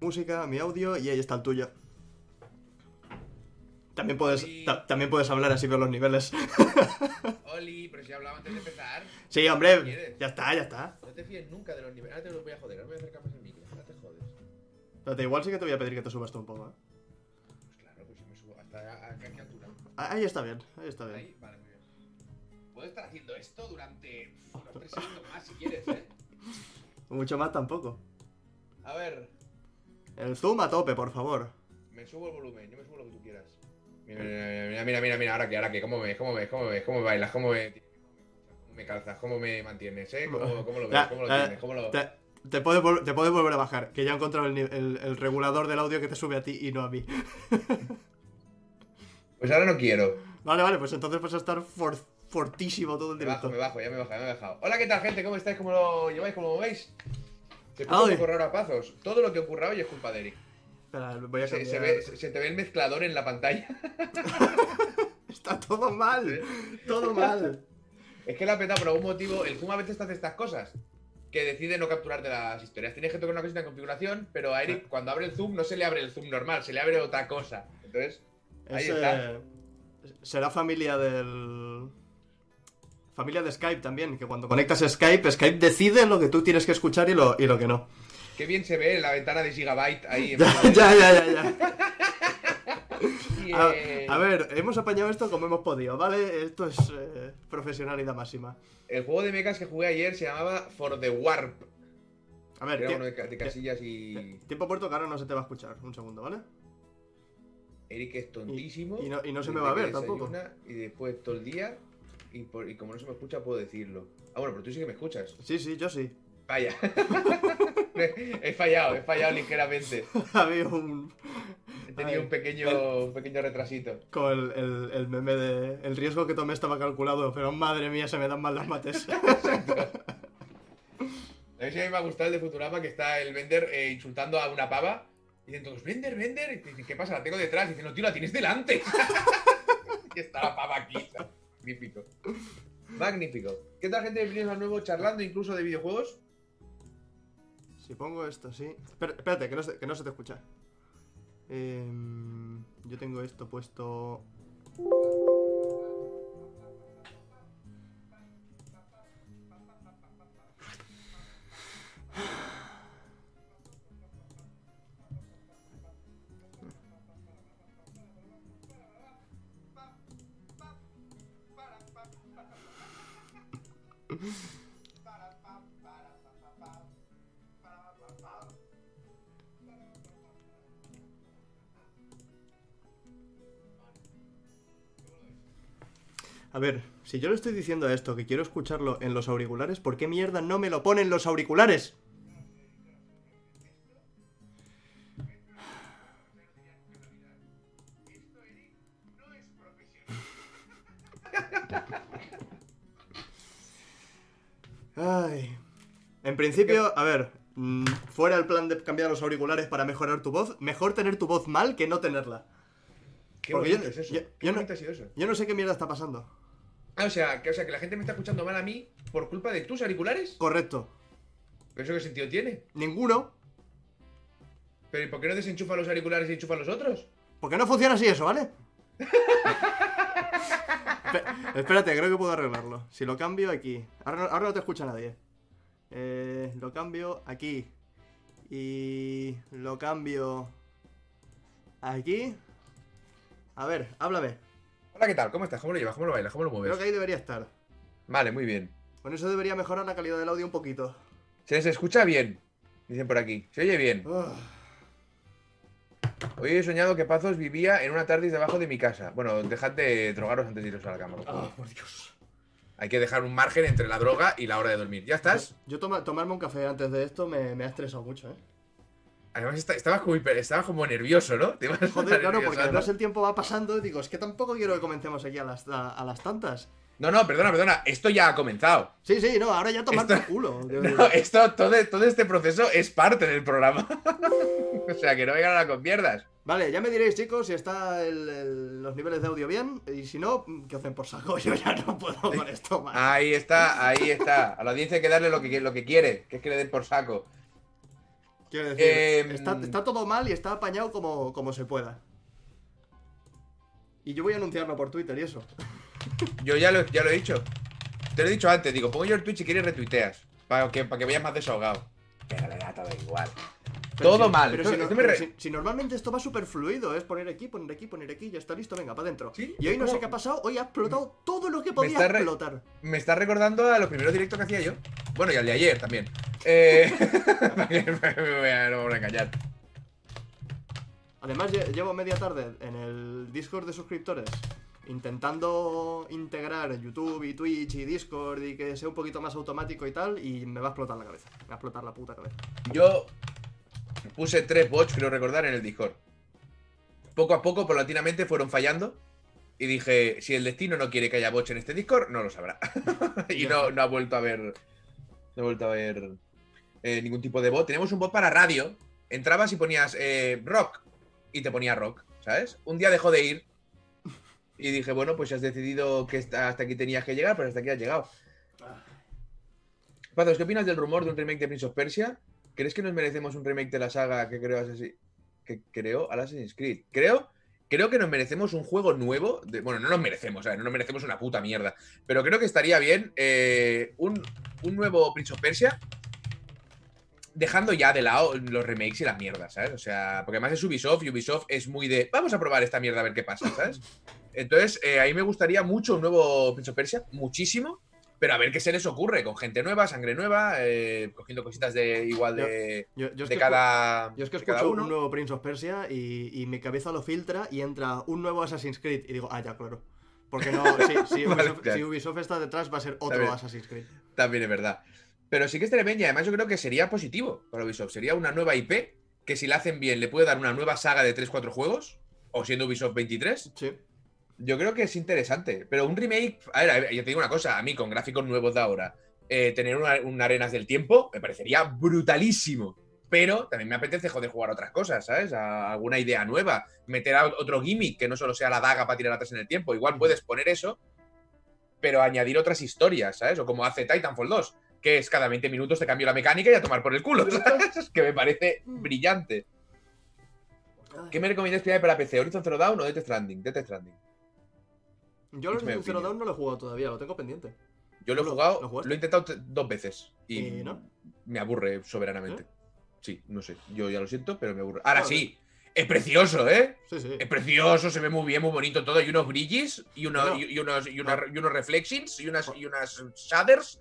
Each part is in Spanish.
música, mi audio y ahí está el tuyo. También puedes, ta- también puedes hablar así veo los niveles. Oli, pero si hablaba antes de empezar. sí, hombre, ya está, ya está. No te fíes nunca de los niveles. Ahora te lo voy a joder, ahora voy a acercar más el micro. Ahora te jodes. Espérate, igual sí que te voy a pedir que te subas tú un poco, ¿eh? Pues claro, pues si me subo hasta a, a, a qué altura. Ah, Ahí está bien, ahí está bien. Ahí, vale, muy bien. Puedo estar haciendo esto durante unos 3 segundos más si quieres, eh. Mucho más tampoco. A ver, El zoom a tope, por favor. me subo el volumen, yo me subo lo que tú quieras. Mira, mira, mira, mira, mira, ahora que, ahora que, ¿cómo ves? ¿Cómo ves? ¿Cómo ves? ¿Cómo me bailas? ¿Cómo me, cómo me calzas? ¿Cómo me mantienes? ¿Eh? ¿Cómo, cómo lo ves? ¿Cómo lo tienes? ¿Cómo lo...? Te, te puedes te puedes volver a bajar, que ya he encontrado el, el- el regulador del audio que te sube a ti y no a mí. Pues ahora no quiero. Vale, vale, pues entonces vas a estar for- fortísimo todo el Me bajo, directo. me bajo, ya me bajo, ya me he bajado. Hola, ¿qué tal, gente? ¿Cómo estáis? ¿Cómo lo lleváis? ¿Cómo lo veis? Se poco raro a pazos. Todo lo que ocurra hoy es culpa de Eric. Espera, voy a Se, se cambiar. ve- se- se te ve el mezclador en la pantalla. Está todo mal, todo mal. Es que la peta por algún motivo, el Zoom a veces te hace estas cosas. Que decide no capturar de las historias. Tienes que tocar una cosita en configuración, pero a Eric cuando abre el Zoom no se le abre el Zoom normal, se le abre otra cosa. Entonces, ahí Es, está. eh, será familia del... Familia de Skype también, que cuando conectas Skype, Skype decide lo que tú tienes que escuchar y lo, y lo que no. Qué bien se ve en la ventana de Gigabyte ahí. en Ya, de- ya, ya, ya, ya. A, eh, a ver, hemos apañado esto como hemos podido, ¿vale? Esto es eh, profesionalidad máxima. El juego de mechas que jugué ayer se llamaba For the Warp. A ver, Era tie- uno de, ca- de casillas y. tiempo puerto que ahora no se te va a escuchar. Un segundo, ¿vale? Eric es tontísimo. Y- y no- y no se me va a ver tampoco. Y después todo el día. Y, por- y como no se me escucha, puedo decirlo. Ah, bueno, pero tú sí que me escuchas. Sí, sí, yo sí. Vaya. he fallado, he fallado ligeramente. Había un... He tenido Ay, un pequeño, un pequeño retrasito. Con el, el- el meme de... El riesgo que tomé estaba calculado, pero madre mía, se me dan mal las mates. Si a mí me ha gustado el de Futurama que está el Bender eh, insultando a una pava. Y dicen todos. Y dicen, ¿qué pasa? La tengo detrás. Y dicen, no, tío, la tienes delante. y está la pava aquí. Magnífico. Magnífico. ¿Qué tal, gente? Bienvenidos al nuevo charlando incluso de videojuegos. Si pongo esto, sí. Espera- espérate, que no se, que no se te escucha. Em, yo tengo esto puesto. A ver, si yo le estoy diciendo a esto que quiero escucharlo en los auriculares, ¿por qué mierda no me lo ponen los auriculares? Ay. En principio, a ver, mm, fuera el plan de cambiar los auriculares para mejorar tu voz, mejor tener tu voz mal que no tenerla. Qué Porque bonito yo- es eso. yo- Qué yo no- ha sido eso. Yo no sé qué mierda está pasando. Ah, o sea, que, o sea, que la gente me está escuchando mal a mí por culpa de tus auriculares. Correcto. ¿Pero eso qué sentido tiene? Ninguno. ¿Pero ¿y por qué no desenchufan los auriculares y enchufan los otros? Porque no funciona así eso, ¿vale? Espérate, creo que puedo arreglarlo. Si lo cambio aquí. Ahora no, ahora no te escucha nadie. Eh, lo cambio aquí. Y lo cambio aquí. A ver, háblame. Hola, ¿qué tal? ¿Cómo estás? ¿Cómo lo llevas? ¿Cómo lo bailas? ¿Cómo lo Creo mueves? que ahí debería estar. Vale, muy bien. Con eso debería mejorar la calidad del audio un poquito. Se les escucha bien, dicen por aquí. Se oye bien. Ah, Hoy he soñado que Pazos vivía en una TARDIS debajo de mi casa. Bueno, dejad de drogaros antes de iros a la cama. ah, por Dios. Hay que dejar un margen entre la droga y la hora de dormir. ¿Ya estás? Yo toma- tomarme un café antes de esto me, me ha estresado mucho, ¿eh? Además, esta- estabas como, hiper- estabas como nervioso, ¿no? Te Joder, claro, porque además el tiempo va pasando y digo, es que tampoco quiero que comencemos aquí a las, a, a las tantas. No, no, perdona, perdona. Esto ya ha comenzado. Sí, sí, no, ahora ya tomar Esto- culo. No, esto, todo, todo este proceso es parte del programa. o sea, que no vengan ahora con mierdas. Vale, ya me diréis, chicos, si está el- el- los niveles de audio bien. Y si no, que hacen por saco. Yo ya no puedo con esto más. Ahí está, ahí está. A la audiencia hay que darle lo que, lo que quiere, que es que le den por saco. Quiero decir, Em, está, está todo mal y está apañado como, como se pueda. Y yo voy a anunciarlo por Twitter y eso. Yo ya lo, ya lo he dicho. Te lo he dicho antes, digo, pongo yo el Twitch si quieres retuiteas. Para que, para que vayas más desahogado. Pero le da todo igual. Pero Todo si- mal. Pero si, no- pero re- si- si normalmente esto va súper fluido, es poner aquí, poner aquí, poner aquí, ya está listo, venga, para adentro. Sí, y hoy no sé qué ha pasado, hoy ha explotado todo lo que podía re- explotar. Me está recordando a los primeros directos que hacía yo. Bueno, y al de ayer también. Eh, para que me voy a, no me voy a engañar. Además, lle- llevo media tarde en el Discord de suscriptores intentando integrar YouTube y Twitch y Discord y que sea un poquito más automático y tal, y me va a explotar la cabeza. Me va a explotar la puta cabeza. Yo puse tres bots, creo recordar, en el Discord. Poco a poco, paulatinamente, fueron fallando. Y dije, si el destino no quiere que haya bots en este Discord, no lo sabrá. y no, no ha vuelto a ver. No ha vuelto a ver eh, ningún tipo de bot. Tenemos un bot para radio. Entrabas y ponías eh, rock. Y te ponía rock, ¿sabes? Un día dejó de ir. Y dije, bueno, pues has decidido que hasta aquí tenías que llegar, pero hasta aquí has llegado. Patos, ¿qué opinas del rumor de un remake de Prince of Persia? ¿Crees que nos merecemos un remake de la saga que creó Assassin- que creó Assassin's Creed? Creo, creo que nos merecemos un juego nuevo. de- bueno, no nos merecemos, ver, no nos merecemos una puta mierda. Pero creo que estaría bien eh, un, un nuevo Prince of Persia. Dejando ya de lado los remakes y las mierdas, ¿sabes? O sea, porque además es Ubisoft y Ubisoft es muy de. Vamos a probar esta mierda a ver qué pasa, ¿sabes? Entonces, eh, a mí me gustaría mucho un nuevo Prince of Persia, muchísimo. Pero a ver qué se les ocurre, con gente nueva, sangre nueva, eh, cogiendo cositas de igual de, Yo, yo de cada. yo es que escucho uno. un nuevo Prince of Persia y, y mi cabeza lo filtra y entra un nuevo Assassin's Creed y digo, ah, ya, claro. Porque no, si, si Vale, Ubisoft, si Ubisoft está detrás va a ser otro. Assassin's Creed. También es verdad. Pero sí que es tremendo y además yo creo que sería positivo para Ubisoft. Sería una nueva IP que si la hacen bien le puede dar una nueva saga de 3-4 juegos, o siendo Ubisoft 23. Sí. Yo creo que es interesante. Pero un remake, a ver, a ver, yo te digo una cosa, a mí con gráficos nuevos de ahora, eh, tener una, un Arenas del Tiempo me parecería brutalísimo. Pero también me apetece joder jugar otras cosas, ¿sabes? A alguna idea nueva. Meter a otro gimmick que no solo sea la daga para tirar atrás en el tiempo. Igual puedes poner eso, pero añadir otras historias, ¿sabes? O como hace Titanfall 2, que es cada 20 minutos te cambio la mecánica y a tomar por el culo, ¿sabes? Que me parece brillante. ¿Qué me recomiendas que hay para PC? ¿Horizon Zero Dawn o Death Stranding? Death Stranding. Yo Es mi Zero. Dawn no lo he jugado todavía, lo tengo pendiente. Yo lo he ¿Lo- jugado, lo he intentado dos veces y ¿Y no? me aburre soberanamente. ¿Eh? Sí, no sé, yo ya lo siento, pero me aburre. Ahora Vale. sí, es precioso, ¿eh? Sí, sí. Es precioso, se ve muy bien, muy bonito todo. Y unos brillis, y, unos, Bueno. y, y unos, y, unas- y unos reflections, y unas, y unas shaders,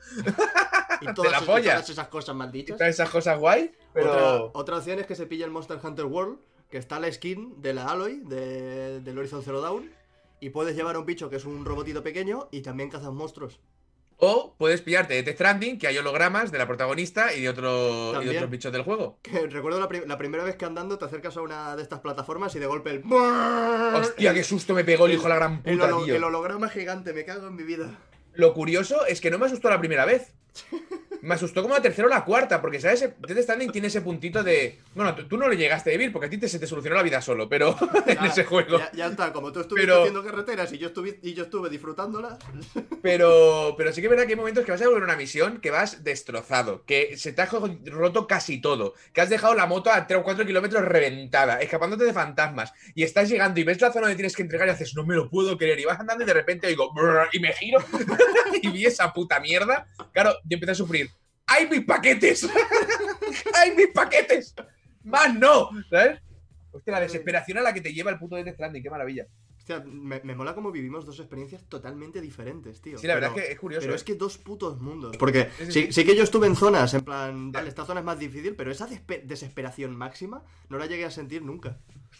Y todas, la esas- polla. todas esas cosas malditas. todas esas cosas guay. Pero Otra, otra opción es que se pille el Monster Hunter World, que está la skin de la Aloy, de, del Horizon Zero Dawn, y puedes llevar a un bicho que es un robotito pequeño y también cazas monstruos. O puedes pillarte de Death Stranding, que hay hologramas de la protagonista y de, otro, y de otros bichos del juego. Que recuerdo la, pri- la primera vez que andando te acercas a una de estas plataformas y de golpe el... Hostia, qué susto me pegó el hijo de la gran el, puta, tío. el holograma gigante, me cago en mi vida. Lo curioso es que no me asustó la primera vez. Me asustó como la tercera o la cuarta, porque, ¿sabes? Death Stranding tiene ese puntito de. Bueno, tú, tú no lo llegaste a vivir, porque a ti te, se te solucionó la vida solo, pero en ese juego. Ya, ya está, como tú estuviste Pero- haciendo carreteras y yo estuve, y yo estuve disfrutándolas. Pero, pero sí que es verdad que hay momentos que vas a volver a una misión que vas destrozado, que se te ha roto casi todo, que has dejado la moto a 3 o 4 kilómetros reventada, escapándote de fantasmas, y estás llegando y ves la zona donde tienes que entregar y haces, no me lo puedo creer, y vas andando y de repente oigo, "Brrr", y me giro y vi esa puta mierda. Claro, yo empecé a sufrir, ¡ay mis paquetes! ¡ay mis paquetes! Más no, ¿sabes? Hostia, la desesperación a la que te lleva el puto Death Stranding, qué maravilla. Hostia, me, me mola cómo vivimos dos experiencias totalmente diferentes, tío. Sí, la verdad Pero- es que es curioso. Pero ¿eh? es que dos putos mundos. Porque Sí, sí, sí, que yo estuve en zonas, en plan, vale, esta zona es más difícil, pero esa desesperación máxima no la llegué a sentir nunca.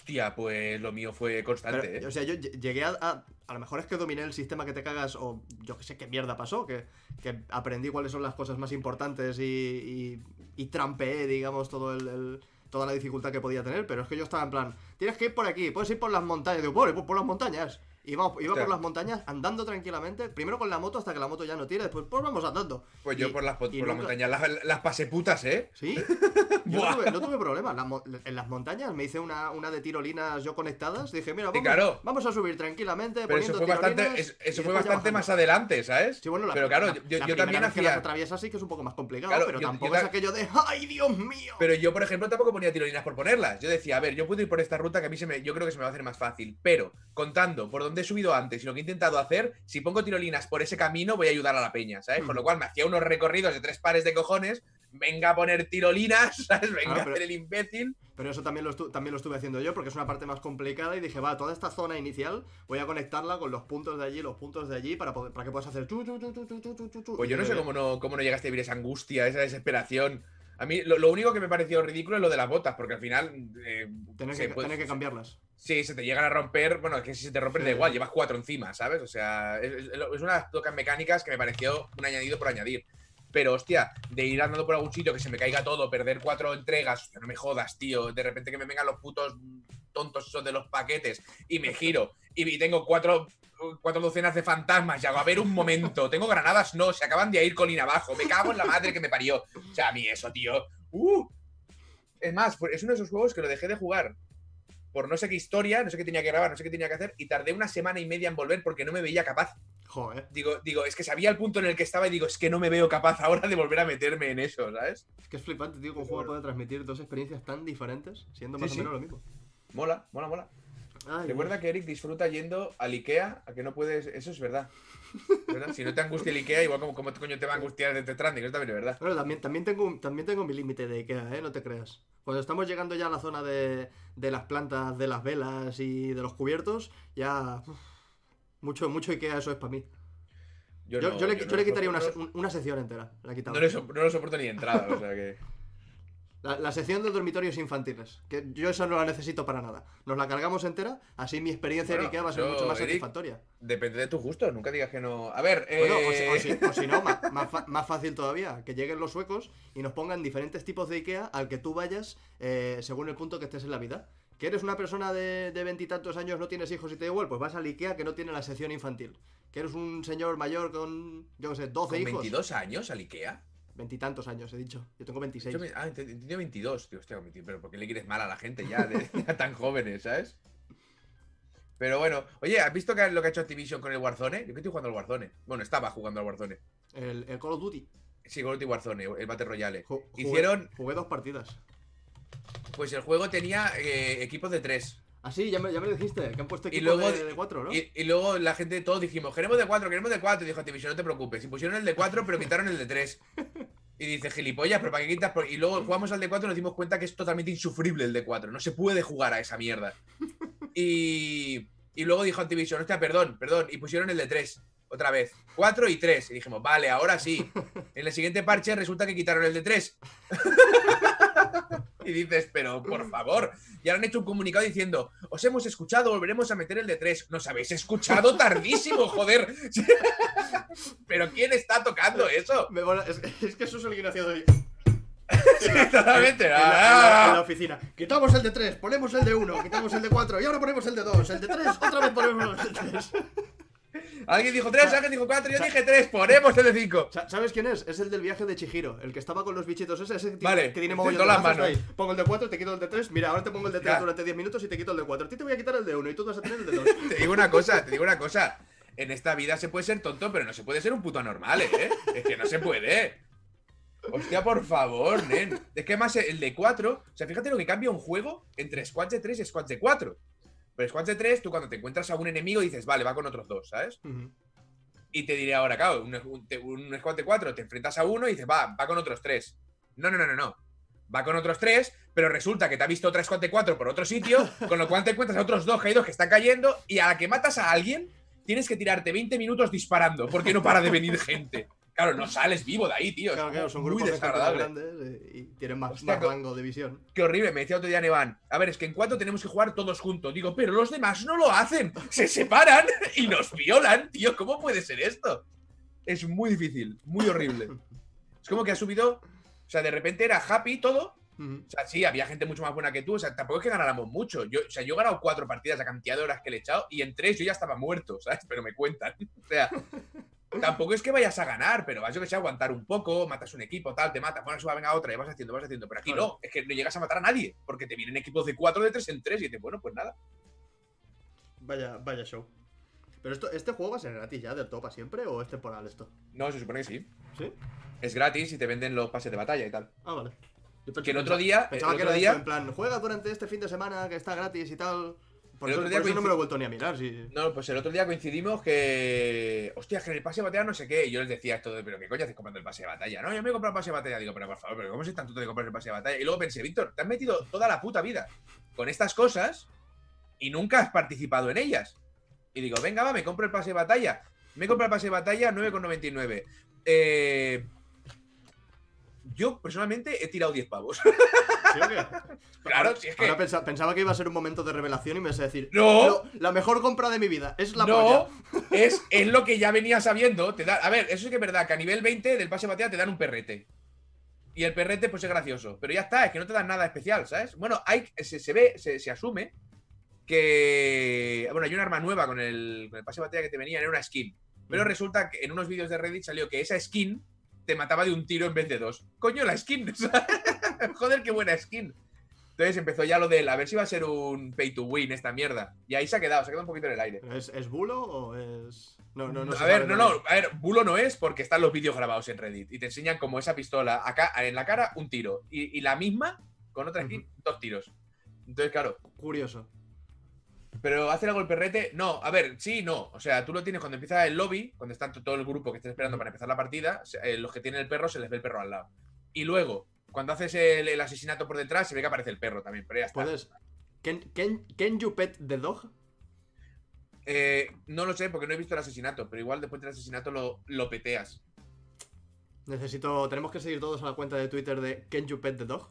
Hostia, pues lo mío fue constante, Pero, ¿eh? O sea, yo lle- llegué a, a. A lo mejor es que dominé el sistema que te cagas, o yo que sé qué mierda pasó, que, que aprendí cuáles son las cosas más importantes y, y, y trampeé, digamos, todo el, el- toda la dificultad que podía tener. Pero es que yo estaba en plan, tienes que ir por aquí, puedes ir por las montañas. Digo, vale, pues por las montañas. Iba, iba por las montañas andando tranquilamente, primero con la moto hasta que la moto ya no tira, después pues vamos andando. Pues yo por las, montañas las, las pasé putas, ¿eh? ¿Sí? Yo no tuve, no tuve problemas. Las en las montañas me hice una, una de tirolinas yo conectadas. Dije, mira, vamos, claro. vamos a subir tranquilamente. Pero eso fue bastante, es- eso fue bastante más adelante, ¿sabes? Sí, bueno, la, pero claro, la- yo, la yo también que las hacía. atraviesas sí que es un poco más complicado, Claro, pero yo- tampoco yo es aquello de ¡ay, Dios mío! Pero yo, por ejemplo, tampoco ponía tirolinas por ponerlas. Yo decía, a ver, yo puedo ir por esta ruta que a mí se me, yo creo que se me va a hacer más fácil. Pero contando por dónde he subido antes y lo que he intentado hacer, si pongo tirolinas por ese camino voy a ayudar a la peña, ¿sabes? Mm. Con hmm. lo cual me hacía unos recorridos de tres pares de cojones, venga a poner tirolinas, ¿sabes? Venga ah, a hacer el imbécil. Pero eso también lo, también lo estuve haciendo yo porque es una parte más complicada y dije, va, toda esta zona inicial voy a conectarla con los puntos de allí, los puntos de allí para, poder, para que puedas hacer... Chu, chu, chu, pues yo no sé cómo no, cómo no llegaste a vivir esa angustia, esa desesperación. A mí lo, lo único que me pareció ridículo es lo de las botas, porque al final. eh, Tener que, puede- tener que cambiarlas. Sí, se te llegan a romper. Bueno, es que si se te rompen da igual, llevas cuatro encima, ¿sabes? O sea, es, es- una de las tocas mecánicas que me pareció un añadido por añadir. Pero, hostia, de ir andando por algún sitio que se me caiga todo, perder cuatro entregas, hostia, no me jodas, tío. De repente que me vengan los putos tontos esos de los paquetes y me giro y, y tengo cuatro, cuatro docenas de fantasmas y hago, a ver un momento, tengo granadas, no, se acaban de ir colina abajo, me cago en la madre que me parió. O sea, a mí eso, tío. ¡Uh! Es más, es uno de esos juegos que lo dejé de jugar por no sé qué historia, no sé qué tenía que grabar, no sé qué tenía que hacer, y tardé una semana y media en volver porque no me veía capaz. Joder. Digo, digo, es que sabía el punto en el que estaba y digo, es que no me veo capaz ahora de volver a meterme en eso, ¿sabes? Es que es flipante, tío, que un juego puede transmitir dos experiencias tan diferentes, siendo más sí. o menos lo mismo. Mola, mola, mola. Ay, Recuerda que Eric disfruta yendo al Ikea, a que no puedes. Eso es verdad. ¿Verdad? Si no te angustia el Ikea, igual como, como coño te va a angustiar el Death Stranding, eso también es verdad. También, también, tengo, también tengo mi límite de Ikea, ¿eh? No te creas. Cuando estamos llegando ya a la zona de, de las plantas, de las velas y de los cubiertos, ya... uf, mucho, mucho Ikea eso es para mí. Yo, no- yo le, no yo le lo quitaría una, una sección entera. La no, le so- no lo soporto ni entrada, o sea que. La, la sección de dormitorios infantiles. Que yo eso no la necesito para nada. Nos la cargamos entera, así mi experiencia Bueno, en Ikea va a ser yo, mucho más Eric, satisfactoria. Depende de tus gustos, nunca digas que no. A ver, eh. Bueno, o si, o si- o si no, más, más fácil todavía, que lleguen los suecos y nos pongan diferentes tipos de Ikea al que tú vayas eh, según el punto que estés en la vida. Que eres una persona de de veintitantos años, no tienes hijos y te da igual, pues vas al Ikea que no tiene la sección infantil. Que eres un señor mayor con, yo qué sé, 12 ¿Con hijos. 22 años al Ikea? Veintitantos años, he dicho. Yo tengo 26. Yo me- ah, entendido 22. Tío, hostia, pero ¿por qué le quieres mal a la gente ya, de, ya tan jóvenes, ¿sabes? Pero bueno, oye, ¿has visto que lo que ha hecho Activision con el Warzone? Yo que estoy jugando al Warzone. Bueno, estaba jugando al Warzone. El, el Call of Duty. Sí, Call of Duty Warzone, el Battle Royale. Ju- jugué- Hicieron- Jugué dos partidas. Pues el juego tenía eh, equipos de tres. Ah, sí, ya me, ya me lo dijiste, que han puesto Y equipo luego- de, de cuatro, ¿no? Y, y luego la gente, todos dijimos, queremos de cuatro, queremos de cuatro. Y dijo Activision, no te preocupes. Y pusieron el de cuatro, pero quitaron el de tres. Y dice, gilipollas, pero ¿para qué quitas? Por-?" Y luego jugamos al de 4 y nos dimos cuenta que es totalmente insufrible el de 4. No se puede jugar a esa mierda. Y, y luego dijo Activision, hostia, perdón, perdón. Y pusieron el de 3. Otra vez. 4 y 3. Y dijimos, vale, ahora sí. En el siguiente parche resulta que quitaron el de 3. y dices, pero por favor. Y ahora han hecho un comunicado diciendo, os hemos escuchado, volveremos a meter el de 3. Nos habéis escuchado tardísimo, joder. pero ¿quién está tocando eso? Me mola- es, es que eso es el desgraciado de... Sí, totalmente. En la, en la- en la Ah. oficina. Quitamos el de 3, ponemos el de 1, quitamos el de 4 y ahora ponemos el de 2. El de 3, otra vez ponemos el de 3. Alguien dijo 3, alguien dijo 4, yo dije 3, ponemos el de 5. ¿Sabes quién es? Es el del viaje de Chihiro, el que estaba con los bichitos ese, ese Vale, que tiene mogollón de las manos. ahí. Pongo el de 4, te quito el de 3. Mira, ahora te pongo el de 3 Ya. durante 10 minutos y te quito el de 4. A ti te voy a quitar el de 1 y tú vas a tener el de 2. Te digo una cosa, te digo una cosa. En esta vida se puede ser tonto, pero no se puede ser un puto anormal, ¿eh? Es que no se puede. Hostia, por favor, nen. Es que más el de 4, o sea, fíjate lo que cambia un juego entre squads de 3 y squads de 4. Pero squads de 3, tú cuando te encuentras a un enemigo dices, vale, va con otros dos, ¿sabes? Y te diré ahora, claro, un, un, un squad de 4, te enfrentas a uno y dices, va, va con otros 3. No, no, no, no, no. Va con otros 3, pero resulta que te ha visto otra squad de 4 por otro sitio, con lo cual te encuentras a otros dos caídos que están cayendo y a la que matas a alguien, tienes que tirarte 20 minutos disparando, porque no para de venir gente. Claro, no sales vivo de ahí, tío. Claro, claro, son muy grupos de desagradable. grandes eh, y tienen más, Hostia, más rango de visión. Qué horrible, me decía otro día Nevan. A ver, es que en cuanto tenemos que jugar todos juntos. Digo, pero los demás no lo hacen. Se separan y nos violan, tío. ¿Cómo puede ser esto? Es muy difícil, muy horrible. Es como que ha subido. O sea, de repente era happy todo, Ujú. O sea, sí, había gente mucho más buena que tú. O sea, tampoco es que ganáramos mucho. Yo, o sea, yo he ganado cuatro partidas, la cantidad de horas que le he echado, y en tres yo ya estaba muerto, ¿sabes? Pero me cuentan. O sea, tampoco es que vayas a ganar, pero vas yo que sé, a aguantar un poco, matas un equipo, tal, te mata, bueno, suba, venga otra, y vas haciendo, vas haciendo. Pero aquí Claro. no, es que no llegas a matar a nadie, porque te vienen equipos de cuatro, de tres en tres, y dices, bueno, pues nada. Vaya, vaya show. Pero esto, ¿este juego va a ser gratis ya del todo para siempre o es temporal esto? No, se supone que sí. ¿Sí? Es gratis y te venden los pases de batalla y tal. Ah, vale. Yo Que el otro día- Pensaba el que otro era día- eso, en plan, juega durante este fin de semana que está gratis y tal. Por El otro día no me lo he vuelto ni a mirar. Sí. No, pues el otro día coincidimos que. Hostia, que en el pase de batalla no sé qué. Y yo les decía esto de, pero ¿qué coño haces comprando el pase de batalla? No, yo me he comprado el pase de batalla. Digo, pero por favor, pero ¿cómo es tan tonto de comprar el pase de batalla? Y luego pensé, Víctor, te has metido toda la puta vida con estas cosas y nunca has participado en ellas. Y digo, venga, va, me compro el pase de batalla. Me compro el pase de batalla 9,99. Eh. Yo personalmente he tirado 10 pavos. ¿Sí o qué? Claro, si es que- Ahora pensaba que iba a ser un momento de revelación y me vas a decir: No. "Lo- la mejor compra de mi vida es la no, polla". es, es lo que ya venía sabiendo. Te da, a ver, eso sí que es verdad, que a nivel 20 del pase batalla te dan un perrete. Y el perrete, pues es gracioso. Pero ya está, es que no te dan nada especial, ¿sabes? Bueno, hay, se, se ve, se, se asume que. Bueno, hay un arma nueva con el, con el pase batalla que te venía, era una skin. Pero Mm. resulta que en unos vídeos de Reddit salió que esa skin te mataba de un tiro en vez de dos. Coño, la skin. Joder, qué buena skin. Entonces empezó ya lo del a ver si va a ser un pay to win esta mierda. Y ahí se ha quedado, se ha quedado un poquito en el aire. ¿Es, ¿Es bulo o es.? No, no, no. a ver, no, no, a ver, bulo no es porque están los vídeos grabados en Reddit y te enseñan como esa pistola acá en la cara un tiro y, y la misma con otra skin dos tiros. Entonces, claro, Curioso. pero hacer algo el perrete, no, a ver, sí, no. O sea, tú lo tienes cuando empieza el lobby, cuando está todo el grupo que está esperando para empezar la partida, eh, los que tienen el perro se les ve el perro al lado. Y luego, cuando haces el, el asesinato por detrás, se ve que aparece el perro también, pero ya está. ¿Puedes. Can, can, can you pet the dog? Eh, no lo sé porque no he visto el asesinato, pero igual después del asesinato lo, lo peteas. Necesito. Tenemos que seguir todos a la cuenta de Twitter de Can you pet the dog?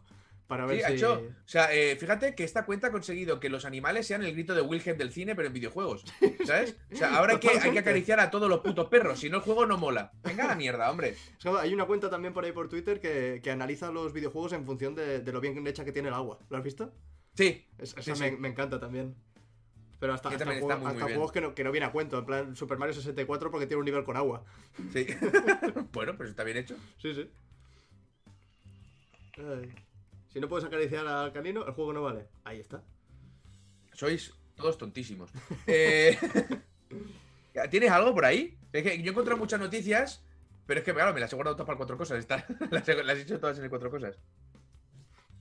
Para ver Sí, si. ha hecho. O sea, eh, fíjate que esta cuenta ha conseguido que los animales sean el grito de Wilhelm del cine, pero en videojuegos. ¿Sabes? O sea, ahora hay que, hay que acariciar a todos los putos perros. Si no, el juego no mola. Venga a la mierda, hombre. Es que hay una cuenta también por ahí por Twitter que, que analiza los videojuegos en función de, de lo bien hecha que tiene el agua. ¿Lo has visto? Sí. Es- esa sí. me, me encanta también. Pero hasta, hasta, juego- muy, juegos que no, que no viene a cuento. En plan, Super Mario 64 porque tiene un nivel con agua. Sí. bueno, pues está bien hecho. Sí, sí. Ay. Si no puedes acariciar al canino, el juego no vale. Ahí está. Sois todos tontísimos. Eh, ¿Tienes algo por ahí? Es que yo he encontrado muchas noticias, pero es que, claro, me las he guardado todas para cuatro cosas. está- las, he, las he hecho todas en el cuatro cosas.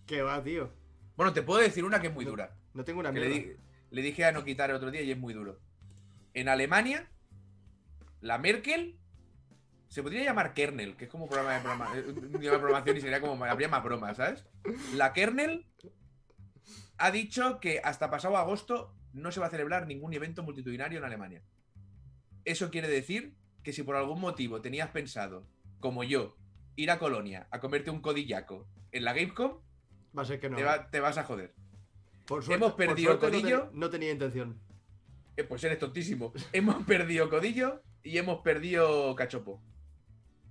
¿Qué va, tío? Bueno, te puedo decir una que es muy dura. No tengo una le, mierda. di- le dije a no quitar el otro día y es muy duro. En Alemania, la Merkel se podría llamar kernel, que es como programa de, programa, eh, de programación y sería como habría más bromas, ¿sabes? La kernel ha dicho que hasta pasado agosto no se va a celebrar ningún evento multitudinario en Alemania. Eso quiere decir que si por algún motivo tenías pensado, como yo, ir a Colonia a comerte un codillaco en la Gamecom, Va a ser que no. te, va- te vas a joder. Por hemos por perdido suerte no codillo. ten- no tenía intención. Eh, pues eres tontísimo. hemos perdido Codillo y hemos perdido Cachopo.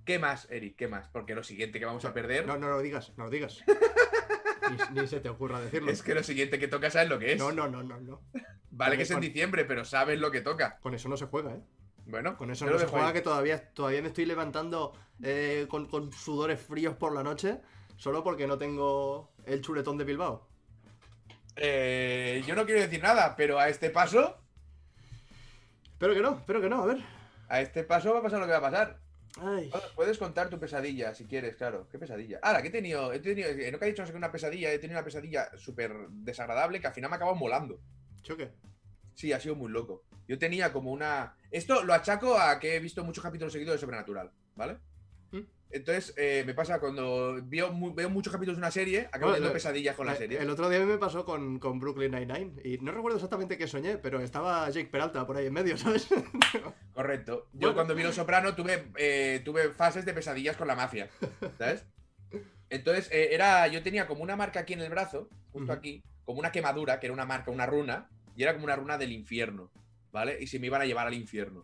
¿Qué más, Eric? ¿Qué más? Porque lo siguiente que vamos a perder No, no lo digas, no lo digas. ni, ni se te ocurra decirlo. es que lo siguiente que toca sabes lo que es. No, no, no, no, no. vale que es en con- diciembre, pero sabes lo que toca. Con eso no se juega, ¿eh? Bueno, Con eso no se juega, ahí. que todavía, todavía me estoy levantando eh, con, con sudores fríos por la noche, solo porque no tengo el chuletón de Bilbao. Eh, yo no quiero decir nada, pero a este paso, Espero que no, espero que no, a ver. a este paso va a pasar lo que va a pasar. Ay. Puedes contar tu pesadilla si quieres, claro. ¿Qué pesadilla? Ah, la que he tenido. He tenido eh, no que he dicho no sé qué, una pesadilla, he tenido una pesadilla súper desagradable que al final me ha acabado molando. ¿Choque? Sí, ha sido muy loco. Yo tenía como una. Esto lo achaco a que he visto muchos capítulos seguidos de Sobrenatural, ¿vale? Entonces, eh, me pasa cuando veo, mu- veo muchos capítulos de una serie, acabo teniendo lo- pesadillas con la Eh, serie. El otro día me pasó con, con Brooklyn Nine-Nine y no recuerdo exactamente qué soñé, pero estaba Jake Peralta por ahí en medio, ¿sabes? Correcto. Yo Bueno. cuando vi Los Soprano tuve, eh, tuve fases de pesadillas con la mafia, ¿sabes? Entonces, eh, era, yo tenía como una marca aquí en el brazo, justo aquí, como una quemadura, que era una marca, una runa, y era como una runa del infierno, ¿vale? Y se me iban a llevar al infierno.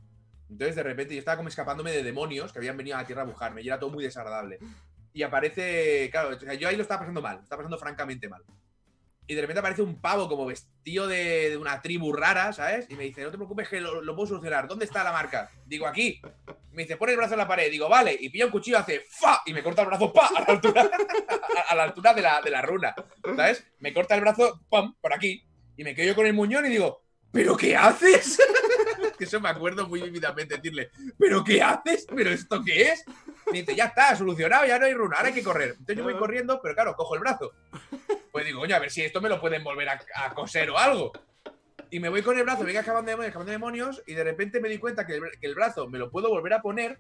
Entonces, de repente, yo estaba como escapándome de demonios que habían venido a la tierra a buscarme, y era todo muy desagradable. y aparece, claro, o sea, yo ahí lo estaba pasando mal, lo estaba pasando francamente mal. Y de repente aparece un pavo como vestido de, una tribu rara, ¿sabes? Y me dice, no te preocupes que lo, lo puedo solucionar. ¿Dónde está la marca? Digo, aquí. Me dice, pon el brazo en la pared. Digo, vale. Y pilla un cuchillo, hace ¡fa! Y me corta el brazo, ¡pa! A la altura, a la altura de, la, de la runa, ¿sabes? Me corta el brazo, ¡pam! Por aquí. Y me quedo yo con el muñón y digo, ¿pero qué haces? Que eso me acuerdo muy vividamente decirle, ¿pero qué haces? ¿Pero esto qué es? Dice, ya está, solucionado, ya no hay runa, ahora hay que correr. Entonces yo voy corriendo, pero claro, cojo el brazo. Pues digo, oye, a ver si esto me lo pueden volver a, a coser o algo. Y me voy con el brazo, venga acabando demonios, acabando demonios, y de repente me di cuenta que el, que el brazo me lo puedo volver a poner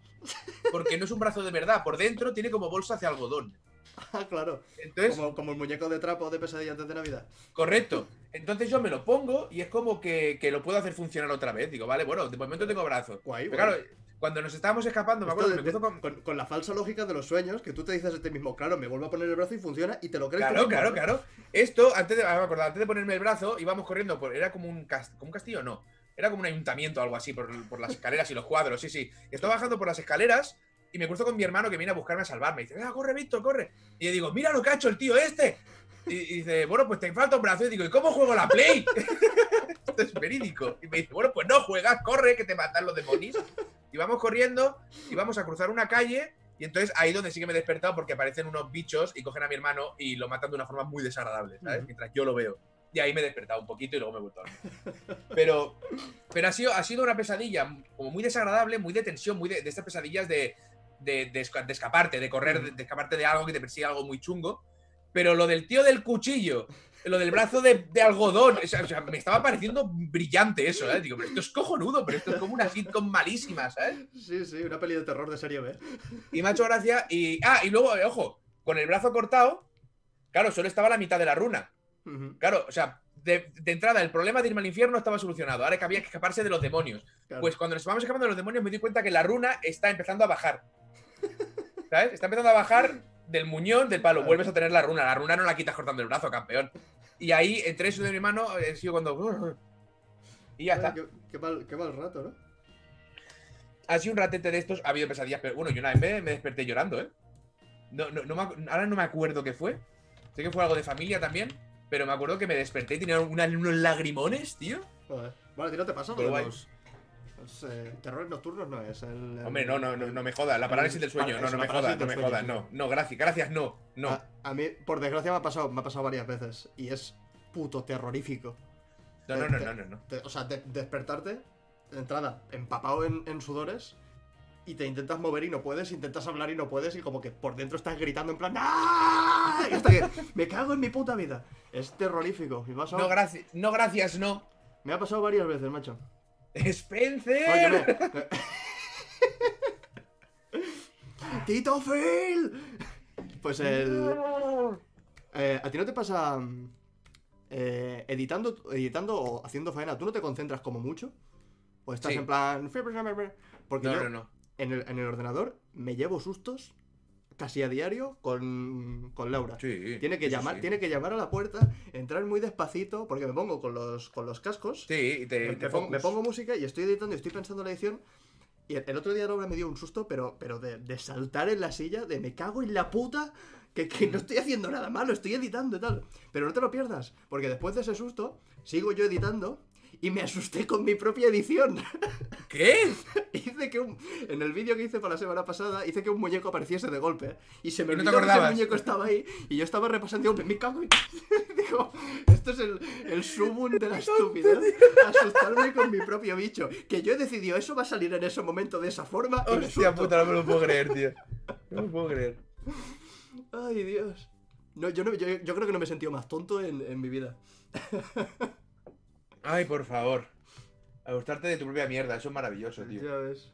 porque no es un brazo de verdad. Por dentro tiene como bolsa de algodón. Ah, claro. Entonces, Como, como el muñeco de trapo de pesadilla antes de Navidad. Correcto. Entonces yo me lo pongo y es como que, que lo puedo hacer funcionar otra vez. Digo, vale, bueno, de momento tengo brazo. Guay, Pero guay. claro, cuando nos estábamos escapando, me acuerdo que de- me empezó con. con, con la falsa lógica de los sueños, que tú te dices a ti mismo, claro, me vuelvo a poner el brazo y funciona, y te lo crees. Claro, claro, claro. Esto, antes de, ah, me acuerdo, antes de ponerme el brazo, íbamos corriendo por. Era como un, cas- como un castillo, no. Era como un ayuntamiento o algo así, por, por las escaleras y los cuadros, sí, sí. Estaba bajando por las escaleras y me cruzo con mi hermano que viene a buscarme a salvarme. Y dice, venga, corre, Víctor, corre. Y yo digo, mira lo que ha hecho el tío este. Y, y dice, bueno, pues te falta un brazo. Y digo, ¿y cómo juego la Play? Esto es verídico. Y me dice, bueno, pues no juegas, corre, que te matan los demonios. Y vamos corriendo y vamos a cruzar una calle. Y entonces ahí donde sí que me he despertado porque aparecen unos bichos y cogen a mi hermano y lo matan de una forma muy desagradable, ¿sabes? Mientras yo lo veo. Y ahí me he despertado un poquito y luego me he vuelto a dormir. Pero, pero ha, sido, ha sido una pesadilla como muy desagradable, muy de tensión, muy de, de estas pesadillas de, de, de esca- de escaparte, de correr, de, de escaparte de algo que te persigue algo muy chungo. Pero lo del tío del cuchillo, lo del brazo de, algodón, o sea, o sea, me estaba pareciendo brillante eso, ¿eh? Digo, pero esto es cojonudo, pero esto es como una sitcom malísima, ¿sabes? Sí, sí, una peli de terror de serie B. Y me ha hecho gracia. Y, ah, y luego, eh, ojo, con el brazo cortado, claro, solo estaba la mitad de la runa. Claro, o sea, de, de entrada, el problema de irme al infierno estaba solucionado. Ahora que había que escaparse de los demonios. claro. Pues cuando nos estábamos escapando de los demonios, me di cuenta que la runa está empezando a bajar. ¿Sabes? Está empezando a bajar del muñón del palo. Vuelves a tener la runa. La runa no la quitas cortando el brazo, campeón. Y ahí, entre eso de mi mano, he sido cuando. Y ya está. Qué, qué mal, qué mal rato, ¿no? Ha sido un ratete de estos, ha habido pesadillas, pero bueno, yo una vez me, desperté llorando, ¿eh? No, no, no me ahora no me acuerdo qué fue. Sé que fue algo de familia también, pero me acuerdo que me desperté y tenía unos lagrimones, tío. Joder. Bueno, a ti no te pasa lo de los, los, eh, terrores nocturnos, no es. El, el- Hombre, no, no, no, no me jodas. La parálisis del sueño. No, es no me jodas, no me jodas, no. No, gracias, gracias, no. No. A, a mí, por desgracia, me ha pasado, me ha pasado varias veces. Y es puto terrorífico. No, no, no, no, no, no. Te- o sea, de- despertarte, de entrada, empapado en, en sudores, y te intentas mover y no puedes, intentas hablar y no puedes, y como que por dentro estás gritando en plan ¡Ah! Y hasta que me cago en mi puta vida. Es terrorífico. Pasado, No, gracias, no, gracias, no. me ha pasado varias veces, macho. Spencer. Oye, ¡Tito Phil! Pues el. eh, ¿A ti no te pasa. eh, editando, editando o haciendo faena, ¿tú no te concentras como mucho? ¿O estás Sí. en plan. Porque No, yo no, no. En, el, en el ordenador me llevo sustos casi a diario con, con Laura. Sí. Tiene que llamar, sí. tiene que llamar a la puerta, entrar muy despacito, porque me pongo con los, con los cascos. Sí, y te, me, te pongo, me pongo música y estoy editando y estoy pensando en la edición. Y el, el otro día Laura me dio un susto, pero, pero de, de saltar en la silla, de me cago en la puta, que, que no estoy haciendo nada malo, estoy editando y tal. Pero no te lo pierdas, porque después de ese susto, sigo yo editando y me asusté con mi propia edición. ¿Qué? hice que un, en el vídeo que hice para la semana pasada, hice que un muñeco apareciese de golpe. Y se me Y no olvidó que ese muñeco estaba ahí. Y yo estaba repasando y digo, me cago en... Digo, esto es el, el sumum de la estúpida. Asustarme con mi propio bicho. Que yo he decidido, eso va a salir en ese momento de esa forma. y Hostia puta, no me lo puedo creer, tío. No me lo puedo creer. Ay, Dios. No, yo, no, yo, yo creo que no me he sentido más tonto en, en mi vida. Ay, por favor. A gustarte de tu propia mierda, eso es maravilloso, tío. Ya ves.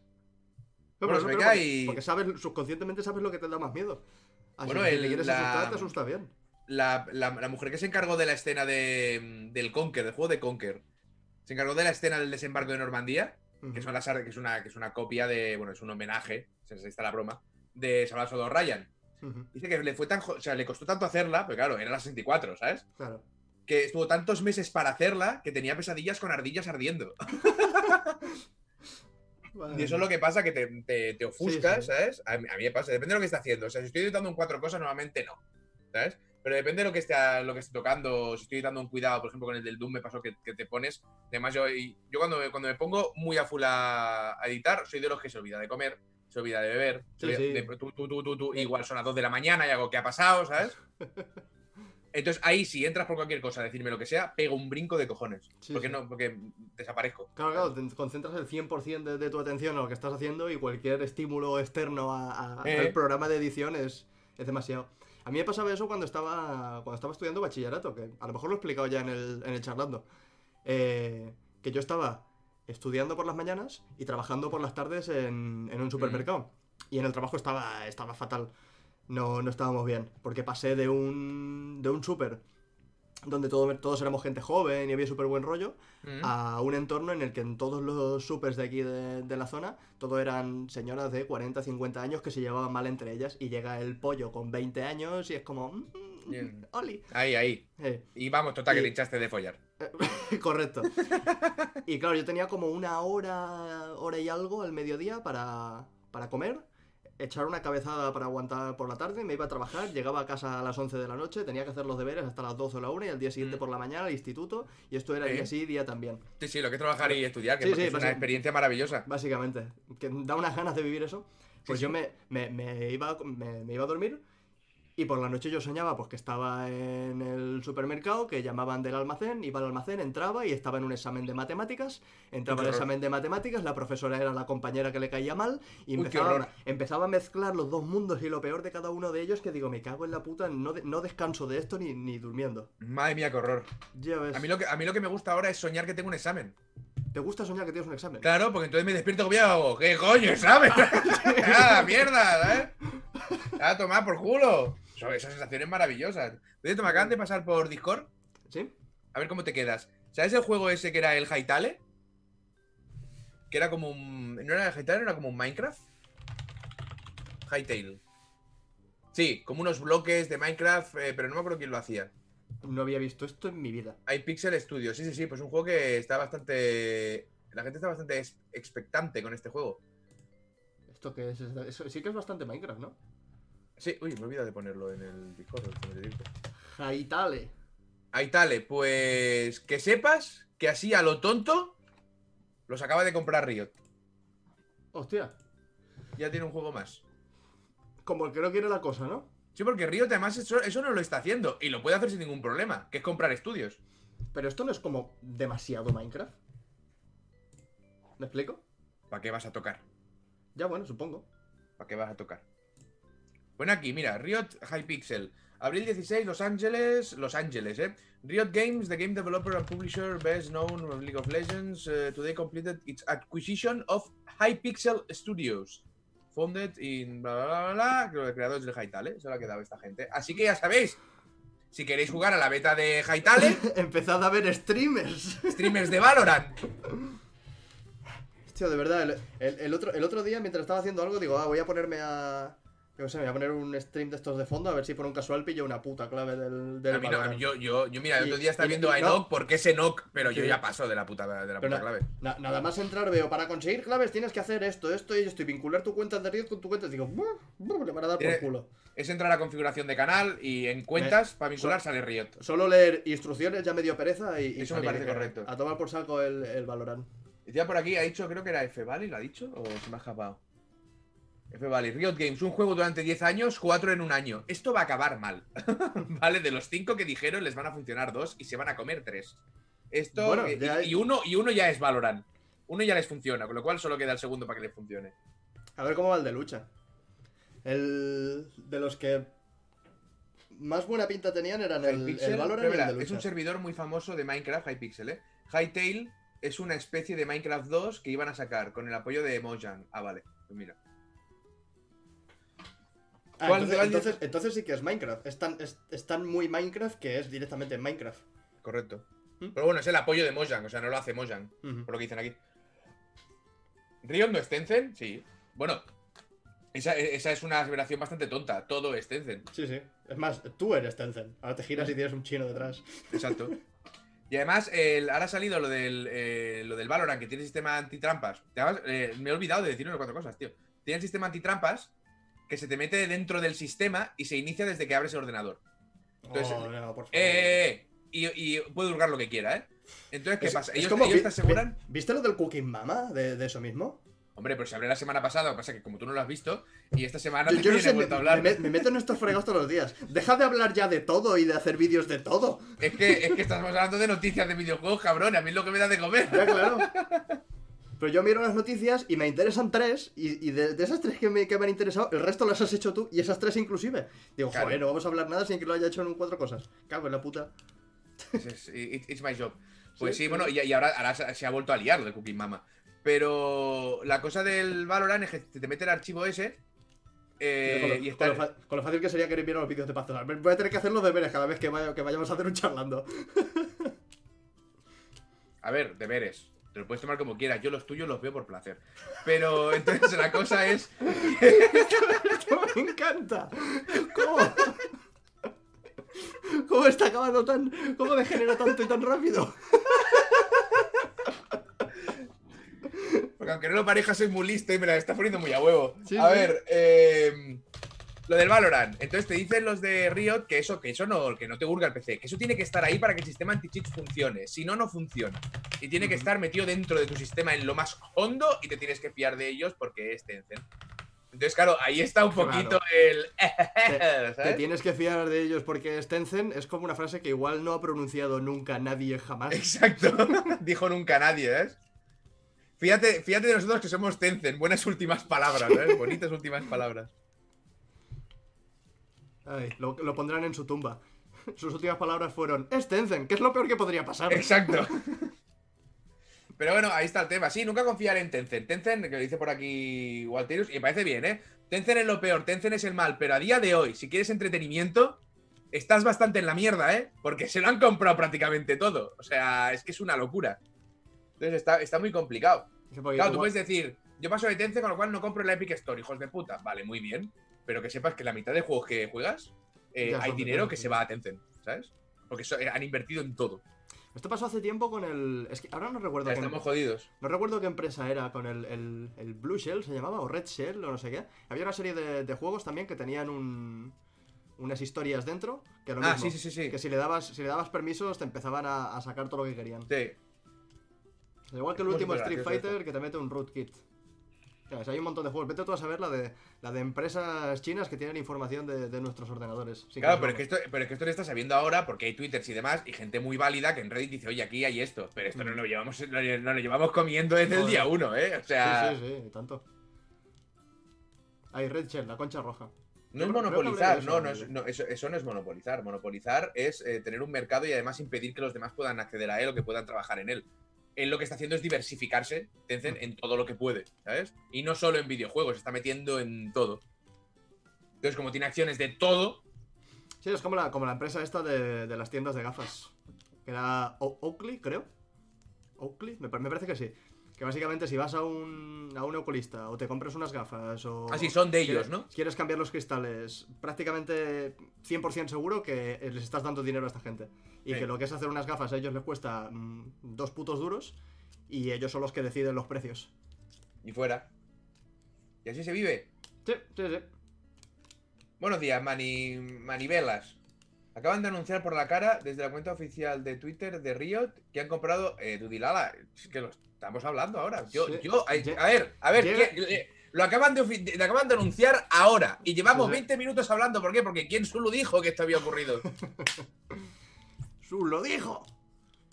Bueno, pero se me pero cae porque, y- porque sabes, subconscientemente sabes lo que te da más miedo. Así Bueno, que si el- te quieres la- asustar, te asusta bien. La, la- la mujer que se encargó de la escena de, del Conquer, del juego de Conquer, se encargó de la escena del desembarco de Normandía, que, son las, ar- que, es, una, que es una copia de. Bueno, es un homenaje, se está la broma, de Salvador Ryan. Dice que le fue tan. O sea, le costó tanto hacerla, pero claro, era la 64, ¿sabes? Claro. Que estuvo tantos meses para hacerla que tenía pesadillas con ardillas ardiendo. Y eso es lo que pasa, que te, te, te ofuscas, Sí, sí. ¿sabes? A mí, a mí me pasa, depende de lo que esté haciendo. O sea, si estoy editando en cuatro cosas, normalmente no, ¿sabes? Pero depende de lo que esté, lo que esté tocando. Si estoy dando un cuidado, por ejemplo, con el del Doom me pasó que, que te pones. Además, yo, y- yo cuando, me, cuando me pongo muy a full a, a editar, soy de los que se olvida de comer, se olvida de beber. Sí, olvida sí. de- tú, tú, tú, igual son las 2 de la mañana y algo que ha pasado, ¿sabes? Entonces ahí, si entras por cualquier cosa, decirme lo que sea, pego un brinco de cojones. Sí, porque sí. no, porque desaparezco. Claro, claro, te concentras el 100% de, de tu atención en lo que estás haciendo y cualquier estímulo externo a- a- Eh. al programa de edición es, es demasiado. A mí me pasaba eso cuando estaba, cuando estaba estudiando bachillerato, que a lo mejor lo he explicado ya en el, en el charlando. Eh, que yo estaba estudiando por las mañanas y trabajando por las tardes en, en un supermercado. Y en el trabajo estaba, estaba fatal. No, no estábamos bien. Porque pasé de un, de un súper donde todo- todos éramos gente joven y había súper buen rollo, Mm. a un entorno en el que en todos los supers de aquí de, de la zona, todo eran señoras de 40, 50 años que se llevaban mal entre ellas y llega el pollo con 20 años y es como... "Mm. Oli. Ahí, ahí. Eh, Y vamos, total, que Y- te hinchaste de follar. correcto. Y claro, yo tenía como una hora, hora y algo al mediodía para, para comer, echar una cabezada para aguantar por la tarde, me iba a trabajar, llegaba a casa a las 11 de la noche, tenía que hacer los deberes hasta las 12 o la 1 y al día siguiente Mm. por la mañana al instituto y esto era Sí. día sí, día también. Sí, sí, lo que es trabajar y estudiar, que Sí, porque sí, es una experiencia maravillosa. Básicamente, que da unas ganas de vivir eso. Pues yo me, me- me iba, me, me iba a dormir y por la noche yo soñaba pues que estaba en el supermercado, que llamaban del almacén, iba al almacén, entraba y estaba en un examen de matemáticas, entraba al horror. examen de matemáticas, la profesora era la compañera que le caía mal y Uy, empezaba, empezaba a mezclar los dos mundos y lo peor de cada uno de ellos que digo, me cago en la puta, no, de- no descanso de esto ni, ni durmiendo. Madre mía, qué horror. Ya ves, A mí, lo que, a mí lo que me gusta ahora es soñar que tengo un examen. ¿Te gusta soñar que tienes un examen? Claro, porque entonces me despierto hago, ¿qué coño, examen? ¡Ah, la mierda! ¿sabes? ¡A tomar por culo! Son esas sensaciones maravillosas. De hecho, me acaban de pasar por Discord. ¿Sí? A ver cómo te quedas. ¿Sabes el juego ese que era el Haitale? Que era como un. ¿No era el Haitale? Era como un Minecraft. Hightail. Sí, como unos bloques de Minecraft, eh, pero no me acuerdo quién lo hacía. No había visto esto en mi vida. Hay Pixel Studios, sí, sí, sí, pues un juego que está bastante. La gente está bastante ex- expectante con este juego. ¿Esto qué es? Eso sí que es bastante Minecraft, ¿no? Sí, uy, me olvidado de ponerlo en el Discord. Haitale. Haitale, pues que sepas que así a lo tonto los acaba de comprar Riot. Hostia. Ya tiene un juego más. Como el que no quiere la cosa, ¿no? Sí, porque Riot además eso, eso no lo está haciendo y lo puede hacer sin ningún problema, que es comprar estudios. Pero esto no es como demasiado Minecraft. ¿Me explico? ¿Para qué vas a tocar? Ya, bueno, supongo. ¿Para qué vas a tocar? Bueno, aquí, mira, Riot Hypixel. Abril 16, Los Ángeles. Los Ángeles, ¿eh? Riot Games, the game developer and publisher best known of League of Legends, uh, today completed its acquisition of Hypixel Studios. Founded in bla bla bla bla, bla creadores de Hytale, eso lo ha quedado esta gente. Así que ya sabéis, si queréis jugar a la beta de Hytale, Empezad a ver streamers. streamers de Valorant. Hostia, de verdad, el, el- el otro, el otro día mientras estaba haciendo algo, digo, ah, voy a ponerme a. Yo qué sé, me voy a poner un stream de estos de fondo a ver si por un casual pillo una puta clave del. del A mí no, a Valorant. mí yo, yo, yo, mira, el Y- otro día estaba y- viendo a y no. Enoch porque es Enoch, pero yo ya paso de la puta, de la puta na- clave. na- nada más entrar veo, para conseguir claves tienes que hacer esto, esto y esto, y vincular tu cuenta de Riot con tu cuenta. Y digo, le van a dar por culo. Es entrar a configuración de canal y en cuentas para vincular sale Riot. Solo leer instrucciones ya me dio pereza y. y Eso me parece que- correcto. A tomar por saco el, el Valorant. Decía por aquí, ha dicho, creo que era F Valley, ¿lo ha dicho? ¿O se me ha escapado? F Valley, Riot Games, un juego durante 10 años, 4 en un año. Esto va a acabar mal. vale, de los 5 que dijeron, les van a funcionar 2 y se van a comer 3. Esto. Bueno, y, uno, y uno ya es Valorant. Uno ya les funciona, con lo cual solo queda el segundo para que les funcione. A ver cómo va el de lucha. El. De los que. Más buena pinta tenían eran el, Hypixel, el Valorant y el de es un lucha. servidor muy famoso de Minecraft, Hypixel, ¿eh? Hytale es una especie de Minecraft 2 que iban a sacar con el apoyo de Mojang. Ah, vale. Pues mira. Ah, ¿Cuál entonces, de- entonces, entonces sí que es Minecraft. Es tan, es, es tan muy Minecraft que es directamente Minecraft. Correcto. ¿Mm? Pero bueno, es el apoyo de Mojang, o sea, no lo hace Mojang, por lo que dicen aquí. ¿Riot no es Tencent? Sí. Bueno, esa, esa es una aseveración bastante tonta. Todo es Tencent. Sí, sí. Es más, tú eres Tencent. Ahora te giras y tienes un chino detrás. Exacto. Y además, el- ahora ha salido lo del, eh, lo del Valorant, que tiene sistema antitrampas. Has- eh, me he olvidado de decir unas cuatro cosas, tío. Tiene el sistema antitrampas que se te mete dentro del sistema y se inicia desde que abres el ordenador. Entonces, Oh, no, por favor. Eh, eh, eh. Y, y puede hurgar lo que quiera, ¿eh? Entonces, ¿qué Es- pasa? es Ellos, como ellos vi- te aseguran. vi- ¿Viste lo del Cooking Mama? De, de eso mismo. Hombre, pero se abrió la semana pasada, lo que pasa es que como tú no lo has visto, y esta semana Yo, yo no sé, me, a hablar. me- me meto en estos fregados todos los días. Deja de hablar ya de todo y de hacer vídeos de todo. Es que, es que estamos hablando de noticias de videojuegos, cabrón. A mí es lo que me da de comer. Ya, claro. Pero yo miro las noticias y me interesan tres, y, y de, de esas tres que me, que me han interesado, el resto las has hecho tú, y esas tres inclusive. Digo, Claro. joder, no vamos a hablar nada sin que lo haya hecho en cuatro cosas. Cago en la puta. It's my job. Pues sí, Sí, bueno, y, y ahora, ahora se ha vuelto a liar lo de Cooking Mama. Pero la cosa del Valorant es que te mete el archivo ese. eh, con, lo, y con está. lo con lo fácil que sería que vieran los vídeos de Pastoral. Voy a tener que hacer los deberes cada vez que, vaya- que vayamos a hacer un charlando. A ver, deberes. Te lo puedes tomar como quieras. Yo los tuyos los veo por placer. Pero entonces la cosa es. Esto me encanta. ¿Cómo? ¿Cómo está acabando tan. ¿Cómo degenera tanto y tan rápido? Porque aunque no lo pareja, soy muy listo y me la está poniendo muy a huevo. Sí, a sí. ver, eh, lo del Valorant. Entonces te dicen los de Riot que eso, que eso no, que no te hurga el PC, que eso tiene que estar ahí para que el sistema anti-cheats funcione. Si no, no funciona. Y tiene que estar metido dentro de tu sistema en lo más hondo y te tienes que fiar de ellos porque es Tencent. Entonces, claro, ahí está un Claro. poquito el. Te tienes que fiar de ellos porque es Tencent. Es como una frase que igual no ha pronunciado nunca nadie jamás. Exacto. Dijo nunca nadie, ¿ves? Fíjate, fíjate de nosotros que somos Tencent. Buenas últimas palabras, ¿eh? Bonitas últimas palabras. Ay, lo, lo pondrán en su tumba. Sus últimas palabras fueron: Es Tencent, que es lo peor que podría pasar. Exacto. Pero bueno, ahí está el tema. Sí, nunca confiar en Tencent. Tencent, que lo dice por aquí Walterius, y me parece bien, ¿eh? Tencent es lo peor, Tencent es el mal, pero a día de hoy, si quieres entretenimiento, estás bastante en la mierda, ¿eh? Porque se lo han comprado prácticamente todo. O sea, es que es una locura. Entonces está, está muy complicado. Claro, tú puedes decir, yo paso de Tencent, con lo cual no compro la Epic Store, hijos de puta. Vale, muy bien. Pero que sepas que la mitad de juegos que juegas, eh, Ya hay dinero que se va a Tencent, ¿sabes? Porque so- eh, han invertido en todo. Esto pasó hace tiempo con el. Es que ahora no recuerdo. qué- estamos jodidos. No recuerdo qué empresa era con el, el, el Blue Shell, se llamaba, o Red Shell, o no sé qué. Había una serie de, de juegos también que tenían un, unas historias dentro, que lo Ah, mismo. sí, sí, sí. Que si le dabas, si le dabas permisos, te empezaban a, a sacar todo lo que querían. Sí. Igual que el último Street Fighter que te mete un rootkit. Hay un montón de juegos. Vete tú a saber la de, la de empresas chinas que tienen información de, de nuestros ordenadores. Sí, Claro, pero es, que esto, pero es que esto le está sabiendo ahora porque hay twitters y demás y gente muy válida que en Reddit dice, oye, aquí hay esto. Pero esto no Mm. lo llevamos, no, no lo llevamos comiendo desde el día uno, ¿eh? O sea, Sí, sí, sí, tanto. Hay Red Shell, la concha roja. no es monopolizar, no, no, es- eso, eso no es monopolizar. Monopolizar es eh, tener un mercado y además impedir que los demás puedan acceder a él o que puedan trabajar en él. Él lo que está haciendo es diversificarse, en todo lo que puede, ¿sabes? Y no solo en videojuegos, está metiendo en todo. Entonces, como tiene acciones de todo, Sí, es como la, como la empresa esta de, de las tiendas de gafas. Que era Oakley, creo. Oakley, me parece que sí. Que básicamente si vas a un, a un oculista o te compras unas gafas o... así son de ellos, quieres- ¿no? Quieres cambiar los cristales, prácticamente 100% seguro que les estás dando dinero a esta gente. Y Sí. que lo que es hacer unas gafas a ellos les cuesta mm, dos putos duros y ellos son los que deciden los precios. Y fuera. Y así se vive. Sí, sí, sí. Buenos días, mani... manivelas. Acaban de anunciar por la cara desde la cuenta oficial de Twitter de Riot que han comprado eh, Dudilala. Es que lo estamos hablando ahora. Yo, Sí. yo, a, ver, a ver, llega- ¿qué- eh, lo acaban de, de- acaban de anunciar ahora y llevamos Sí, sí. 20 minutos hablando. ¿Por qué? Porque quién solo dijo que esto había ocurrido. ¡Su lo dijo!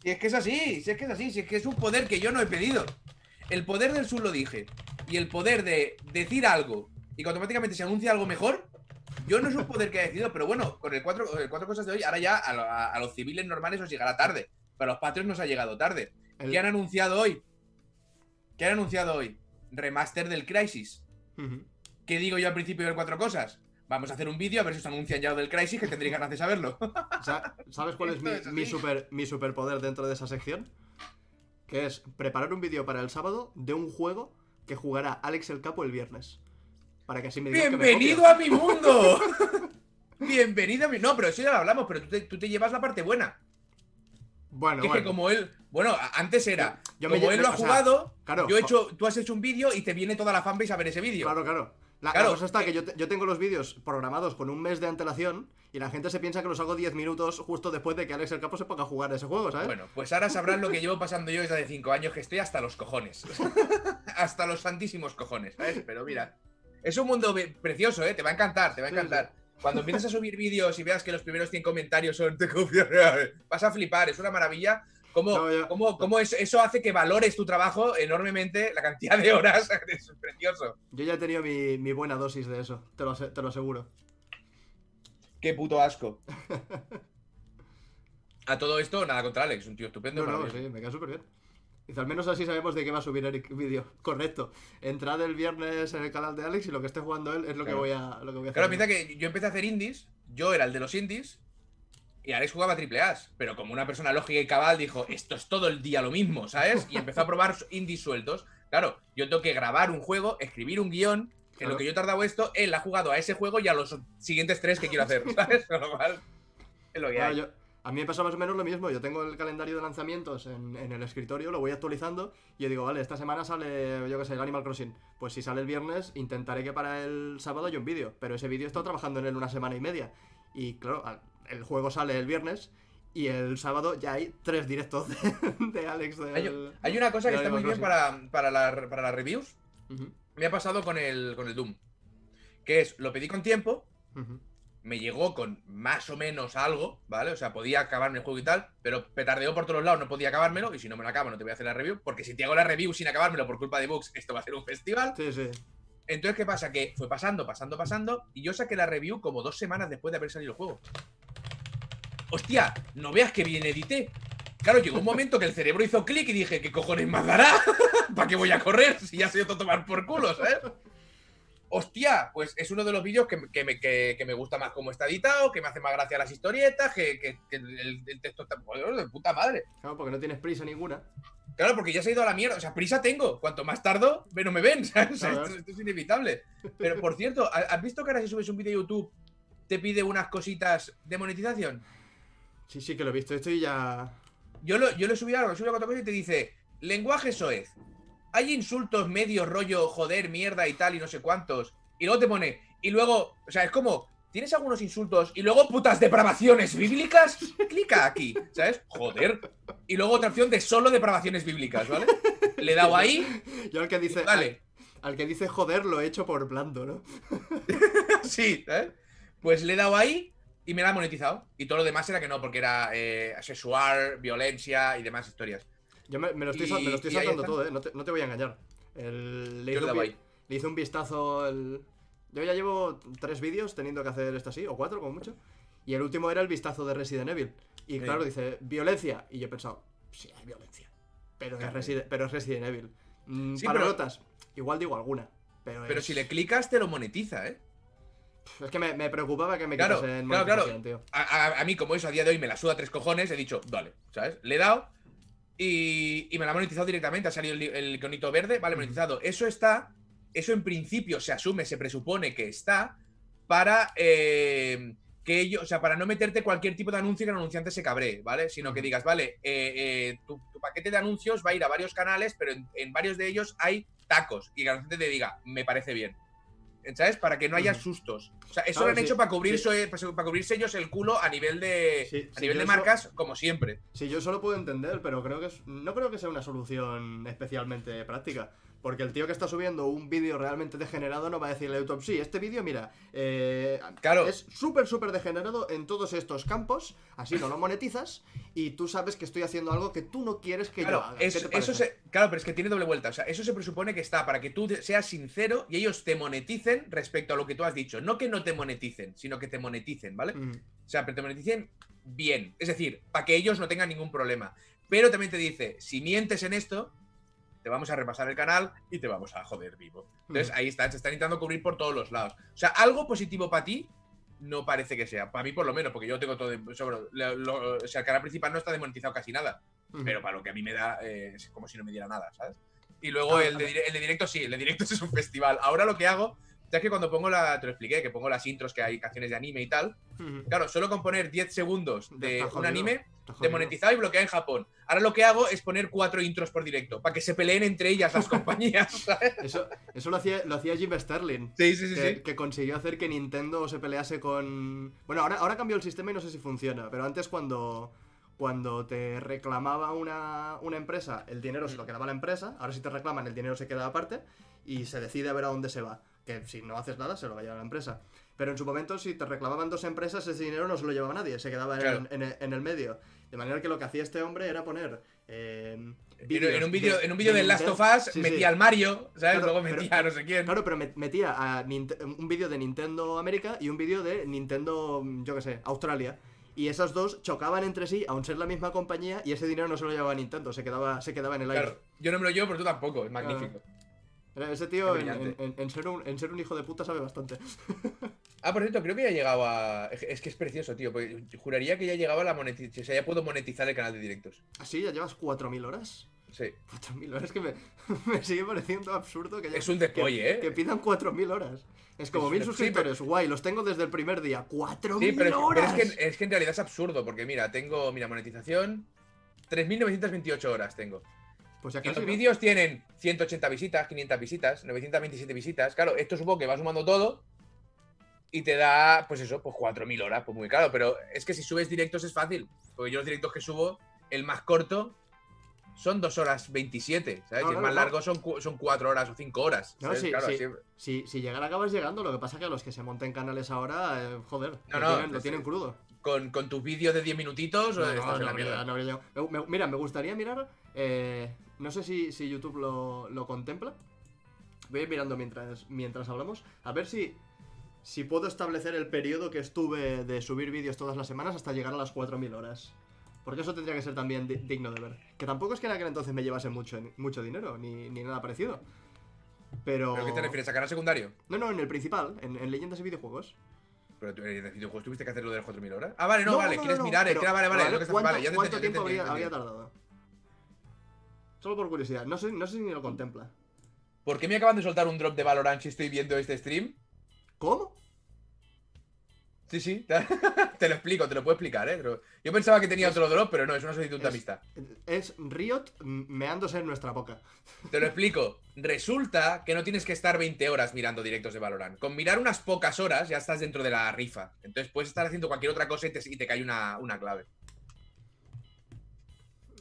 Si es que es así, si es que es así, si es que es un poder que yo no he pedido. El poder del sur lo dije. Y el poder de decir algo y que automáticamente se anuncia algo mejor, yo no es un poder que he decidido, pero bueno, con el cuatro, el cuatro cosas de hoy, ahora ya a, lo- a- a los civiles normales os llegará tarde. Pero a los patrios nos ha llegado tarde. El- ¿Qué han anunciado hoy? ¿Qué han anunciado hoy? Remaster del Crisis. ¿Qué digo yo al principio de cuatro cosas? Vamos a hacer un vídeo a ver si os anuncian ya lo del Crisis, que tendréis ganas de saberlo. O sea, ¿Sabes cuál es mi, es super, mi superpoder dentro de esa sección? Que es preparar un vídeo para el sábado de un juego que jugará Alex el Capo el viernes. Para que así me digan que me ¡Bienvenido a mi mundo! Bienvenido a mi. No, pero eso ya lo hablamos, pero tú te, tú te llevas la parte buena. Bueno, Que es que como él. Bueno, antes era. Yo como él lo ha o sea, jugado, claro, yo he hecho, tú has hecho un vídeo y te viene toda la fanbase a ver ese vídeo. Claro, claro. La, la Claro, cosa está eh, que yo, yo tengo los vídeos programados con un mes de antelación y la gente se piensa que los hago 10 minutos justo después de que Alex el Capo se ponga a jugar ese juego, ¿sabes? Bueno, pues ahora sabrán lo que llevo pasando yo desde hace 5 años, que estoy hasta los cojones. hasta los santísimos cojones, ¿sabes? Pero mira, es un mundo precioso, ¿eh? Te va a encantar, te va a Sí, encantar. Cuando empieces a subir vídeos y veas que los primeros 100 comentarios son te confío real", vas a flipar, es una maravilla. Cómo, No, cómo- cómo es- eso hace que valores tu trabajo enormemente, la cantidad de horas, es precioso. Yo ya he tenido mi, mi buena dosis de eso, te lo, te lo aseguro. Qué puto asco. A todo esto, nada contra Alex, un tío estupendo. No, no, sí, me queda súper bien. Dice, al menos así sabemos de qué va a subir Eric vídeo. Correcto. Entrad el viernes en el canal de Alex y lo que esté jugando él es lo Claro. que voy a, lo que voy a Claro, hacer. piensa que yo empecé a hacer indies, yo era el de los indies, y Alex jugaba triple A, pero como una persona lógica y cabal dijo, esto es todo el día lo mismo, ¿sabes? Y empezó a probar indies sueltos. Claro, yo tengo que grabar un juego, escribir un guion, en Claro. lo que yo he tardado esto, él ha jugado a ese juego y a los siguientes tres que quiero hacer, ¿sabes? Con lo cual, es lo que Claro, hay. yo- a mí me pasa más o menos lo mismo. Yo tengo el calendario de lanzamientos en, en el escritorio, lo voy actualizando y yo digo, vale, esta semana sale, yo qué sé, el Animal Crossing. Pues si sale el viernes, intentaré que para el sábado haya un vídeo. Pero ese vídeo he estado trabajando en él una semana y media. Y claro, el juego sale el viernes y el sábado ya hay tres directos de, de Alex. Del, Hay, hay una cosa que está muy bien para, para, la- para las reviews, me ha pasado con el, con el Doom, que es, lo pedí con tiempo. Me llegó con más o menos algo, ¿vale? O sea, podía acabarme el juego y tal, pero petardeó por todos lados, no podía acabármelo, y si no me lo acabo no te voy a hacer la review, porque si te hago la review sin acabármelo por culpa de bugs, esto va a ser un festival. Sí, sí. Entonces, ¿qué pasa? Que fue pasando, pasando, pasando, y yo saqué la review como dos semanas después de haber salido el juego. Hostia, no veas que bien edité. Claro, llegó un momento que el cerebro hizo clic y dije, ¿qué cojones más dará? ¿Para qué voy a correr si ya se ido a tomar por culo, ¿sabes? Hostia, pues es uno de los vídeos que, que me, que- que me gusta más cómo está editado, que me hace más gracia las historietas, que, el, el texto está joder, de puta madre. Claro, porque no tienes prisa ninguna. Claro, porque ya se ha ido a la mierda. O sea, prisa tengo. Cuanto más tardo, menos me ven. esto, esto es inevitable. Pero por cierto, ¿ha- ¿has visto que ahora si subes un vídeo a YouTube te pide unas cositas de monetización? Sí, sí, que lo he visto. Estoy ya. Yo lo, yo le subí le subí cuatro cosas y te dice, lenguaje soez. Hay insultos medio rollo, joder, mierda y tal y no sé cuántos. Y luego te pone, y luego, o sea, es como, ¿tienes algunos insultos y luego putas depravaciones bíblicas? Clica aquí, ¿sabes? Joder. Y luego otra opción de solo depravaciones bíblicas, ¿vale? Le he dado ahí, Yo al que dice. vale. Al, al que dice joder lo he hecho por blando, ¿no? Sí, ¿eh? Pues le he dado ahí y me la ha monetizado. Y todo lo demás era que no, porque era eh, sexual, violencia y demás historias. Yo me, me lo estoy, Y- me lo estoy y ahí saltando todo, ¿eh? No te, no te voy a engañar. El, le, Yo hice le un le hice un vistazo. El... Yo ya llevo tres vídeos teniendo que hacer esto así, o cuatro como mucho. Y el último era el vistazo de Resident Evil. Y Sí. claro, dice violencia. Y yo he pensado, sí, hay violencia. Pero, Claro. es, Reside- pero es Resident Evil. Mm, Sí, palabrotas, igual digo alguna. Pero, Pero es... si le clicas, te lo monetiza, ¿eh? Es que me, me preocupaba que me Claro, quitasen claro, claro. tío. A, a- a mí, como eso a día de hoy me la suda tres cojones, he dicho, dale, ¿sabes? Le he dado y, y me la ha monetizado directamente. Ha salido el, el iconito verde, vale, monetizado. Eso está, eso en principio se asume, se presupone que está para eh, que ellos, o sea, para no meterte cualquier tipo de anuncio que el anunciante se cabree, ¿vale? Sino que digas, vale, eh, eh, tu, tu paquete de anuncios va a ir a varios canales, pero en, en varios de ellos hay tacos y que el anunciante te diga, me parece bien. ¿Sabes? Para que no haya sustos. O sea, eso Claro, lo han sí, hecho para cubrir, sí. so- para cubrirse ellos el culo a nivel de, Sí, a nivel de marcas, como siempre. Sí, yo solo puedo entender, pero creo que es, no creo que sea una solución especialmente práctica. Porque el tío que está subiendo un vídeo realmente degenerado no va a decirle a YouTube, sí, este vídeo, mira, eh, Claro. es súper, súper degenerado en todos estos campos, así no lo monetizas, y tú sabes que estoy haciendo algo que tú no quieres que yo Claro, haga. ¿Qué es- eso se, claro, pero es que tiene doble vuelta. O sea, eso se presupone que está para que tú seas sincero y ellos te moneticen respecto a lo que tú has dicho. No que no te moneticen, sino que te moneticen, ¿vale? Mm, O sea, pero te moneticen bien. Es decir, para que ellos no tengan ningún problema. Pero también te dice, si mientes en esto, te vamos a repasar el canal y te vamos a joder vivo. Entonces mm. ahí está, se están intentando cubrir por todos los lados. O sea, algo positivo para ti no parece que sea. Para mí por lo menos, porque yo tengo todo de- sobre... lo- lo- o sea, el canal principal no está demonetizado casi nada. Pero para lo que a mí me da, eh, es como si no me diera nada, ¿sabes? Y luego Ah, el, de, el de directo sí, el de directo es un festival. Ahora lo que hago, ya que cuando pongo la, te lo expliqué, que pongo las intros que hay canciones de anime y tal, claro, solo con poner 10 segundos de un anime. Demonetizado y bloqueado en Japón. Ahora lo que hago es poner cuatro intros por directo, para que se peleen entre ellas las compañías, ¿sabes? Eso, eso lo, hacía, lo hacía Jim Sterling. Sí, sí, sí, que, sí. que consiguió hacer que Nintendo se pelease con. Bueno, ahora, ahora cambió el sistema y no sé si funciona, pero antes cuando, cuando te reclamaba una, una empresa, el dinero se lo quedaba la empresa, ahora si te reclaman el dinero se queda aparte y se decide a ver a dónde se va. Que si no haces nada se lo va a llevar la empresa. Pero en su momento si te reclamaban dos empresas ese dinero no se lo llevaba nadie, se quedaba en, Claro. en el- en el medio. De manera que lo que hacía este hombre era poner... eh, En, vídeos en un vídeo de- en Last of Us Sí, sí. metía al Mario, ¿sabes? Claro, Luego pero- metía a no sé quién. Claro, pero met- metía a un vídeo de Nintendo América y un vídeo de Nintendo, yo qué sé, Australia. Y esos dos chocaban entre sí, aun ser la misma compañía, y ese dinero no se lo llevaba Nintendo, se quedaba, se quedaba en el aire. Claro, yo no me lo llevo, pero tú tampoco, es magnífico. Ese tío en, brillante. en- en ser un, en ser un hijo de puta sabe bastante. Ah, por cierto, creo que ya ha llegado a. Es es que es precioso, tío. Porque juraría que ya llegaba la monetización. O sea, ya puedo monetizar el canal de directos. ¿Así? ¿Ya llevas 4.000 horas? Sí. 4.000 horas que me, me sigue pareciendo absurdo que, ya- Es un que, ¿eh? que pidan 4.000 horas. Es como Es mil sí, suscriptores, guay, los tengo desde el primer día. ¡4.000 Sí, pero, es- pero horas! es, que, es que en realidad es absurdo. Porque mira, tengo. Mira, monetización. 3.928 horas tengo. Pues ya Y casi, los ¿no? vídeos tienen 180 visitas, 500 visitas, 927 visitas. Claro, esto supongo que va sumando todo. Y te da, pues eso, pues 4.000 horas, pues muy caro. Pero es que si subes directos es fácil. Porque yo los directos que subo, el más corto son 2 horas 27, ¿sabes? No, y el más no. largo son, son 4 horas o 5 horas. No, sí, Claro, así- Si, si llegar acabas llegando, lo que pasa que a los que se monten canales ahora, eh, joder, No, lo, no, tienen, lo tienen crudo. con, con tus vídeos de 10 minutitos, No, o estás en la mierda. mira, me gustaría mirar, eh, no sé si, si YouTube lo, lo contempla. Voy a ir mirando mientras, mientras hablamos, a ver si, si puedo establecer el periodo que estuve de subir vídeos todas las semanas hasta llegar a las 4.000 horas. Porque eso tendría que ser también di- digno de ver. Que tampoco es que en aquel entonces me llevase mucho, mucho dinero, ni, ni nada parecido. Pero... ¿Pero qué te refieres? ¿A canal secundario? No, no, en el principal, en, en leyendas y videojuegos. Pero tú, en el videojuego tuviste que hacer lo de las 4.000 horas. Ah, vale, no, No, vale, no, quieres no, mirar, pero- ah, vale, vale, pero es lo que está- ¿cuánto, vale, ya te cuánto entendí, ya te tiempo habría, habría tardado? Solo por curiosidad, no sé, no sé si ni lo contempla. ¿Por qué me acaban de soltar un drop de Valorant si estoy viendo este stream? ¿Cómo? Sí, sí, te lo explico, te lo puedo explicar, ¿eh? Yo pensaba que tenía otro drop, pero no, es una solicitud de amistad. Es Riot meándose en nuestra boca. Te lo explico. Resulta que no tienes que estar 20 horas mirando directos de Valorant. Con mirar unas pocas horas ya estás dentro de la rifa. Entonces puedes estar haciendo cualquier otra cosa y te, y te cae una, una clave.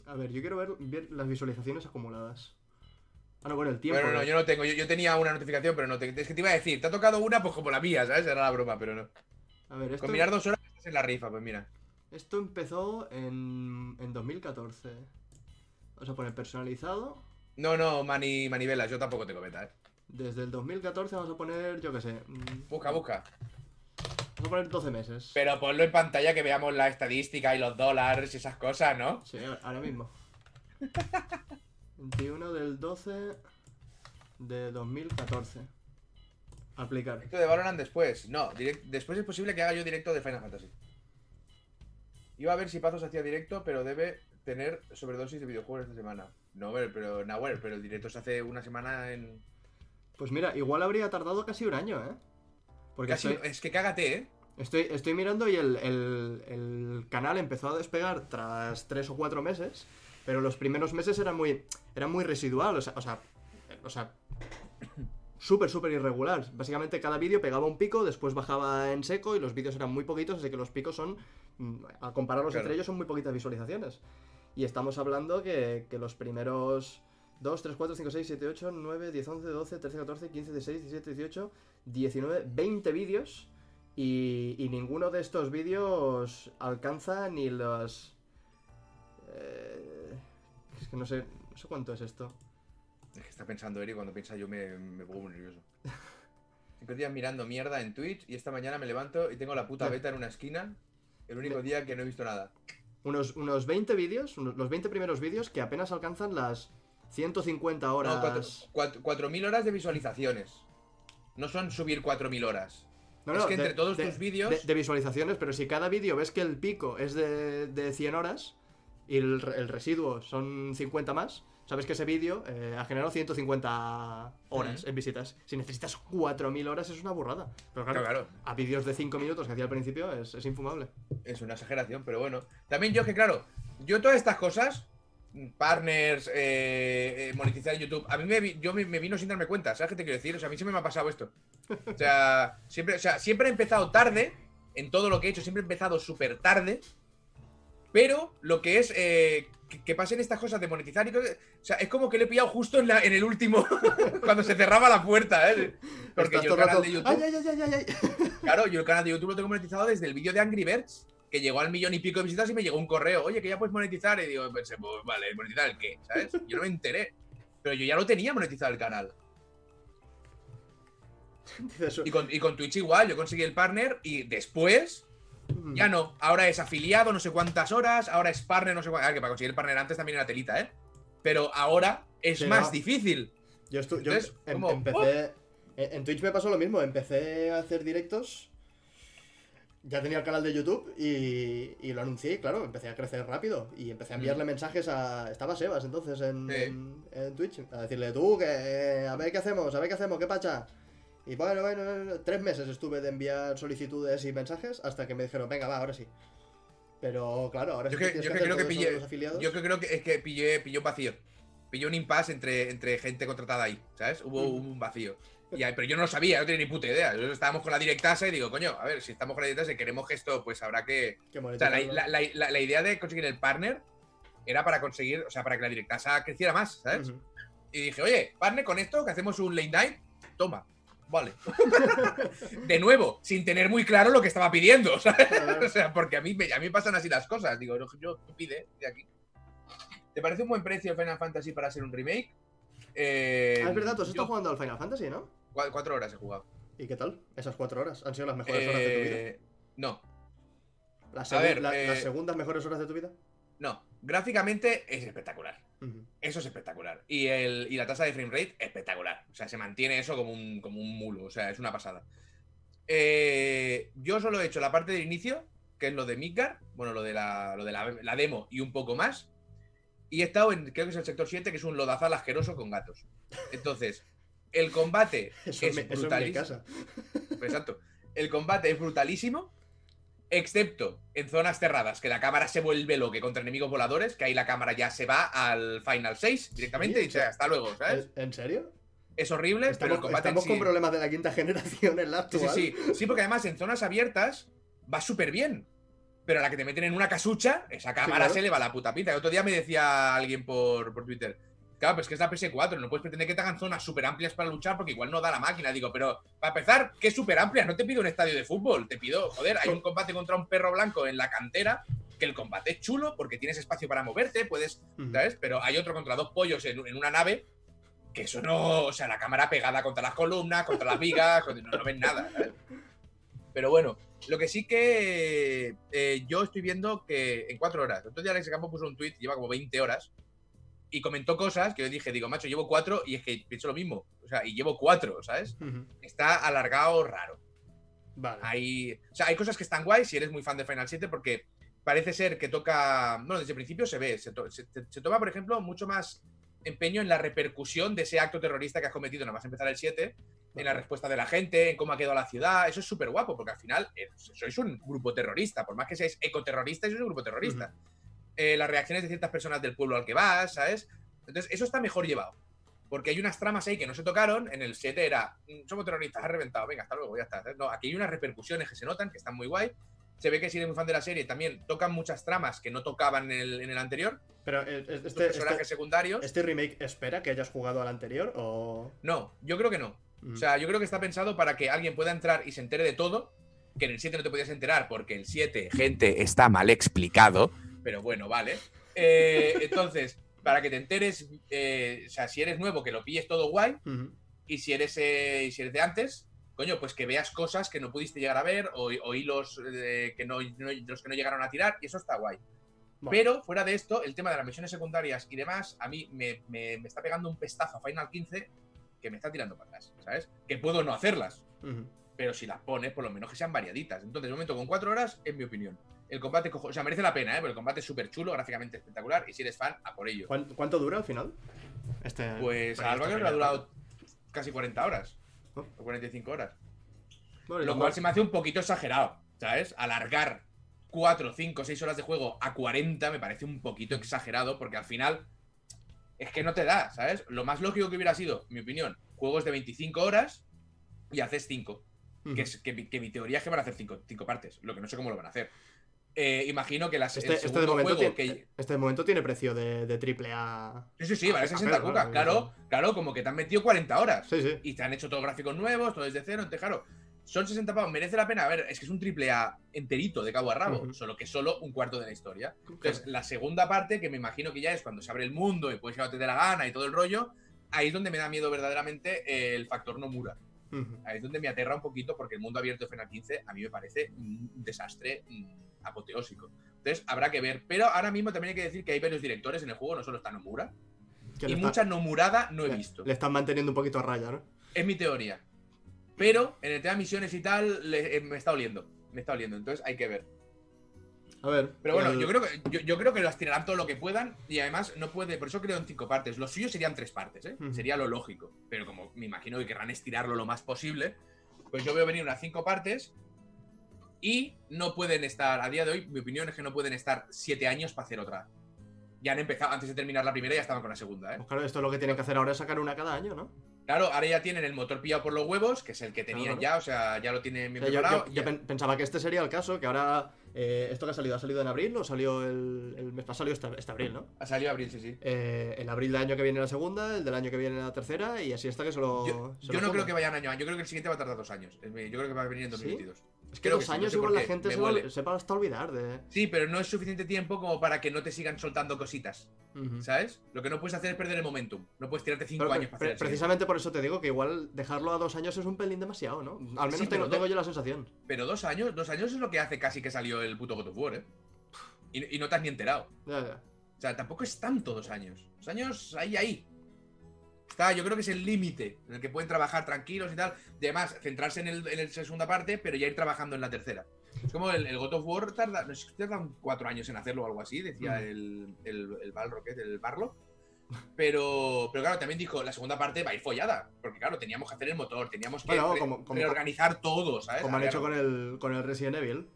A ver, yo quiero ver, ver las visualizaciones acumuladas. Ah, no, bueno, el tiempo. Bueno, no, ¿no? yo no tengo. Yo, yo tenía una notificación, pero no te, es que te iba a decir, te ha tocado una, pues como la mía, ¿sabes? Era la broma, pero no. A ver, esto, Con mirar dos horas estás en la rifa, pues mira. esto empezó en, en 2014. Vamos a poner personalizado. No, no, mani, manivelas, yo tampoco tengo beta, ¿eh? Desde el 2014 vamos a poner, yo qué sé. mm, Busca, busca. A poner 12 meses. Pero ponlo en pantalla que veamos la estadística y los dólares y esas cosas, ¿no? Sí, ahora mismo. 21 del 12 de 2014. Aplicar. Directo de Valorant después. No, después es posible que haga yo directo de Final Fantasy. Iba a ver si Pazos hacía directo, pero debe tener sobredosis de videojuegos esta semana. No, pero, pero, Nahuel, pero el directo se hace una semana en. Pues mira, igual habría tardado casi un año, ¿eh? Porque Casi, estoy, Es que cágate, ¿eh? Estoy, estoy mirando y el, el- el canal empezó a despegar tras tres o cuatro meses, pero los primeros meses eran muy, eran muy residual, o sea, o sea, o sea súper, súper irregular. Básicamente cada vídeo pegaba un pico, después bajaba en seco y los vídeos eran muy poquitos, así que los picos son, mm, a compararlos Claro. entre ellos, son muy poquitas visualizaciones. Y estamos hablando que, que los primeros 2, 3, 4, 5, 6, 7, 8, 9, 10, 11, 12, 13, 14, 15, 16, 17, 18, 19, 20 vídeos. Y, y ninguno de estos vídeos alcanza ni los... eh, es que no sé, no sé cuánto es esto. Es que está pensando Eri, cuando piensa yo me, me pongo muy nervioso. Cinco días mirando mierda en Twitch y esta mañana me levanto y tengo la puta beta en una esquina. El único día que no he visto nada. Unos, unos 20 vídeos, unos- los 20 primeros vídeos que apenas alcanzan las 150 horas. No, cuatro- cuatro- 4.000 horas de visualizaciones. No son subir 4.000 horas. No, es no, que entre todos de- tus vídeos- De, de visualizaciones, pero si cada vídeo ves que el pico es de, de 100 horas y el, re- el residuo son 50 más, sabes que ese vídeo eh, ha generado 150 horas en visitas. Si necesitas 4.000 horas es una burrada. Pero claro, Claro, claro. a vídeos de 5 minutos que hacía al principio es, es infumable. Es una exageración, pero bueno. También yo que, claro, yo todas estas cosas, partners, eh, eh, monetizar en YouTube, a mí me, yo me, me vino sin darme cuenta, ¿sabes qué te quiero decir? O sea, a mí siempre me ha pasado esto. O sea, siempre, o sea, siempre he empezado tarde en todo lo que he hecho, siempre he empezado súper tarde, pero lo que es eh, que, que pasen estas cosas de monetizar y cosas, o sea, es como que lo he pillado justo en, la- en el último, cuando se cerraba la puerta, ¿eh? Porque Estás yo el canal rato, de YouTube... ¡Ay, ay, ay, ay, ay, ay! Claro, yo el canal de YouTube lo tengo monetizado desde el vídeo de Angry Birds, que llegó al millón y pico de visitas y me llegó un correo, oye, que ya puedes monetizar. Y digo, pensé, pues vale, ¿monetizar el qué? ¿Sabes? Yo no me enteré. Pero yo ya lo tenía monetizado el canal. Y con, y con Twitch igual, yo conseguí el partner y después "Mm, ya no. Ahora es afiliado no sé cuántas horas, ahora es partner no sé cuántas. A ver, que para conseguir el partner antes también era telita, ¿eh? Pero ahora es Sí, más no. difícil. Yo, estu- yo Entonces, em- como, empecé. En, en Twitch me pasó lo mismo. Empecé a hacer directos. Ya tenía el canal de YouTube y, y lo anuncié y claro, empecé a crecer rápido. Y empecé a enviarle mensajes a. Estaba Sebas entonces en, Mm. Sí. en- en Twitch. A decirle, tú, que a ver qué hacemos, a ver qué hacemos, qué pacha. Y bueno, bueno, tres meses estuve de enviar solicitudes y mensajes hasta que me dijeron, venga, va, ahora sí. Pero claro, ahora Yo sí que- yo que creo que pillé- los afiliados. Yo creo que es que pillé, pilló un vacío. Pilló un impasse entre, entre gente contratada ahí, ¿sabes? Hubo, Mm. hubo un vacío. Y pero yo no lo sabía, no tenía ni puta idea. Nosotros estábamos con la directasa y digo, coño, a ver, si estamos con la directasa y queremos que esto, pues habrá que. O sea, la, monetizarlo. la- la- la- la idea de conseguir el partner era para conseguir, o sea, para que la directasa creciera más, ¿sabes? Y dije, oye, partner con esto, que hacemos un late night, toma. Vale. de nuevo, sin tener muy claro lo que estaba pidiendo, ¿sabes? O sea, porque a mí, me- a mí pasan así las cosas. Digo, yo, pide de aquí. ¿Te parece un buen precio Final Fantasy para ser un remake? Eh, Ah, es verdad, tú has estado jugando al Final Fantasy, ¿no? cua- Cuatro horas he jugado. ¿Y qué tal? Esas cuatro horas han sido las mejores horas de tu vida. Eh, no, Las, ver, la- eh, las segundas mejores horas de tu vida. no. Gráficamente es espectacular. Eso es espectacular. Y, el, y la tasa de frame rate, espectacular. O sea, se mantiene eso como un, como un mulo. O sea, es una pasada. Eh, yo solo he hecho la parte del inicio, que es lo de Midgar, bueno, lo de, la, lo de la, la demo y un poco más. Y he estado en, creo que es el sector 7, que es un lodazal asqueroso con gatos. Entonces, el combate Eso, es eso en mi brutalísimo. casa. Exacto. El combate es brutalísimo, excepto en zonas cerradas, que la cámara se vuelve loque contra enemigos voladores, que ahí la cámara ya se va al Final 6 directamente Sí, y dice, hasta luego, ¿sabes? ¿En- ¿En serio? Es horrible, pero Estamos, el combate en estamos sí- con problemas de la quinta generación en la Sí, sí, actual. sí. Sí, porque además en zonas abiertas va súper bien. Pero a la que te meten en una casucha, esa cámara claro. se le va la puta pinta. El otro día me decía alguien por, por Twitter. Claro, pues que es la PS4, no puedes pretender que te hagan zonas súper amplias para luchar porque igual no da la máquina. Digo, pero para empezar, ¿qué súper amplias? No te pido un estadio de fútbol, te pido, joder, hay un combate contra un perro blanco en la cantera, que el combate es chulo porque tienes espacio para moverte, puedes. ¿sabes? Pero hay otro contra dos pollos en, en una nave, que eso no, o sea, la cámara pegada contra las columnas, contra las vigas, no, no ven nada, ¿sabes? Pero bueno, lo que sí que eh, yo estoy viendo que en cuatro horas, entonces Alex Campo puso un tweet, lleva como 20 horas, y comentó cosas que yo dije, digo, macho, llevo cuatro y es que pienso lo mismo, o sea, y llevo cuatro, ¿sabes? Ujú. Está alargado raro. Vale. Hay, o sea, hay cosas que están guay si eres muy fan de Final 7 porque parece ser que toca, bueno, desde el principio se ve, se, to- se- se toma, por ejemplo, mucho más empeño en la repercusión de ese acto terrorista que has cometido nada más empezar el 7, en la respuesta de la gente, en cómo ha quedado la ciudad, eso es súper guapo porque al final eh, sois un grupo terrorista, por más que seáis ecoterroristas, sois un grupo terrorista. Eh, las reacciones de ciertas personas del pueblo al que vas, ¿sabes? Entonces, eso está mejor llevado. Porque hay unas tramas ahí que no se tocaron. En el 7 era, "Mm, somos terroristas, has reventado, venga, hasta luego, ya está. No, aquí hay unas repercusiones que se notan, que están muy guay. Se ve que si eres muy fan de la serie, también tocan muchas tramas que no tocaban en el, en el anterior. Pero eh, este, personajes este, secundarios. este remake espera que hayas jugado al anterior o. No, yo creo que no. Mm. O sea, yo creo que está pensado para que alguien pueda entrar y se entere de todo, que en el 7 no te podías enterar porque el 7, gente, está mal explicado, pero bueno, vale. Eh, entonces, para que te enteres, eh, o sea, si eres nuevo, que lo pilles todo guay, Ujú. y si eres, eh, si eres de antes, coño, pues que veas cosas que no pudiste llegar a ver o, o hilos que no, los que no llegaron a tirar, y eso está guay. Pero fuera de esto, el tema de las misiones secundarias y demás, a mí me, me- me está pegando un pestazo a Final 15 que me está tirando para atrás, ¿sabes? Que puedo no hacerlas, pero si las pones, por lo menos que sean variaditas. Entonces, de momento, con cuatro horas, es mi opinión. El combate, cojo, o sea, merece la pena, ¿eh? Porque el combate es súper chulo, gráficamente espectacular. Y si eres fan, a por ello. ¿Cuán- ¿Cuánto dura al final? Este, Pues a Alba le ha durado casi 40 horas. Oh. O 45 horas. Bueno, Lo cual más- se me hace un poquito exagerado, ¿sabes? Alargar 4, 5, 6 horas de juego a 40 me parece un poquito exagerado porque al final es que no te da, ¿sabes? Lo más lógico que hubiera sido, mi opinión, juegos de 25 horas y haces 5. Ujú. Que, es, que, mi- que mi teoría es que van a hacer 5 partes, lo que no sé cómo lo van a hacer. Eh, imagino que las, Este, el este de segundo momento tiene, que... este de momento tiene precio de, de triple A. Sí, sí, sí, vale a 60 pelo, cucas, claro, claro, claro, como que te han metido 40 horas. Sí, sí. y te han hecho todos gráficos nuevos, todo desde cero, entonces claro, son 60 pavos, merece la pena, a ver, es que es un triple A enterito de cabo a rabo, solo que solo un cuarto de la historia. Entonces, la segunda parte, que me imagino que ya es cuando se abre el mundo y puedes ir a donde te dé la gana y todo el rollo, ahí es donde me da miedo verdaderamente el factor Nomura. Ahí es donde me aterra un poquito porque el mundo abierto de Final 15 a mí me parece un desastre mm, apoteósico. Entonces, habrá que ver. Pero ahora mismo también hay que decir que hay varios directores en el juego, no solo está Nomura. Y está- mucha Nomurada no he visto. Le están manteniendo un poquito a raya, ¿no? Es mi teoría. Pero en el tema misiones y tal, le- eh, me está oliendo. Me está oliendo. Entonces hay que ver. A ver. Pero bueno, el- yo creo que yo, yo creo que las tirarán todo lo que puedan. Y además no puede. Por eso creo en cinco partes. Lo suyo serían tres partes, ¿eh? Sería lo lógico. Pero como me imagino que querrán estirarlo lo más posible. Pues yo veo venir unas cinco partes. Y no pueden estar. A día de hoy, mi opinión es que no pueden estar siete años para hacer otra. Ya han empezado, antes de terminar la primera, ya estaban con la segunda, ¿eh? Pues claro, esto lo que tienen que hacer ahora es sacar una cada año, ¿no? Claro, ahora ya tienen el motor pillado por los huevos, que es el que tenían Claro. ya, o sea, ya lo tienen O bien sea, yo, preparado. yo- pensaba que este sería el caso, que ahora. eh, ¿Esto que ha salido? ¿Ha salido en abril o salió el, el mes pasado? Salió este, este abril, ¿no? Ha salido abril, sí, sí. Eh, el abril del año que viene la segunda, el del año que viene la tercera, y así hasta que se lo. Yo, se yo lo no creo que vayan año a año. Yo creo que el siguiente va a tardar dos años. Yo creo que va a venir en ¿Sí? 2022. Es que dos sí, no años sé igual la gente se, va- huele. se va hasta olvidar de. Sí, pero no es suficiente tiempo como para que no te sigan soltando cositas. ¿Sabes? Lo que no puedes hacer es perder el momentum. No puedes tirarte cinco Pero años pre- para hacer el siguiente. precisamente por eso te digo que igual dejarlo a dos años es un pelín demasiado, ¿no? Al menos Sí, tengo, tengo yo la sensación. Pero dos años, dos años es lo que hace casi que salió el puto God of War, ¿eh? Y, y no te has ni enterado. Ya, ya. O sea, tampoco es tanto dos años. Dos años ahí, ahí. Está, yo creo que es el límite en el que pueden trabajar tranquilos y tal. Además, centrarse en el, en el segunda parte, pero ya ir trabajando en la tercera. Es como el, el God of War tarda, no sé tardan cuatro años en hacerlo o algo así, decía Mm. el, el, el Balrocket, el Barlo. Pero, pero claro, también dijo, la segunda parte va a ir follada. Porque claro, teníamos que hacer el motor, teníamos que Bueno, re- como- como- reorganizar todo, ¿sabes? Como han hecho con el, con el Resident Evil.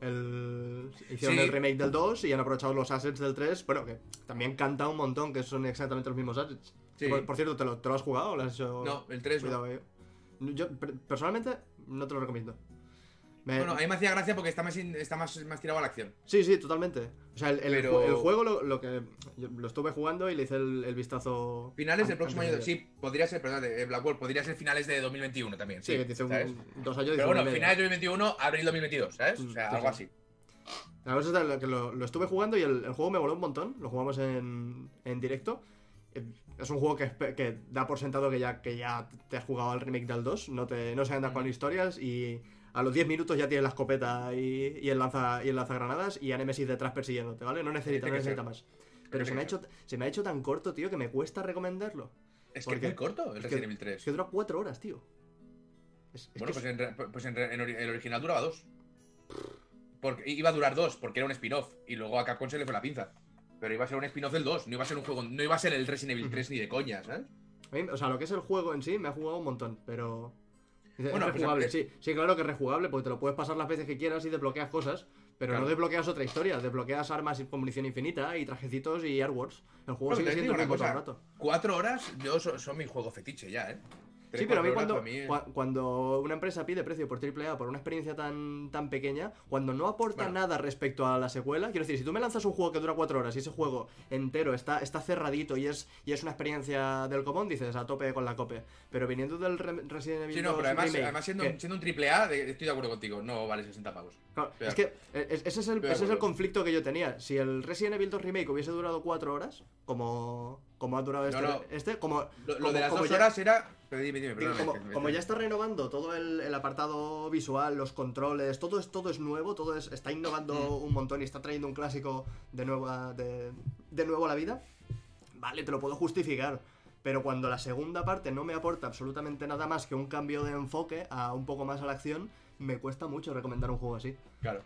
El, hicieron Sí. el remake del 2 y han aprovechado los assets del 3. Bueno, que también canta un montón, que son exactamente los mismos assets. Sí. Por, por cierto, ¿te lo, ¿te lo has jugado o lo has hecho? No, el 3 no. Cuidado, eh. Yo per- personalmente no te lo recomiendo. Me- Bueno, a mí me hacía gracia porque está más, in- está más, más tirado a la acción. Sí, sí, totalmente. O sea, el, el Pero- el juego lo, lo que. yo lo estuve jugando y le hice el, el vistazo. Finales del próximo año. Sí, podría ser, perdón, Black World, podría ser finales de 2021 también. Sí, Sí, que te dice un- dos años. Pero bueno, finales de 2021, abril 2022, ¿sabes? Mm, O sea, sí, algo sí. así. La cosa es que lo, lo estuve jugando y el, el juego me voló un montón. Lo jugamos en, en directo. Es un juego que, que da por sentado que ya, que ya te has jugado al remake del 2. No, te, no se anda con historias y a los 10 minutos ya tienes la escopeta y, y el, lanza, y el lanzagranadas y a Nemesis detrás persiguiéndote, ¿vale? No necesita, no más. Pero se me, ha hecho, se me ha hecho tan corto, tío, que me cuesta recomendarlo. Es que ¿Por es muy corto el Resident Evil 3. Es que dura 4 horas, tío. Es- es bueno, pues, es- en, re- pues en, el original duraba dos. Porque iba a durar dos, porque era un spin-off. Y luego a Capcom se le fue la pinza. Pero iba a ser un spin-off del 2, no iba a ser un juego, no iba a ser el Resident Evil 3 ni de coña, ¿sabes? mí, o sea, lo que es el juego en sí me ha jugado un montón, pero. Es, Bueno, pues, rejugable, sí, sí, claro que es rejugable, porque te lo puedes pasar las veces que quieras y desbloqueas cosas, pero Claro. no desbloqueas otra historia, desbloqueas armas con munición infinita y trajecitos y artworks. El juego Bueno, sigue siendo cosa, rato. Cuatro horas, yo so- son mi juego fetiche ya, ¿eh? Tres, Sí, pero a mí cuando, cua- cuando una empresa pide precio por AAA por una experiencia tan, tan pequeña, cuando no aporta Bueno. nada respecto a la secuela, quiero decir, si tú me lanzas un juego que dura 4 horas y ese juego entero está, está cerradito y es, y es una experiencia del común, dices a tope con la cope. Pero viniendo del Re- Resident Evil Sí, no, 2 pero además, remake, además siendo, que- siendo un triple A, de- estoy de acuerdo contigo, no vale 60 pavos. Claro, Estoy es que eh, es- ese es, el, ese es el conflicto que yo tenía. Si el Resident Evil 2 Remake hubiese durado 4 horas, como, como ha durado este, No, no. este como, Lo, de las como dos ya- horas era. Pero dime, dime, digo, como, ya está renovando todo el, el apartado visual, los controles, todo es, todo es nuevo, todo es, está innovando Mm. un montón y está trayendo un clásico de nuevo, a- de, de nuevo a la vida, vale, te lo puedo justificar. Pero cuando la segunda parte no me aporta absolutamente nada más que un cambio de enfoque a un poco más a la acción, me cuesta mucho recomendar un juego así. Claro.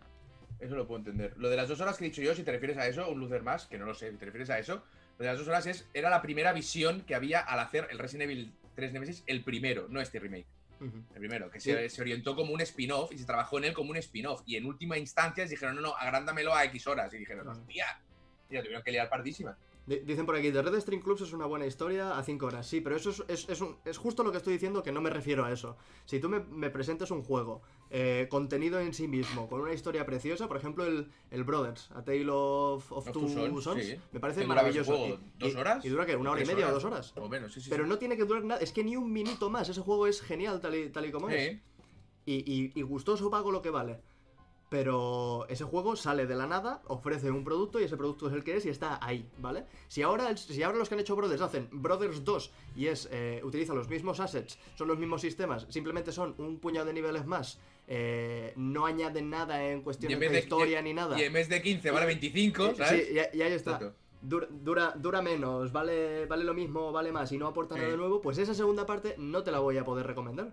Eso lo puedo entender. Lo de las dos horas que he dicho yo, si te refieres a eso, un loser más, que no lo sé, si te refieres a eso, de las dos horas es, era la primera visión que había al hacer el Resident Evil 3 Nemesis, el primero, no este remake. El primero, que se, se orientó como un spin-off y se trabajó en él como un spin-off. Y en última instancia dijeron, no, no, agrándamelo a X horas. Y dijeron, Claro. hostia. Y tuvieron que liar pardísima. Di- Dicen por aquí, The Red String Clubs es una buena historia a 5 horas. Sí, pero eso es, es- es un- es justo lo que estoy diciendo que no me refiero a eso. Si tú me, me presentas un juego, eh, contenido en sí mismo, con una historia preciosa, por ejemplo el, el Brothers, A Tale of, of Two Sons, Sons, sí. me parece ¿Qué duraba ese maravilloso. juego? ¿Dos y- horas? ¿Y dura qué? ¿Una hora y ¿Tres media o dos horas? O menos, sí, sí. Pero sí. no tiene que durar nada, es que ni un minuto más. Ese juego es genial tal y, tal y como es. Y- y gustoso pago lo que vale. Pero ese juego sale de la nada, ofrece un producto y ese producto es el que es y está ahí, ¿vale? Si ahora, el- si ahora los que han hecho Brothers hacen Brothers 2 y es eh, utiliza los mismos assets, son los mismos sistemas, simplemente son un puñado de niveles más, eh, no añaden nada en en de, historia ni nada. Y en vez de 15 vale 25, Sí, ¿sabes? y, y ahí está. Exacto. Dura, dura, dura menos, vale, vale lo mismo, vale más y no aporta Sí. nada nuevo, pues esa segunda parte no te la voy a poder recomendar.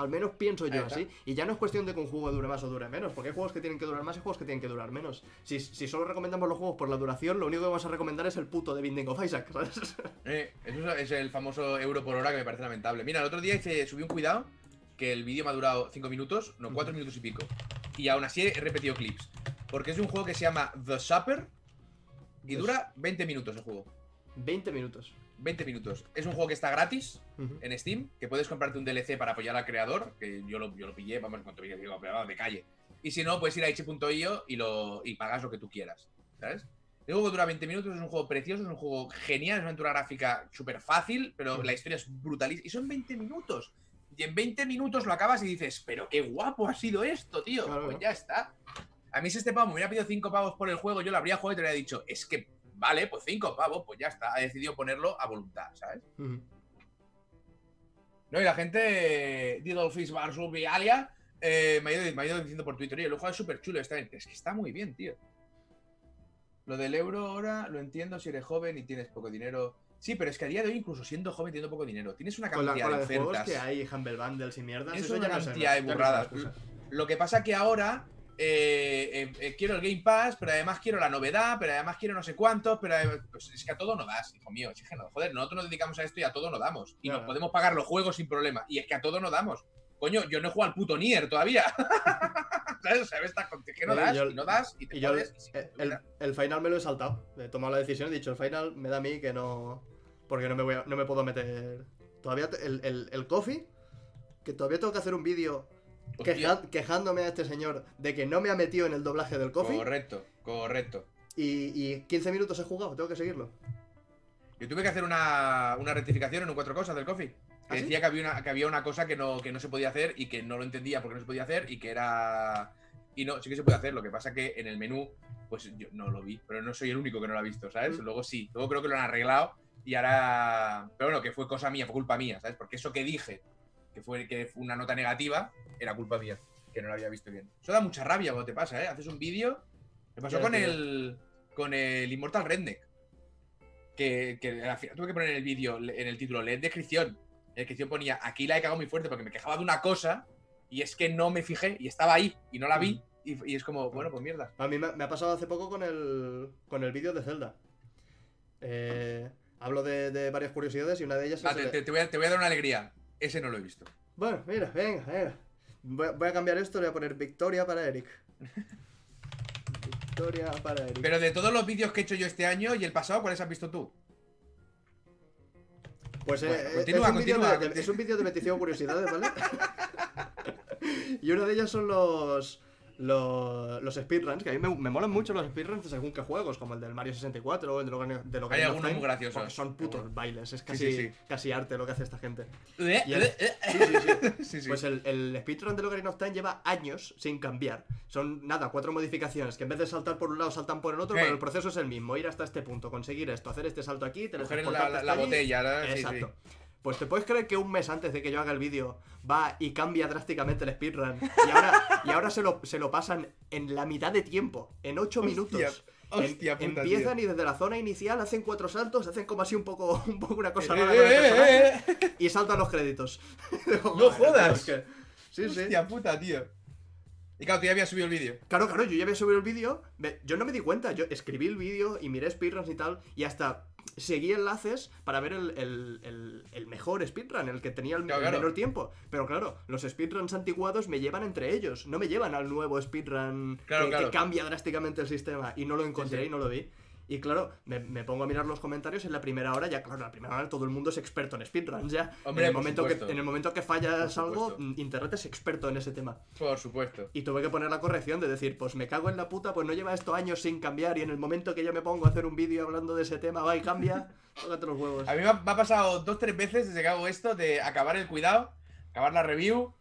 Al menos pienso yo así. Y ya no es cuestión de que un juego dure más o dure menos, porque hay juegos que tienen que durar más y juegos que tienen que durar menos. Si, si solo recomendamos los juegos por la duración, lo único que vamos a recomendar es el puto de Binding of Isaac, ¿sabes? Eh, eso es el famoso euro por hora que me parece lamentable. Mira, el otro día hice, subí un cuidado que el vídeo me ha durado 5 minutos, no 4 minutos y pico. Y aún así he repetido clips. Porque es un juego que se llama The Supper y dura 20 minutos el juego. 20 minutos. 20 minutos. Es un juego que está gratis en Steam, que puedes comprarte un DLC para apoyar al creador, que yo lo, yo lo pillé, vamos, en cuanto que digo, de calle. Y si no, puedes ir a itch.io y, lo, y pagas lo que tú quieras, ¿sabes? El juego dura 20 minutos, es un juego precioso, es un juego genial, es una aventura gráfica súper fácil, pero la historia es brutalísima. Y son 20 minutos. Y en 20 minutos lo acabas y dices, pero qué guapo ha sido esto, tío. Claro, pues ¿no? ya está. A mí si este pavo me hubiera pedido 5 pavos por el juego, yo lo habría jugado y te habría dicho, es que, vale, pues 5 pavos, pues ya está. Ha decidido ponerlo a voluntad, ¿sabes? No, y la gente, Didolfis Barsubi Alia, eh, me, ha ido, me ha ido diciendo por Twitter, oye, el juego es súper chulo, está bien. Es que está muy bien, tío. Lo del euro ahora lo entiendo si eres joven y tienes poco dinero. Sí, pero es que a día de hoy, incluso siendo joven, teniendo poco dinero, tienes una cantidad con la de de ofertas. que hay, Humble Bundles y mierdas, Es eso una ya no cantidad de no se burradas. excusa. Lo que pasa que ahora eh, eh, eh, quiero el Game Pass, pero además quiero la novedad, pero además quiero no sé cuántos, pero además- pues es que a todo no das, hijo mío. Es que no, joder, nosotros nos dedicamos a esto y a todo no damos. Y Claro. nos podemos pagar los juegos sin problema. Y es que a todo no damos. Coño, yo no he jugado al puto Nier todavía. ¿Sabes? ¿Sabes? Estás con- que no das, yo- y no das, y te Y yo jodes, y sí, el, el final me lo he saltado. He tomado la decisión, he dicho, el final me da a mí que no. Porque no me, voy a- no me puedo meter. Todavía el, el, el coffee, que todavía tengo que hacer un vídeo queja- quejándome a este señor de que no me ha metido en el doblaje del coffee. Correcto, correcto. Y, y 15 minutos he jugado, tengo que seguirlo. Yo tuve que hacer una, una rectificación en un cuatro cosas del coffee. Que ¿Ah, sí? decía que había, una, que había una cosa que no, que no se podía hacer y que no lo entendía porque no se podía hacer y que era. Y no, sí que se puede hacer. Lo que pasa que en el menú, pues yo no lo vi. Pero no soy el único que no lo ha visto, ¿sabes? Mm. Luego sí. Luego creo que lo han arreglado y ahora. Pero bueno, que fue cosa mía, fue culpa mía, ¿sabes? Porque eso que dije, que fue, que fue una nota negativa, era culpa mía. Que no lo había visto bien. Eso da mucha rabia cuando te pasa, ¿eh? Haces un vídeo. Me pasó con el. Con el Immortal Redneck que, que al final tuve que poner el vídeo, en el título, leer descripción. En la descripción ponía, aquí la he cagado muy fuerte porque me quejaba de una cosa y es que no me fijé y estaba ahí y no la vi. Y, y es como, bueno, pues mierda. A mí me, me ha pasado hace poco con el, con el vídeo de Zelda. Eh, hablo de, de varias curiosidades y una de ellas Ah, es... te, el- te- te voy a, te voy a dar una alegría. Ese no lo he visto. Bueno, mira, venga, venga. Voy, a- voy a cambiar esto, le voy a poner Victoria para Eric. Victoria para Eric. Pero de todos los vídeos que he hecho yo este año y el pasado, ¿cuáles has visto tú? Pues eh, Bueno, eh, continúa, es, un vídeo continúa, de, es un vídeo de petición curiosidades, ¿vale? y una de ellas son los, los, los speedruns, que a mí me, me molan mucho los speedruns de según qué juegos, como el del Mario 64 o el de Ocarina- del Ocarina of algunos muy graciosos. son putos Algunos. bailes, es Sí, casi, sí, sí. casi arte lo que hace esta gente. Eh, Y el- eh, eh. Sí, sí, sí. Sí, sí. Pues el, el speedrun de Ocarina of Time lleva años sin cambiar. Son, nada, cuatro modificaciones, que en vez de saltar por un lado, saltan por el otro, Sí. pero el proceso es el mismo. Ir hasta este punto, conseguir esto, hacer este salto aquí, Coger la, teletransportarte la- la allí. botella, ¿no? Sí, sí. Exacto. Pues te puedes creer que un mes antes de que yo haga el vídeo va y cambia drásticamente el speedrun. Y ahora, y ahora se, lo, se lo pasan en la mitad de tiempo, en 8 Hostia, minutos. hostia puta, empiezan tío. y desde la zona inicial hacen cuatro saltos, hacen como así un poco, un poco una cosa Eh, rara con el eh, personaje eh, eh. y saltan los créditos. Digo, No "Joder, jodas". es que- Sí, sí. Hostia puta, tío. Y claro, tú ya habías subido el vídeo. Claro, claro, yo ya había subido el vídeo. Yo no me di cuenta. Yo escribí el vídeo y miré speedruns y tal. Y hasta seguí enlaces para ver el, el- el- el mejor speedrun, el que tenía el, Claro, el claro. menor tiempo. Pero claro, los speedruns antiguados me llevan entre ellos. No me llevan al nuevo speedrun Claro, que, cambia drásticamente el sistema. Y no lo encontré sí. y no lo vi. Y claro, me, me pongo a mirar los comentarios en la primera hora, ya claro, en la primera hora todo el mundo es experto en speedruns ya. Hombre, en, el momento que, en el momento que fallas algo, mm, internet es experto en ese tema. Por supuesto. Y tuve que poner la corrección de decir, pues me cago en la puta, pues no lleva esto años sin cambiar y en el momento que yo me pongo a hacer un vídeo hablando de ese tema, va y cambia, tócate los huevos. A mí me ha, me ha pasado dos, tres veces desde que hago esto de acabar el cuidado, acabar la review,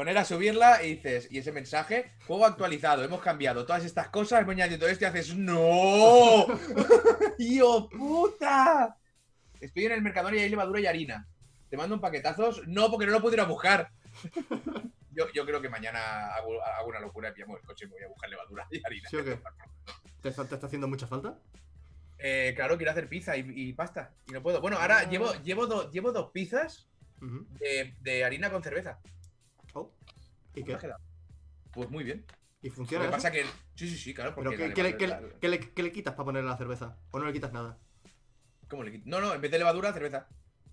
poner a subirla y dices, y ese mensaje, juego actualizado, hemos cambiado todas estas cosas, hemos añadido todo esto y haces, ¡No! ¡Hijo puta! Estoy en el Mercadona y hay levadura y harina. Te mando un paquetazos. No, porque no lo puedo ir a buscar. Yo, yo creo que mañana hago, hago una locura y pillamos el coche y me voy a buscar levadura y harina. ¿Sí o qué? ¿Te está, te está haciendo mucha falta? Eh, claro, quiero hacer pizza y, y pasta. Y no puedo. Bueno, ahora Ah. llevo, llevo, do- llevo dos pizzas de harina con cerveza. Oh. ¿Y ¿Cómo qué? Pues muy bien. ¿Y Lo funciona que eso? pasa que. Sí, sí, sí, claro. ¿Pero qué, qué le, qué le- qué le- qué le quitas para ponerle la cerveza? ¿O no le quitas nada? ¿Cómo le quito? No, no, en vez de levadura, cerveza.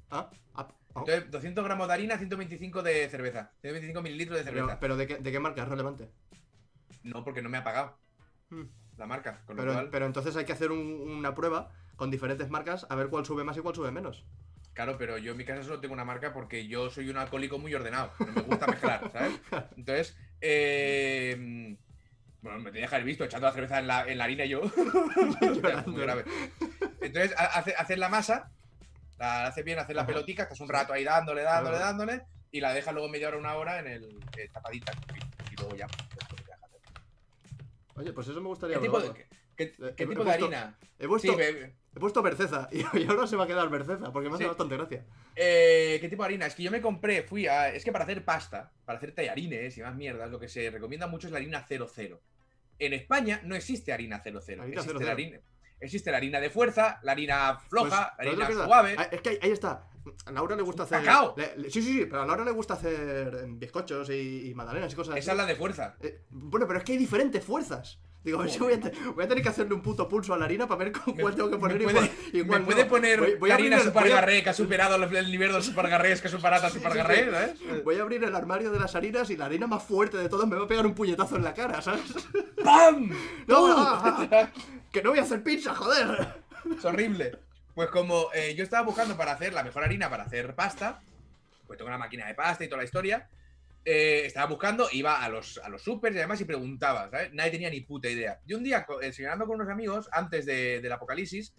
Ah, ah, oh. Entonces, 200 gramos de harina, 125 de cerveza. 125 mililitros de pero, cerveza. pero ¿de, qué, ¿de qué marca es relevante? No, porque no me ha pagado Hmm. la marca. Con lo Pero, cual, pero entonces hay que hacer un- una prueba con diferentes marcas a ver cuál sube más y cuál sube menos. Claro, pero yo en mi casa solo tengo una marca porque yo soy un alcohólico muy ordenado. No me gusta mezclar, ¿sabes? Entonces, eh, bueno, me tenía que haber visto echando la cerveza en la, en la harina y yo. Llorando. muy grave. Entonces, ha- hace, la masa, la hace bien, hacer la pelotica, estás un rato ahí dándole, dándole, dándole, y la dejas luego media hora, una hora en el eh, tapadita. Y, luego ya. pues. Oye, pues eso me gustaría ¿Qué tipo probarlo. de, qué, qué Eh, he tipo de harina? He puesto, Sí, he puesto Berceza y, y ahora se va a quedar Berceza porque me hace Sí. bastante gracia. Eh, ¿Qué tipo de harina? Es que yo me compré, fui a. Es que para hacer pasta, para hacer tallarines y más mierdas, lo que se recomienda mucho es la harina 00. En España no existe harina 00. Harina existe, 00. La harina, existe la harina de fuerza, la harina floja, Pues, la harina suave. Ah, Es que ahí, ahí está. A Laura le gusta hacer. Cacao. le- le- sí, sí, sí, pero a Laura le gusta hacer em, bizcochos y, y magdalenas y cosas así. Esa es la de fuerza. Eh, bueno, pero es que hay diferentes fuerzas. Digo, si voy a, voy a tener que hacerle un puto pulso a la harina para ver con Me- cuál tengo que poner me y puede, cuál- y me cuál puede no. poner Voy- voy harina supergarré que ha superado el, el nivel de supergarrés que superata supergarré, ¿sabes? Voy a abrir el armario de las harinas y la harina más fuerte de todas me va a pegar un puñetazo en la cara, ¿sabes? ¡Pam! No, ah, ah, que no voy a hacer pizza, joder. Es horrible. Pues como eh, yo estaba buscando para hacer la mejor harina para hacer pasta, pues tengo una máquina de pasta y toda la historia. Eh, estaba buscando, iba a los, a los supers y además y preguntaba, ¿sabes? Nadie tenía ni puta idea. Y un día, cenando con unos amigos, antes de- del apocalipsis,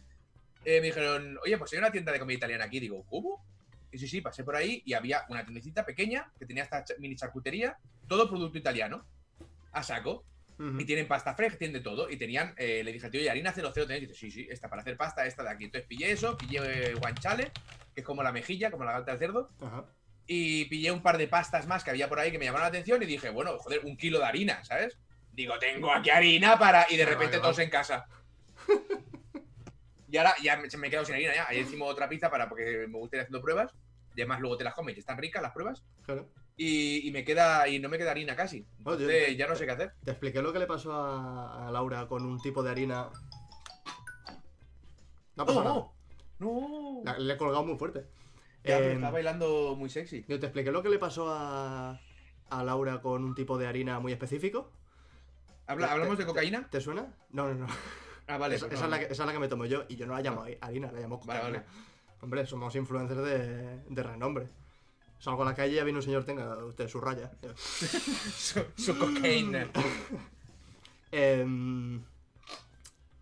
eh, me dijeron, oye, pues hay una tienda de comida italiana aquí. Digo, ¿cómo? Y sí, sí, pasé por ahí y había una tiendecita pequeña que tenía esta mini charcutería, todo producto italiano, a saco. Y tienen pasta fresca, tienen de todo. Y tenían, eh, le dije tío, ¿y harina 00 tenéis? Y dice, sí, sí, esta para hacer pasta, esta de aquí. Entonces pillé eso, pillé eh, guanchale, que es como la mejilla, como la gata del cerdo. Ajá. Y pillé un par de pastas más que había por ahí que me llamaron la atención. Y dije, bueno, joder, un kilo de harina, ¿sabes? Digo, tengo aquí harina para. Y de repente todos en casa. Y ahora ya me, he quedado sin harina ya. Ayer hicimos otra pizza para porque me gusta ir haciendo pruebas. Y además luego te las comes y están ricas las pruebas. Claro. Y, y me queda. Y no me queda harina casi. Entonces te- ya no sé qué hacer. Te expliqué lo que le pasó a, a Laura con un tipo de harina. No ha pasado nada. ¡No! ¡No! La- Le he colgado muy fuerte. Ya, Em, está bailando muy sexy. yo te expliqué lo que le pasó a, a Laura con un tipo de harina muy específico. Habla- ¿Hablamos de cocaína? ¿Te suena? No, no, no. Ah, vale. esa, pues esa no. es la que, esa es la que me tomo yo y yo no la llamo harina, la llamo Vale, cocaína. vale. Hombre, somos influencers de, de renombre. Salgo a la calle y ya viene un señor, tenga usted su raya. Su, su cocaína. Em,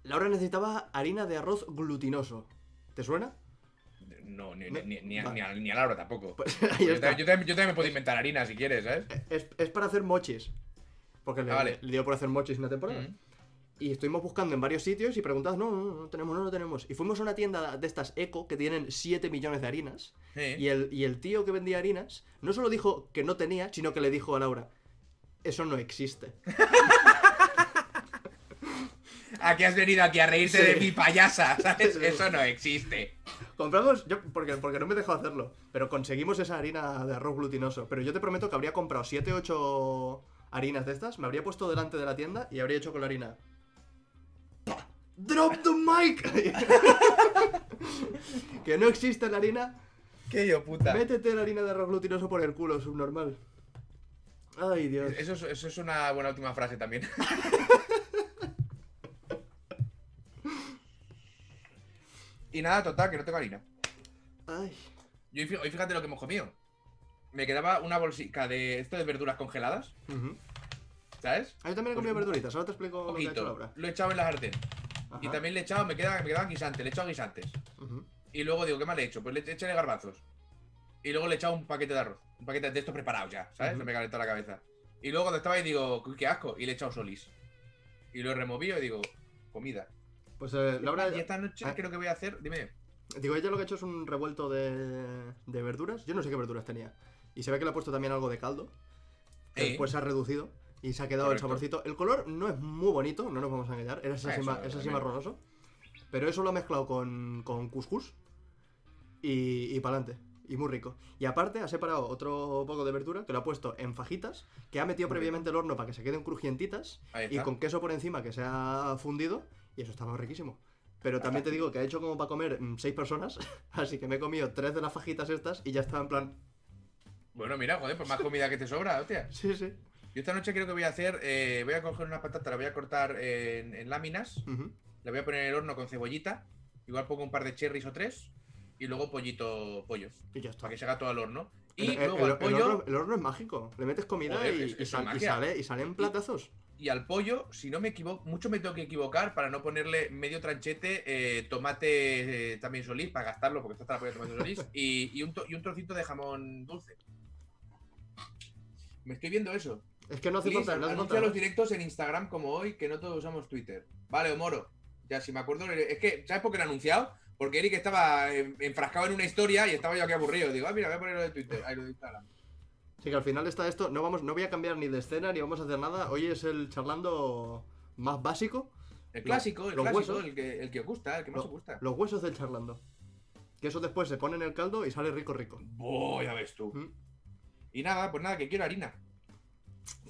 Laura necesitaba harina de arroz glutinoso. ¿Te suena? No, ni, Me- ni, ni, a, vale. ni, a, ni a Laura tampoco. Pues yo, también, yo también- yo también me puedo inventar harina si quieres, ¿sabes? Es, es para hacer mochis. Porque le, Ah, vale. le dio por hacer mochis una temporada. Mm. Y estuvimos buscando en varios sitios y preguntando, no, no, no tenemos, no, no tenemos. Y fuimos a una tienda de estas eco que tienen 7 millones de harinas. Y el, y el tío que vendía harinas no solo dijo que no tenía, sino que le dijo a Laura, eso no existe. Aquí has venido aquí a reírte Sí. de mi payasa, ¿sabes? Eso no existe. Compramos, yo, porque, porque no me dejó hacerlo, pero conseguimos esa harina de arroz glutinoso. Pero yo te prometo que habría comprado 7, 8 harinas de estas, me habría puesto delante de la tienda y habría hecho con la harina. ¡Drop the mic! que no existe la harina. ¡Qué yo puta! Métete la harina de arroz glutinoso por el culo, subnormal. Ay, Dios. Eso es, eso es una buena última frase también. y nada, total, que no tengo harina. Ay. Yo hoy fí- hoy fíjate lo que hemos comido. Me quedaba una bolsica de esto de verduras congeladas. ¿sabes? Ah, yo también he Pues comido un verduritas, ahora te explico lo que hecho. Laura. Lo he echado en la sartén. Y también le he echado, me, queda, me quedaban guisantes, le he echado guisantes. Y luego digo, ¿qué más le he hecho? Pues le he echado garbanzos. Y luego le he echado un paquete de arroz. Un paquete de estos preparados ya, ¿sabes? No me calentó la cabeza. Y luego cuando estaba ahí digo, "Uy, qué asco. Y le he echado solís. Y lo he removido y digo, comida. Pues eh, Laura, y esta noche Ah. creo que voy a hacer, dime. digo, ella lo que ha hecho es un revuelto de, de verduras. Yo no sé qué verduras tenía. Y se ve que le ha puesto también algo de caldo. Que Eh. después se ha reducido y se ha quedado Correcto. el saborcito. El color no es muy bonito, no nos vamos a engañar. Es así, Ah, es así marronoso. Pero eso lo ha mezclado con, con couscous y, y para adelante. Y muy rico. Y aparte ha separado otro poco de verdura que lo ha puesto en fajitas, que ha metido Muy previamente el horno para que se queden crujientitas y con queso por encima que se ha fundido y eso estaba riquísimo. Pero también te digo que ha hecho como para comer mm, seis personas, así que me he comido tres de las fajitas estas y ya estaba en plan... Bueno, mira, joder, pues más comida que te sobra, hostia. Sí, sí. Yo esta noche creo que voy a hacer, eh, voy a coger unas patatas, las voy a cortar en, en láminas, las voy a poner en el horno con cebollita, igual pongo un par de cherries o tres, y luego pollito, pollo, Y ya está. para que se haga todo al horno. Y El, el- luego el- al el pollo, horno, el horno es mágico. Le metes comida Joder, y, es- y es sal- una y magia. sale, y salen platazos. y al pollo, si no me equivoco, mucho me tengo que equivocar para no ponerle medio tranchete, eh, tomate eh, también solís, para gastarlo, porque está la polla de tomate solís, y, y un y un trocito de jamón dulce. Me estoy viendo eso. Es que no hace falta, no hace falta los directos en Instagram como hoy, que no todos usamos Twitter. Vale, Omoro. Ya, si me acuerdo. Es que, ¿sabes por qué lo he anunciado? Porque Eric estaba eh, enfrascado en una historia y estaba yo aquí aburrido. Digo, ah, mira, voy a ponerlo de Twitter. Ahí lo de Instagram. Que al final está esto. No, vamos, no voy a cambiar ni de escena ni vamos a hacer nada. Hoy es el charlando más básico. El clásico, el los clásico, huesos. el que, el que os gusta, el que más Lo- os gusta. Los huesos del charlando. Que eso después se pone en el caldo y sale rico, rico. Buah, ya ves tú. Mm. Y nada, pues nada, que quiero harina.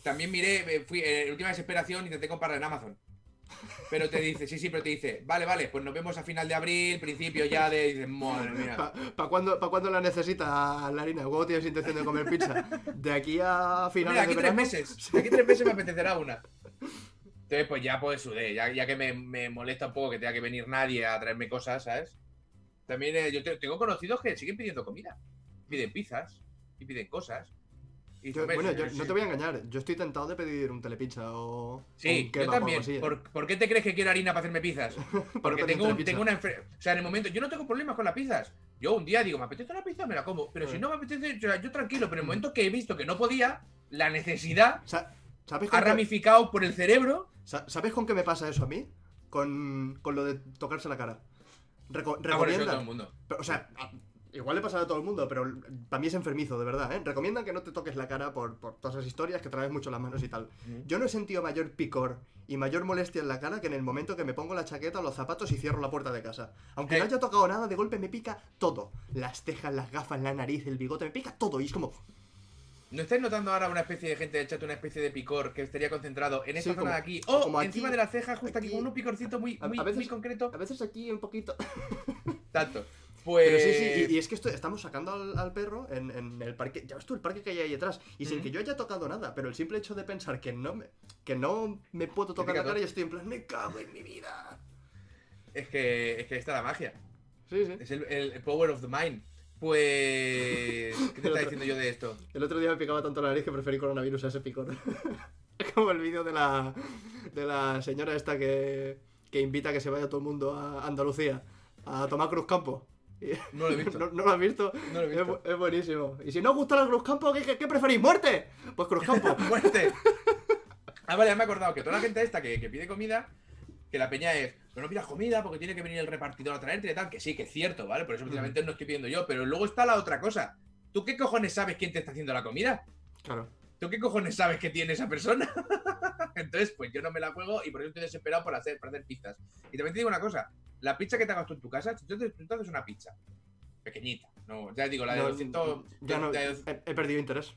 También miré, eh, fui en última desesperación, intenté comprarla en Amazon. Pero te dice, sí, sí, pero te dice, vale, vale, pues nos vemos a final de abril, principio ya de. Dices, madre mía. ¿Para pa cuándo, pa cuándo la necesita la harina? ¿Cómo tienes intención de comer pizza? De aquí a finales Mira, aquí de tres verano. meses. De aquí tres meses me apetecerá una. Entonces, pues ya pues sudé, ya, ya que me, me molesta un poco que tenga que venir nadie a traerme cosas, ¿sabes? También eh, yo te- tengo conocidos que siguen pidiendo comida. Piden pizzas y piden cosas. Yo- bueno, yo sí. no te voy a engañar. Yo estoy tentado de pedir un telepizza o. Sí, un yo kebab o algo también. así, ¿eh? ¿Por, por qué te crees que quiero harina para hacerme pizzas? Porque tengo, un- tengo una enfermedad. O sea, en el momento. Yo no tengo problemas con las pizzas. Yo un día digo, me apetece una pizza, me la como. Pero si Eh. no me apetece, o sea, yo tranquilo. Pero en el Mm. momento que he visto que no podía, la necesidad Sa- ¿Sabes ha ramificado por el cerebro. sa- ¿Sabes con qué me pasa eso a mí? Con, con lo de tocarse la cara. Reco- Ah, bueno, todo el mundo. Pero, o sea, igual le pasa a todo el mundo, pero para mí es enfermizo, de verdad, ¿eh? Recomiendan que no te toques la cara por, por todas esas historias, que traes mucho las manos y tal. Yo no he sentido mayor picor y mayor molestia en la cara que en el momento que me pongo la chaqueta o los zapatos y cierro la puerta de casa. Aunque Eh. no haya tocado nada, de golpe me pica todo. Las cejas, las gafas, la nariz, el bigote, me pica todo. Y es como, ¿No estáis notando ahora una especie de gente echate una especie de picor que estaría concentrado en esta Sí, zona como- de aquí? O como aquí, encima de la ceja, justo aquí, aquí. con un picorcito muy, muy, a veces- muy concreto. a veces aquí un poquito... Tanto. Pues. Pero sí, sí, y, y es que esto, estamos sacando al, al perro en, en el parque, ya ves tú el parque que hay ahí atrás, y sin que yo haya tocado nada, pero el simple hecho de pensar que no me, que no me puedo tocar la cara, y estoy en plan, me cago en mi vida. Es que, es que ahí está la magia. Sí, sí. Es el, power of the mind. Pues. ¿Qué te está diciendo yo de esto? El otro día me picaba tanto la nariz que preferí coronavirus a ese picor. como el vídeo de la, de la señora esta que, que invita a que se vaya todo el mundo a Andalucía a tomar Cruz Campo. No lo he visto. ¿No, no lo has visto? No lo he Es, visto. bu- es buenísimo. Y si no os gusta la Cruz Campo, ¿qué, qué, qué preferís? ¡Muerte! Pues Cruz Campo. ¡Muerte! Ah, vale, ya me he acordado que toda la gente esta que, que pide comida, que la peña es, pero no pidas comida porque tiene que venir el repartidor a traerte y tal, que sí, que es cierto, ¿vale? Por eso precisamente no estoy pidiendo yo, pero luego está la otra cosa. ¿Tú qué cojones sabes quién te está haciendo la comida? Claro. ¿Tú qué cojones sabes que tiene esa persona? Entonces, pues yo no me la juego y por eso estoy desesperado por hacer, por hacer pizzas. Y también te digo una cosa, la pizza que te hagas tú en tu casa, tú te, tú te haces una pizza pequeñita, no, ya digo, la de No, 200... ya no, de- he, he perdido interés.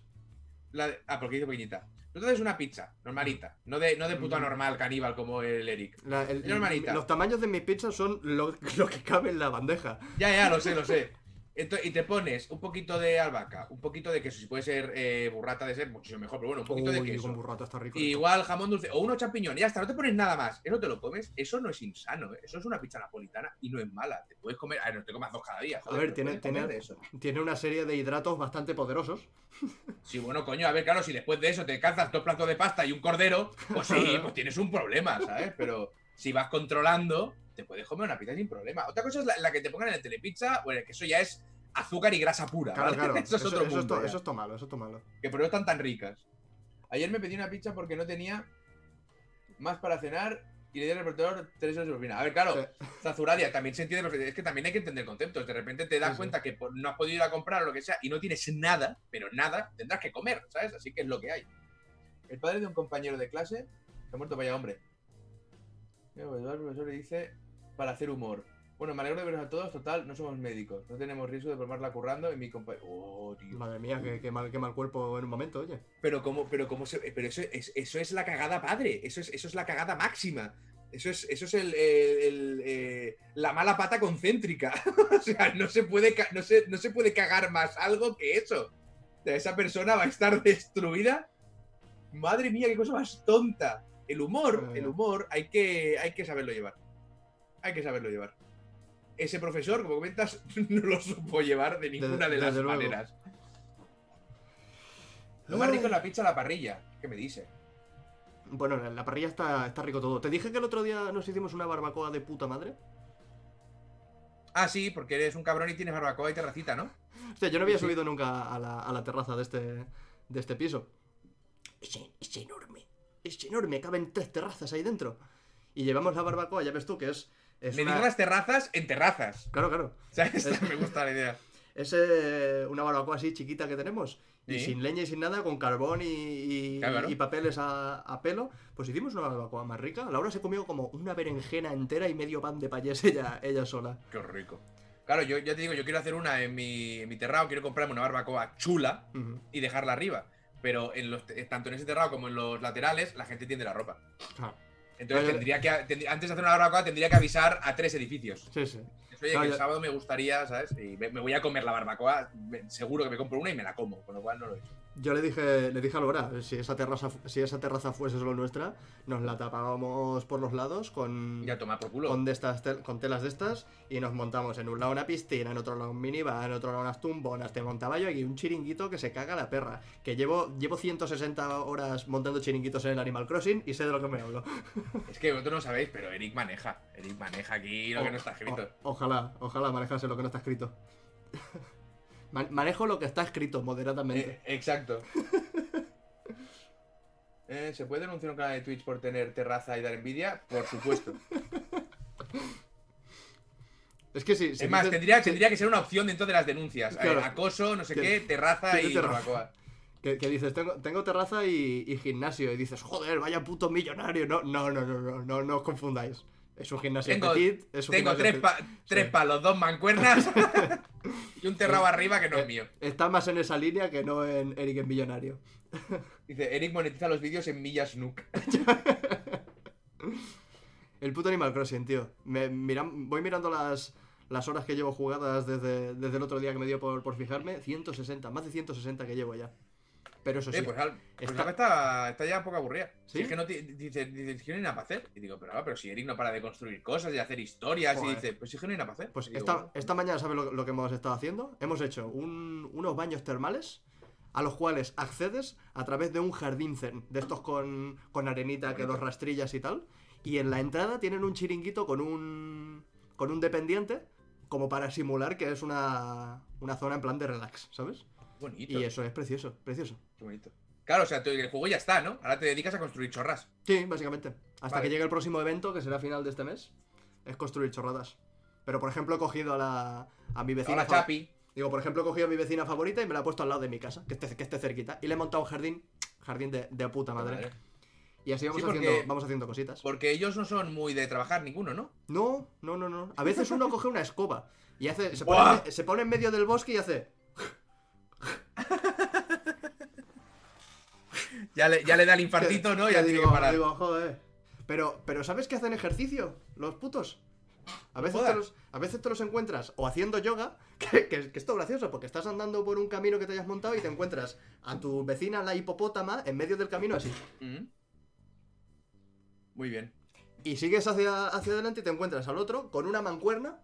La de- Ah, porque dice pequeñita. Tú te haces una pizza, normalita. No de, no de puta Mm. normal caníbal como el Eric. La- el- Normalita. los tamaños de mis pizzas son lo, lo que cabe en la bandeja. Ya, ya, lo sé, lo sé. Y te pones un poquito de albahaca, un poquito de queso, si puede ser eh, burrata de ser muchísimo mejor, pero bueno, un poquito de queso. con burrata está rico. Y igual jamón dulce o unos champiñones, ya está, no te pones nada más. Eso te lo comes, eso no es insano, ¿eh? eso es una pizza napolitana y no es mala. Te puedes comer, a ver, no te comas dos cada día. joder, ver, pero tiene- tiene- de eso. Tiene una serie de hidratos bastante poderosos. Sí, bueno, coño, a ver, claro, si después de eso te cazas dos platos de pasta y un cordero, pues sí, pues tienes un problema, ¿sabes? Pero si vas controlando, te puedes comer una pizza sin problema. Otra cosa es la, la que te pongan en el telepizza, bueno, que eso ya es azúcar y grasa pura, Claro, ¿vale? claro. Eso es otro eso, mundo. to- ya. eso es to malo, eso es to malo. que por eso están tan ricas. Ayer me pedí una pizza porque no tenía más para cenar y le di al repartidor tres euros de propina. A ver, claro, Sí. Zazuradia también se entiende, es que también hay que entender conceptos. De repente te das Sí, sí. cuenta que no has podido ir a comprar o lo que sea y no tienes nada, pero nada, tendrás que comer, ¿sabes? Así que es lo que hay. El padre de un compañero de clase se ha muerto, vaya hombre. El profesor le dice para hacer humor. Bueno, me alegro de veros a todos, total, no somos médicos, no tenemos riesgo de formarla currando y mi compañero... Oh, tío. Madre mía, qué, qué mal, qué mal cuerpo en un momento, oye. Pero cómo, pero cómo se, pero eso es, eso es la cagada padre, eso es, eso es la cagada máxima. Eso es, eso es el, el- el, eh, la mala pata concéntrica. o sea, no se, puede, no, se, no se puede cagar más algo que eso. O sea, esa persona va a estar destruida. Madre mía, qué cosa más tonta. El humor, el humor, hay que, hay que saberlo llevar. Hay que saberlo llevar. Ese profesor, como comentas, no lo supo llevar de ninguna de, las maneras. Lo más rico es la pizza a la parrilla. ¿Qué me dice? Bueno, en la parrilla está, está rico todo. ¿Te dije que el otro día nos hicimos una barbacoa de puta madre? Ah, sí, porque eres un cabrón y tienes barbacoa y terracita, ¿no? Hostia, yo no había Sí. subido nunca a la, a la terraza de este, de este piso. Es, es enorme. Es enorme. Caben tres terrazas ahí dentro. Y llevamos la barbacoa, ya ves tú, que es... es Me una- digo las terrazas en terrazas. Claro, claro. ¿Sabes? me gusta la idea. Es eh, una barbacoa así chiquita que tenemos. Y sin leña y sin nada, con carbón y, y- Claro, claro. y papeles a, a pelo. Pues hicimos una barbacoa más rica. Laura se comió como una berenjena entera y medio pan de payés ella, ella sola. Qué rico. Claro, yo ya te digo, yo quiero hacer una en mi, en mi terrado, quiero comprarme una barbacoa chula y dejarla arriba. Pero en los, tanto en ese terrado como en los laterales, la gente tiende la ropa. Ah, Entonces, tendría que, tendría- antes de hacer una barbacoa, tendría que avisar a tres edificios. sí, sí. Oye, No, que el sábado me gustaría, ¿sabes? Y me, me voy a comer la barbacoa, seguro que me compro una y me la como, con lo cual no lo he hecho. Yo le dije, le dije a Laura, si esa terraza, si esa terraza fuese solo nuestra, nos la tapábamos por los lados con, Y a tomar por culo. con, de estas tel- con telas de estas y nos montamos en un lado una piscina, en otro lado un minibar, en otro lado unas tumbonas, te montaba yo aquí un chiringuito que se caga la perra. Que llevo, llevo 160 horas montando chiringuitos en el Animal Crossing y sé de lo que me hablo. Es que vosotros no sabéis, pero Eric maneja. Eric maneja aquí lo que no está escrito. O- ojalá, ojalá manejase lo que no está escrito. Man- manejo lo que está escrito moderadamente. Eh, exacto. Eh, ¿Se puede denunciar un canal de Twitch por tener terraza y dar envidia? Por supuesto. es que sí, si es más, dices- tendría, si- tendría que ser una opción dentro de las denuncias. Eh, Claro. acoso, no sé qué, terraza y barbacoa. Que, que dices, tengo, tengo terraza y, y gimnasio. Y dices, joder, vaya puto millonario. No, no, no, no, no, no, no os confundáis. Es un gimnasio Tengo- petit. Es un Tengo tres, pa- tres Sí. palos, dos mancuernas y un terrado arriba que no es Eh, mío. Está más en esa línea que no en Eric en millonario. Dice, Eric monetiza los vídeos en millas Nook. El puto Animal Crossing, tío. Me, voy mirando las, las horas que llevo jugadas desde, desde el otro día que me dio por, por fijarme. 160, más de 160 que llevo ya. Pero eso sí. Eh, pues, al- pues Está- Alba está, está ya un poco aburrida. ¿Sí? Si es que no dice, dice, "Es que no hay nada para hacer. Y digo, pero, ah, pero si Eric no para de construir cosas y hacer historias. Joder. Y dice, pues si es que no hay nada para hacer. Pues digo, esta, bueno, esta mañana, ¿sabes lo, lo que hemos estado haciendo? Hemos hecho un- unos baños termales a los cuales accedes a través de un jardín zen, de estos con, con arenita que los rastrillas y tal. Y en la entrada tienen un chiringuito con un, con un dependiente, como para simular que es una, una zona en plan de relax, ¿sabes? bonito. Y eso es precioso, precioso. Qué bonito. Claro, o sea, el juego ya está, ¿no? Ahora te dedicas a construir chorras. Sí, básicamente. Hasta Vale. que llegue el próximo evento, que será final de este mes, es construir chorradas. Pero, por ejemplo, he cogido a, la, a mi vecina... Chapi. Digo, por ejemplo, he cogido a mi vecina favorita y me la he puesto al lado de mi casa, que esté, que esté cerquita. Y le he montado un jardín, jardín de, de puta madre. Madre. Y así vamos, Sí, porque- haciendo, vamos haciendo cositas. Porque ellos no son muy de trabajar ninguno, ¿no? No, no, no, no. A veces uno coge una escoba y hace, se, pone, se pone en medio del bosque y hace... Ya le, ya le da el infartito, ¿no? Ya tiene digo, que parar. digo, joder. Pero, pero ¿sabes que hacen ejercicio? Los putos. A veces, te los, a veces te los encuentras o haciendo yoga, que, que, que esto es gracioso, porque estás andando por un camino que te hayas montado y te encuentras a tu vecina, la hipopótama, en medio del camino así. Ujú. Muy bien. Y sigues hacia, hacia adelante y te encuentras al otro con una mancuerna.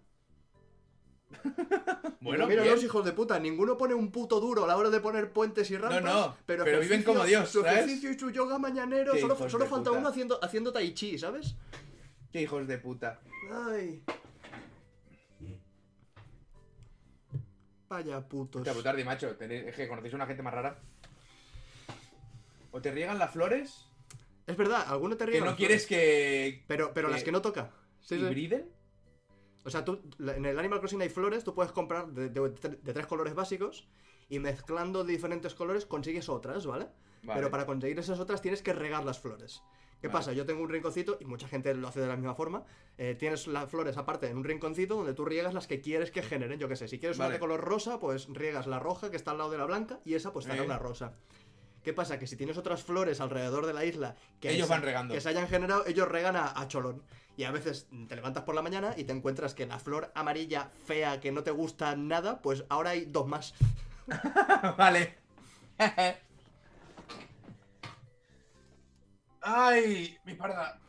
Bueno, mira bien. los hijos de puta, ninguno pone un puto duro a la hora de poner puentes y rampas. no, pero, pero viven como Dios, Su ¿sabes? ejercicio y su yoga mañanero. Qué Solo, solo falta puta. uno haciendo, haciendo tai chi, ¿sabes? Qué hijos de puta. Ay. Vaya putos. Putardi, macho. Es que conocéis a una gente más rara. O te riegan las flores, Es verdad, alguno te que ríe. no quieres que Pero, pero las que- que no toca. Sí, sí. hibriden. O sea, tú, en el Animal Crossing hay flores, tú puedes comprar de, de- de tres colores básicos y mezclando diferentes colores consigues otras, ¿vale? Vale. Pero para conseguir esas otras tienes que regar las flores. ¿Qué Vale. pasa? Yo tengo un rinconcito y mucha gente lo hace de la misma forma. eh, tienes las flores aparte en un rinconcito donde tú riegas las que quieres que generen. Yo qué sé, si quieres una de color rosa, pues riegas la roja que está al lado de la blanca y esa pues te Eh. una rosa. ¿Qué pasa? Que si tienes otras flores alrededor de la isla que, Ellos se, van regando. que se hayan generado, ellos regan a, a cholón. Y a veces te levantas por la mañana y te encuentras que la flor amarilla fea que no te gusta nada, pues ahora hay dos más. vale. Ay, mi parda.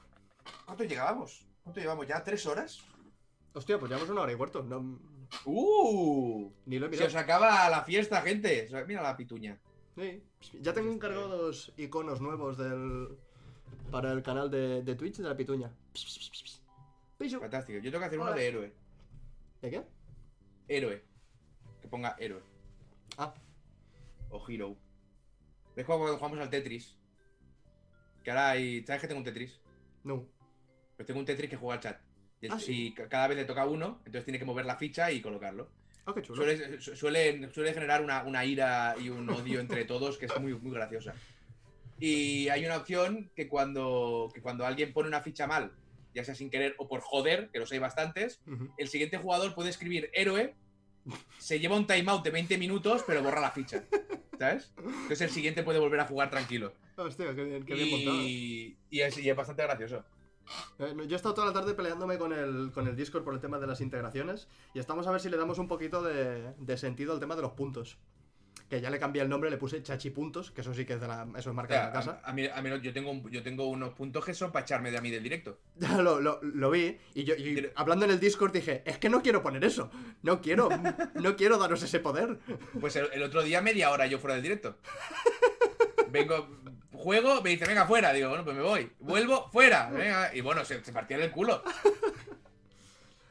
¿Cuánto llegábamos? ¿Cuánto llevamos ya? ¿Tres horas? Hostia, pues llevamos una hora y cuarto. No, ¡Uh! ni lo he Se os acaba la fiesta, gente. Mira la pituña. Sí. Ya tengo encargados iconos nuevos del para el canal de, de Twitch de la pituña. Pichu. Fantástico. Yo tengo que hacer uno de héroe. ¿De qué? Héroe. Que ponga héroe. Ah, O hero. Juego cuando jugamos al Tetris. Que ahora hay. ¿Sabes que tengo un Tetris? no. Pues tengo un Tetris que juega al chat. Y, el- Ah, sí. y ca- cada vez le toca uno, entonces tiene que mover la ficha y colocarlo. Ah, qué chulo. Suele, su- suele, suele generar una, una ira y un odio entre todos que es muy, muy graciosa. Y hay una opción que cuando, que cuando alguien pone una ficha mal, ya sea sin querer o por joder, que los hay bastantes, Ujú. el siguiente jugador puede escribir héroe, se lleva un timeout de 20 minutos, pero borra la ficha. ¿Sabes? Entonces el siguiente puede volver a jugar tranquilo. Hostia, qué bien, qué bien montado. Y, y es, y es bastante gracioso. Eh, Yo he estado toda la tarde peleándome con el, con el Discord por el tema de las integraciones y estamos a ver si le damos un poquito de, de sentido al tema de los puntos. Que ya le cambié el nombre, le puse chachipuntos, que eso sí que es de la, eso es marca O de sea, la casa. a, a mí, a mí yo, tengo un- yo tengo unos puntos que son para echarme de a mí del directo. Ya lo, lo- lo vi y yo y Pero- hablando en el Discord dije, es que no quiero poner eso, no quiero, no quiero daros ese poder. Pues el, el otro día media hora yo fuera del directo. Vengo, juego, me dice, venga, fuera. Digo, bueno, pues me voy. Vuelvo, fuera. Venga. Y bueno, se, se partía el culo.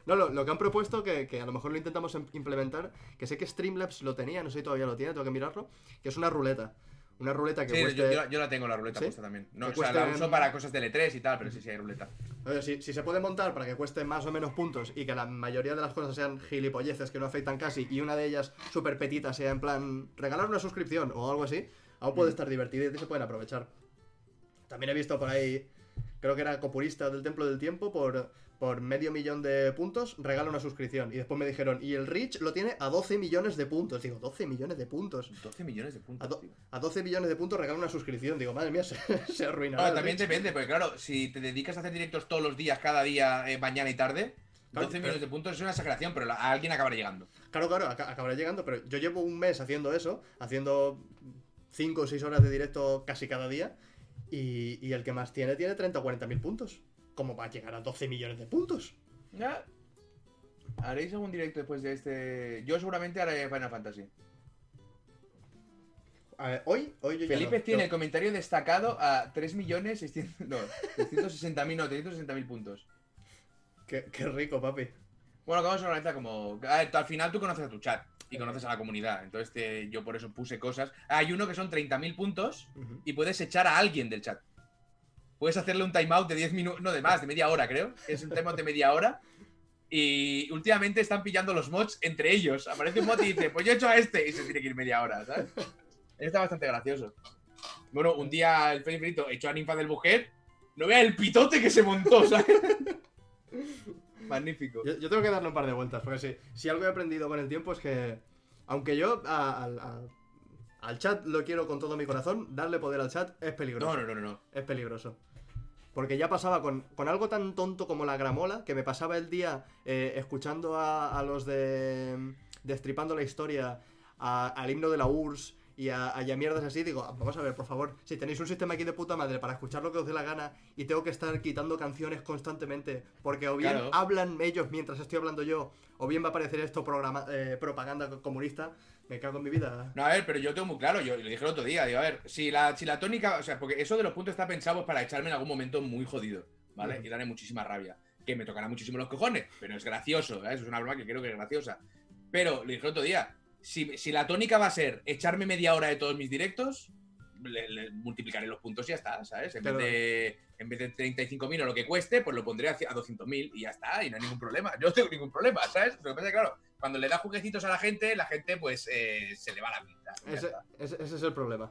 No, lo, lo que han propuesto, que, que a lo mejor lo intentamos em- implementar, que sé que Streamlabs lo tenía, no sé si todavía lo tiene, tengo que mirarlo, que es una ruleta. Una ruleta que Sí, cueste... yo, yo- yo la tengo la ruleta ¿Sí? puesta también. No, o sea, la uso para cosas de L3 y tal, pero sí, sí hay ruleta. Oye, si, si se puede montar para que cueste más o menos puntos y que la mayoría de las cosas sean gilipolleces que no afectan casi y una de ellas súper petita sea en plan regalar una suscripción o algo así, aún puede estar divertido y se pueden aprovechar. También he visto por ahí, creo que era Copurista del Templo del Tiempo, por, por medio millón de puntos regala una suscripción. Y después me dijeron, y el Rich lo tiene a 12 millones de puntos. Digo, 12 millones de puntos. 12 millones de A, puntos. do- tío. a 12 millones de puntos regala una suscripción. Digo, madre mía, se, se arruinará. Ahora, también Rich. depende, porque claro, si te dedicas a hacer directos todos los días, cada día, eh, mañana y tarde, Claro, 12 pero- millones de puntos es una exageración, pero a alguien acabará llegando. Claro, claro, aca- acabará llegando, pero yo llevo un mes haciendo eso, haciendo 5 o 6 horas de directo casi cada día, y, y el que más tiene tiene 30 o 40 mil puntos. ¿Cómo va a llegar a 12 millones de puntos? Ya. ¿Haréis algún directo después de este? Yo seguramente haré Final Fantasy. A ver, hoy, hoy yo ya Felipe no- tiene yo- el comentario destacado a 3.600.000, no, 360.000, no, 360.000 puntos. Qué, qué rico, papi. Bueno, que vamos a organizar como... a ver, al final tú conoces a tu chat y conoces a la comunidad, entonces te- yo por eso puse cosas. Hay uno que son 30.000 puntos y puedes echar a alguien del chat. Puedes hacerle un timeout de 10 minutos, no de más, de media hora creo. Es un timeout de media hora. Y últimamente están pillando los mods entre ellos. Aparece un mod y dice, pues yo he hecho a este y se tiene que ir media hora, ¿sabes? Está bastante gracioso. Bueno, un día el Felipe Brito echó a Ninfa del Bujet. No vea el pitote que se montó, ¿sabes? Magnífico. Yo, yo tengo que darle un par de vueltas, porque si, si algo he aprendido con el tiempo es que, aunque yo a, a- a- al chat lo quiero con todo mi corazón. Darle poder al chat es peligroso. No, no, no, no. no. Es peligroso. Porque ya pasaba con, con algo tan tonto como la gramola, que me pasaba el día eh, escuchando a, a los de Destripando la Historia, a- al himno de la URSS y a, a ya mierdas así. Digo, "Ah, vamos a ver, por favor, si tenéis un sistema aquí de puta madre para escuchar lo que os dé la gana y tengo que estar quitando canciones constantemente, porque o bien Claro. hablan ellos mientras estoy hablando yo, o bien va a aparecer esto programa, eh, propaganda comunista, me cago en mi vida. No, a ver, pero yo tengo muy claro, yo lo dije el otro día, digo, a ver, si la, si la tónica, o sea, porque eso de los puntos está pensado para echarme en algún momento muy jodido, ¿vale? Y daré muchísima rabia. Que me tocará muchísimo los cojones, pero es gracioso, ¿eh? Eso es una broma que creo que es graciosa. Pero le dije el otro día, si, si la tónica va a ser echarme media hora de todos mis directos, le, le multiplicaré los puntos y ya está, ¿sabes? En, Claro. vez, de, en vez de 35.000 o lo que cueste, pues lo pondré a, a 200.000 y ya está, y no hay ningún problema. Yo no tengo ningún problema, ¿sabes? Lo que pasa es que, claro, cuando le da juguecitos a la gente, la gente, pues, eh, se le va la pinta. Ese, está. ese- ese es el problema.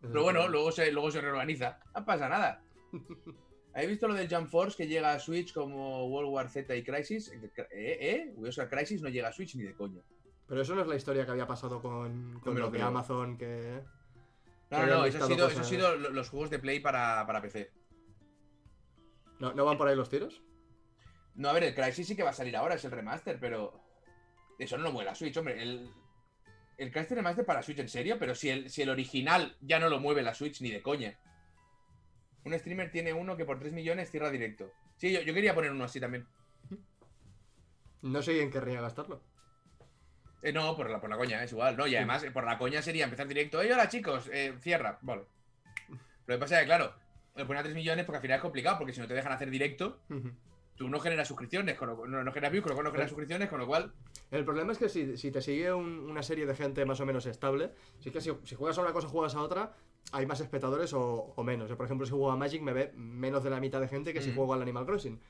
Ese Pero bueno, problema. luego se, luego se reorganiza. No pasa nada. ¿Habéis visto lo del Jump Force que llega a Switch como World War Z y Crisis? ¿Eh? ¿Eh? O sea, Crisis no llega a Switch ni de coño. Pero eso no es la historia que había pasado con, lo lo de. Amazon, que... No, Que no, no, eso ha sido, eso ha sido lo- los juegos de Play para, para PC. ¿No, ¿No van por ahí los tiros? No, a ver, el Crisis sí que va a salir ahora, es el remaster, pero. Eso no lo mueve la Switch, hombre. El, el Crisis Remaster para Switch, en serio, pero si el, si el original ya no lo mueve la Switch ni de coña. Un streamer tiene uno que por 3 millones cierra directo. Sí, yo, yo quería poner uno así también. No sé en qué querría gastarlo. Eh, no, por la, por la coña, es igual, ¿no? Y además, eh, por la coña sería empezar directo. ¡Ey, hola chicos! Eh, cierra. Vale. Lo que pasa es que, claro, le ponen a 3 millones porque al final es complicado, porque si no te dejan hacer directo, tú no generas suscripciones, con lo- no, no generas views, con lo cual no generas suscripciones, con lo cual. El problema es que si, si te sigue un- una serie de gente más o menos estable, sí que si, si juegas a una cosa juegas a otra, hay más espectadores o, o menos. Yo, por ejemplo, si juego a Magic me ve menos de la mitad de gente que si Mm. juego al Animal Crossing.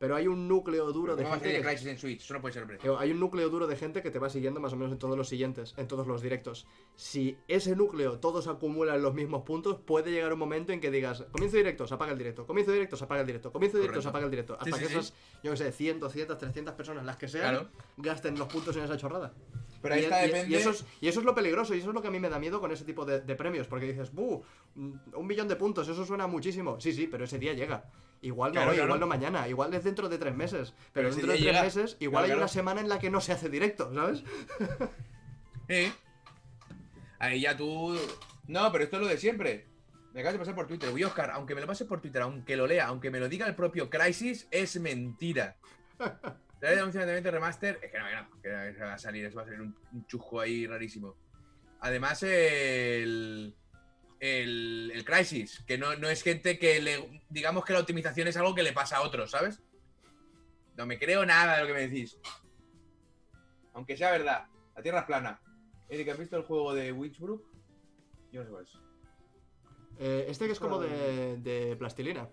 Pero hay un núcleo duro de ¿Cómo va a gente... que- Crisis en Switch? Eso no puede ser, hombre. Hay un núcleo duro de gente que te va siguiendo más o menos en todos los siguientes, en todos los directos. Si ese núcleo todos acumulan los mismos puntos, puede llegar un momento en que digas, comienzo directo, se apaga el directo, comienzo directo, se apaga el directo, comienzo directo, se apaga el directo. Sí, Hasta sí, que sí. esas, yo qué sé, 100, 200, 300 personas, las que sean, Claro. gasten los puntos en esa chorrada. Pero ahí y, está, y- depende. y eso es, y eso es lo peligroso, y eso es lo que a mí me da miedo con ese tipo de, de premios, porque dices, ¡buh! Un millón de puntos, eso suena muchísimo. Sí, sí, pero ese día llega. Igual no Claro, hoy, claro. igual no mañana, igual es dentro de tres meses. Pero, dentro de tres llega. meses, igual Claro, hay claro. una semana en la que no se hace directo, ¿sabes? Eh. Ahí ya tú. No, pero esto es lo de siempre. Me acabas de pasar por Twitter. Uy, Oscar, aunque me lo pases por Twitter, aunque lo lea, aunque me lo diga el propio Crisis, es mentira. Trae de anunciamiento remaster. Es que no, que no, que va a salir, eso va a salir un, un chujo ahí rarísimo. Además, el. El, el Crisis, que no, no es gente que le. Digamos que la optimización es algo que le pasa a otros, ¿sabes? No me creo nada de lo que me decís. Aunque sea verdad, la tierra es plana. Eric, ¿has visto el juego de Witchbrook? Yo no sé cuál es. Eh, este que es como de, de plastilina.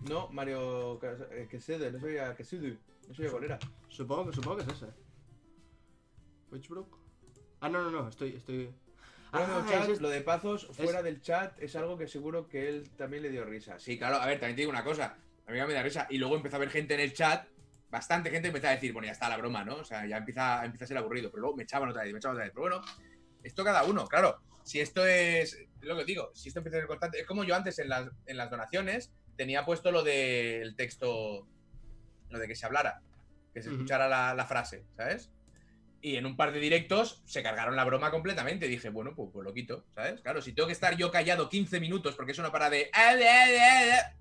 No, Mario eh, Quesede, no sabía Quesede, no sabía cuál era. Supongo, que- supongo que es ese. Witchbrook. Ah, no, no, no, estoy. estoy... Ah, chat, es lo de Pazos fuera del chat es algo que seguro que él también le dio risa. Sí, claro, a ver, también te digo una cosa. A mí me da risa. Y luego empezó a haber gente en el chat, bastante gente empezó a decir, bueno, ya está la broma, ¿no? O sea, ya empieza, empieza a ser aburrido. Pero luego me echaban otra vez, me echaban otra vez. Pero bueno, esto cada uno, claro. Si esto es, es lo que digo, si esto empieza a ser constante, es como yo antes en las, en las donaciones tenía puesto lo del texto, lo de que se hablara, que se escuchara la, la frase, ¿sabes? Y en un par de directos se cargaron la broma completamente. Dije, bueno, pues, pues lo quito, ¿sabes? Claro, si tengo que estar yo callado 15 minutos porque es una para de.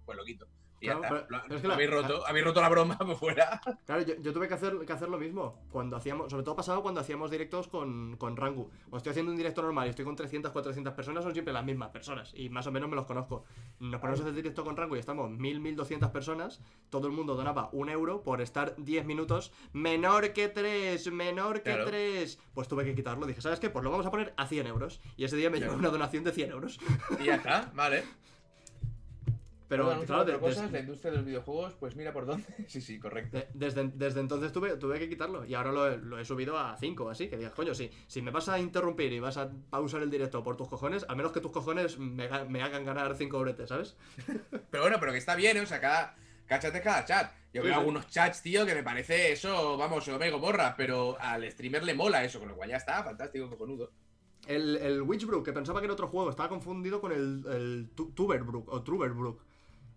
Pues lo quito. Y ya Claro, está. pero- pero es que la- habéis roto, habéis roto la broma por fuera. Claro, yo, yo tuve que hacer, que hacer lo mismo cuando hacíamos, sobre todo pasaba cuando hacíamos directos con, con Rangu. O estoy haciendo un directo normal y estoy con 300, 400 personas, son siempre las mismas personas y más o menos me los conozco. Nos ponemos a hacer directo con Rangu y estamos 1000, 1200 personas, todo el mundo donaba un euro por estar 10 minutos menor que 3, menor que Claro. 3. Pues tuve que quitarlo, dije, ¿sabes qué? Pues lo vamos a poner a 100 euros. Y ese día me llegó una donación de 100 euros. Y ya está, vale. Pero claro, de- cosa, des- la industria de los videojuegos, pues mira por dónde. Sí, sí, correcto. De- Desde, desde entonces tuve, tuve que quitarlo y ahora lo, he- lo he subido a 5 así, que digas, coño, si, si me vas a interrumpir y vas a pausar el directo por tus cojones, al menos que tus cojones me, ga- me hagan ganar 5 euretes, ¿sabes? Pero bueno, pero que está bien, ¿eh? o sea, cada, cada chat es cada chat. Yo veo sí. algunos chats, tío, que me parece eso, vamos, omega borra, pero al streamer le mola eso, con lo cual ya está, fantástico, cojonudo. El, el Witchbrook, que pensaba que era otro juego, estaba confundido con el, el Tu- Tuberbrook o Truberbrook.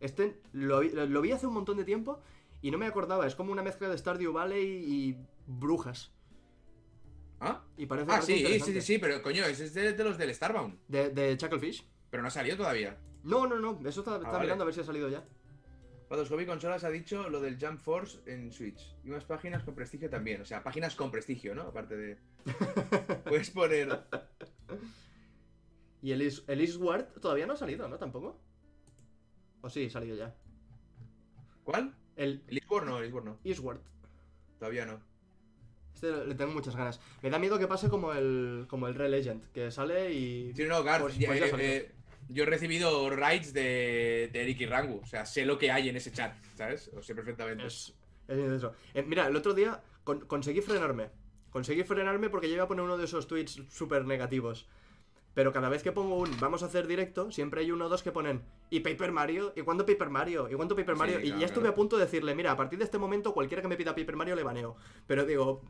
Este lo, vi- lo vi hace un montón de tiempo y no me acordaba. Es como una mezcla de Stardew Valley y brujas. ¿Ah? Y parece, Ah, sí, sí, sí, sí, pero coño, ese es de, de los del Starbound. De, de Chucklefish. Pero no ha salido todavía. No, no, no. Eso está, está Ah, vale. mirando a ver si ha salido ya. Hobby Consolas ha dicho lo del Jump Force en Switch. Y unas páginas con prestigio también. O sea, páginas con prestigio, ¿no? Aparte de. Puedes poner. Y el, Is- el Eastward todavía no ha salido, ¿no? Tampoco. O sí, ha salido ya. ¿Cuál? El El Eastward no, el Eastward no. Eastward. Todavía no. Este le tengo muchas ganas. Me da miedo que pase como el, como el Red Legend, que sale y. Sí, no, Garth, Pues- pues eh, eh, yo he recibido rights de, de Eric y Rangu. O sea, sé lo que hay en ese chat, ¿sabes? Lo sé perfectamente. Es, es eso. Eh, mira, el otro día con- conseguí frenarme. Conseguí frenarme porque yo iba a poner uno de esos tweets súper negativos. Pero cada vez que pongo un vamos a hacer directo, siempre hay uno o dos que ponen ¿Y Paper Mario? ¿Y cuándo Paper Mario? ¿Y cuándo Paper Sí, Mario? y claro, ya estuve claro. a punto de decirle, mira, a partir de este momento cualquiera que me pida Paper Mario le baneo. Pero digo,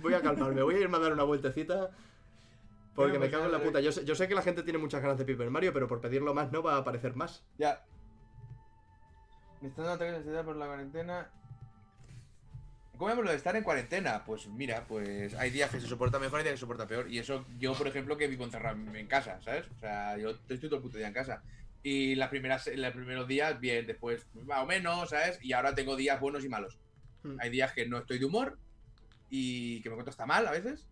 voy a calmarme, voy a irme a dar una vueltecita. Porque me pues cago en la nada, puta. Yo sé, yo sé que la gente tiene muchas ganas de Paper Mario, pero por pedirlo más no va a aparecer más. Ya. Me está dando ataques de ansiedad por la cuarentena. ¿Cómo lo de estar en cuarentena? Pues mira, pues hay días que se soporta mejor y días que se soporta peor. Y eso, yo, por ejemplo, que vivo encerrado en casa, ¿sabes? O sea, yo estoy todo el puto día en casa. Y las primeras, los primeros días, bien, después más o menos, ¿sabes? Y ahora tengo días buenos y malos. Hmm. Hay días que no estoy de humor y que me encuentro hasta mal a veces.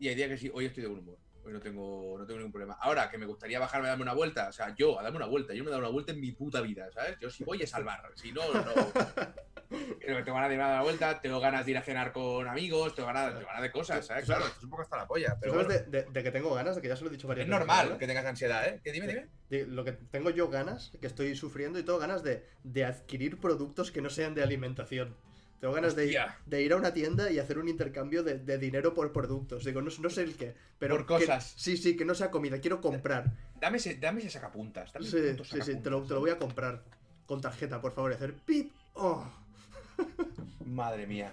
Y hay días que sí, hoy estoy de buen humor. No tengo, no tengo ningún problema. Ahora, que me gustaría bajarme a darme una vuelta. O sea, yo a darme una vuelta. Yo no me he dado una vuelta en mi puta vida, ¿sabes? Yo si voy a salvar. Si no, no. Pero tengo ganas de ir a dar una vuelta, tengo ganas de ir a cenar con amigos, tengo ganas, tengo ganas de cosas, ¿sabes? Claro, esto es un poco hasta la polla. Pero ¿Sabes bueno, de, de- de que tengo ganas? De que ya se lo he dicho varias es veces. normal que tengas ansiedad, ¿eh? Que dime, dime. De- Lo que tengo yo ganas, que estoy sufriendo y tengo ganas de, de adquirir productos que no sean de alimentación. Tengo ganas de, de ir a una tienda y hacer un intercambio de, de dinero por productos. Digo, no, no sé el qué, pero. Por que- cosas. sí, sí, que no sea comida, quiero comprar. Dame ese, dame ese sacapuntas. Dame Sí, sí, sí, te lo, te lo voy a comprar. Con tarjeta, por favor, y hacer pip. Oh. Madre mía.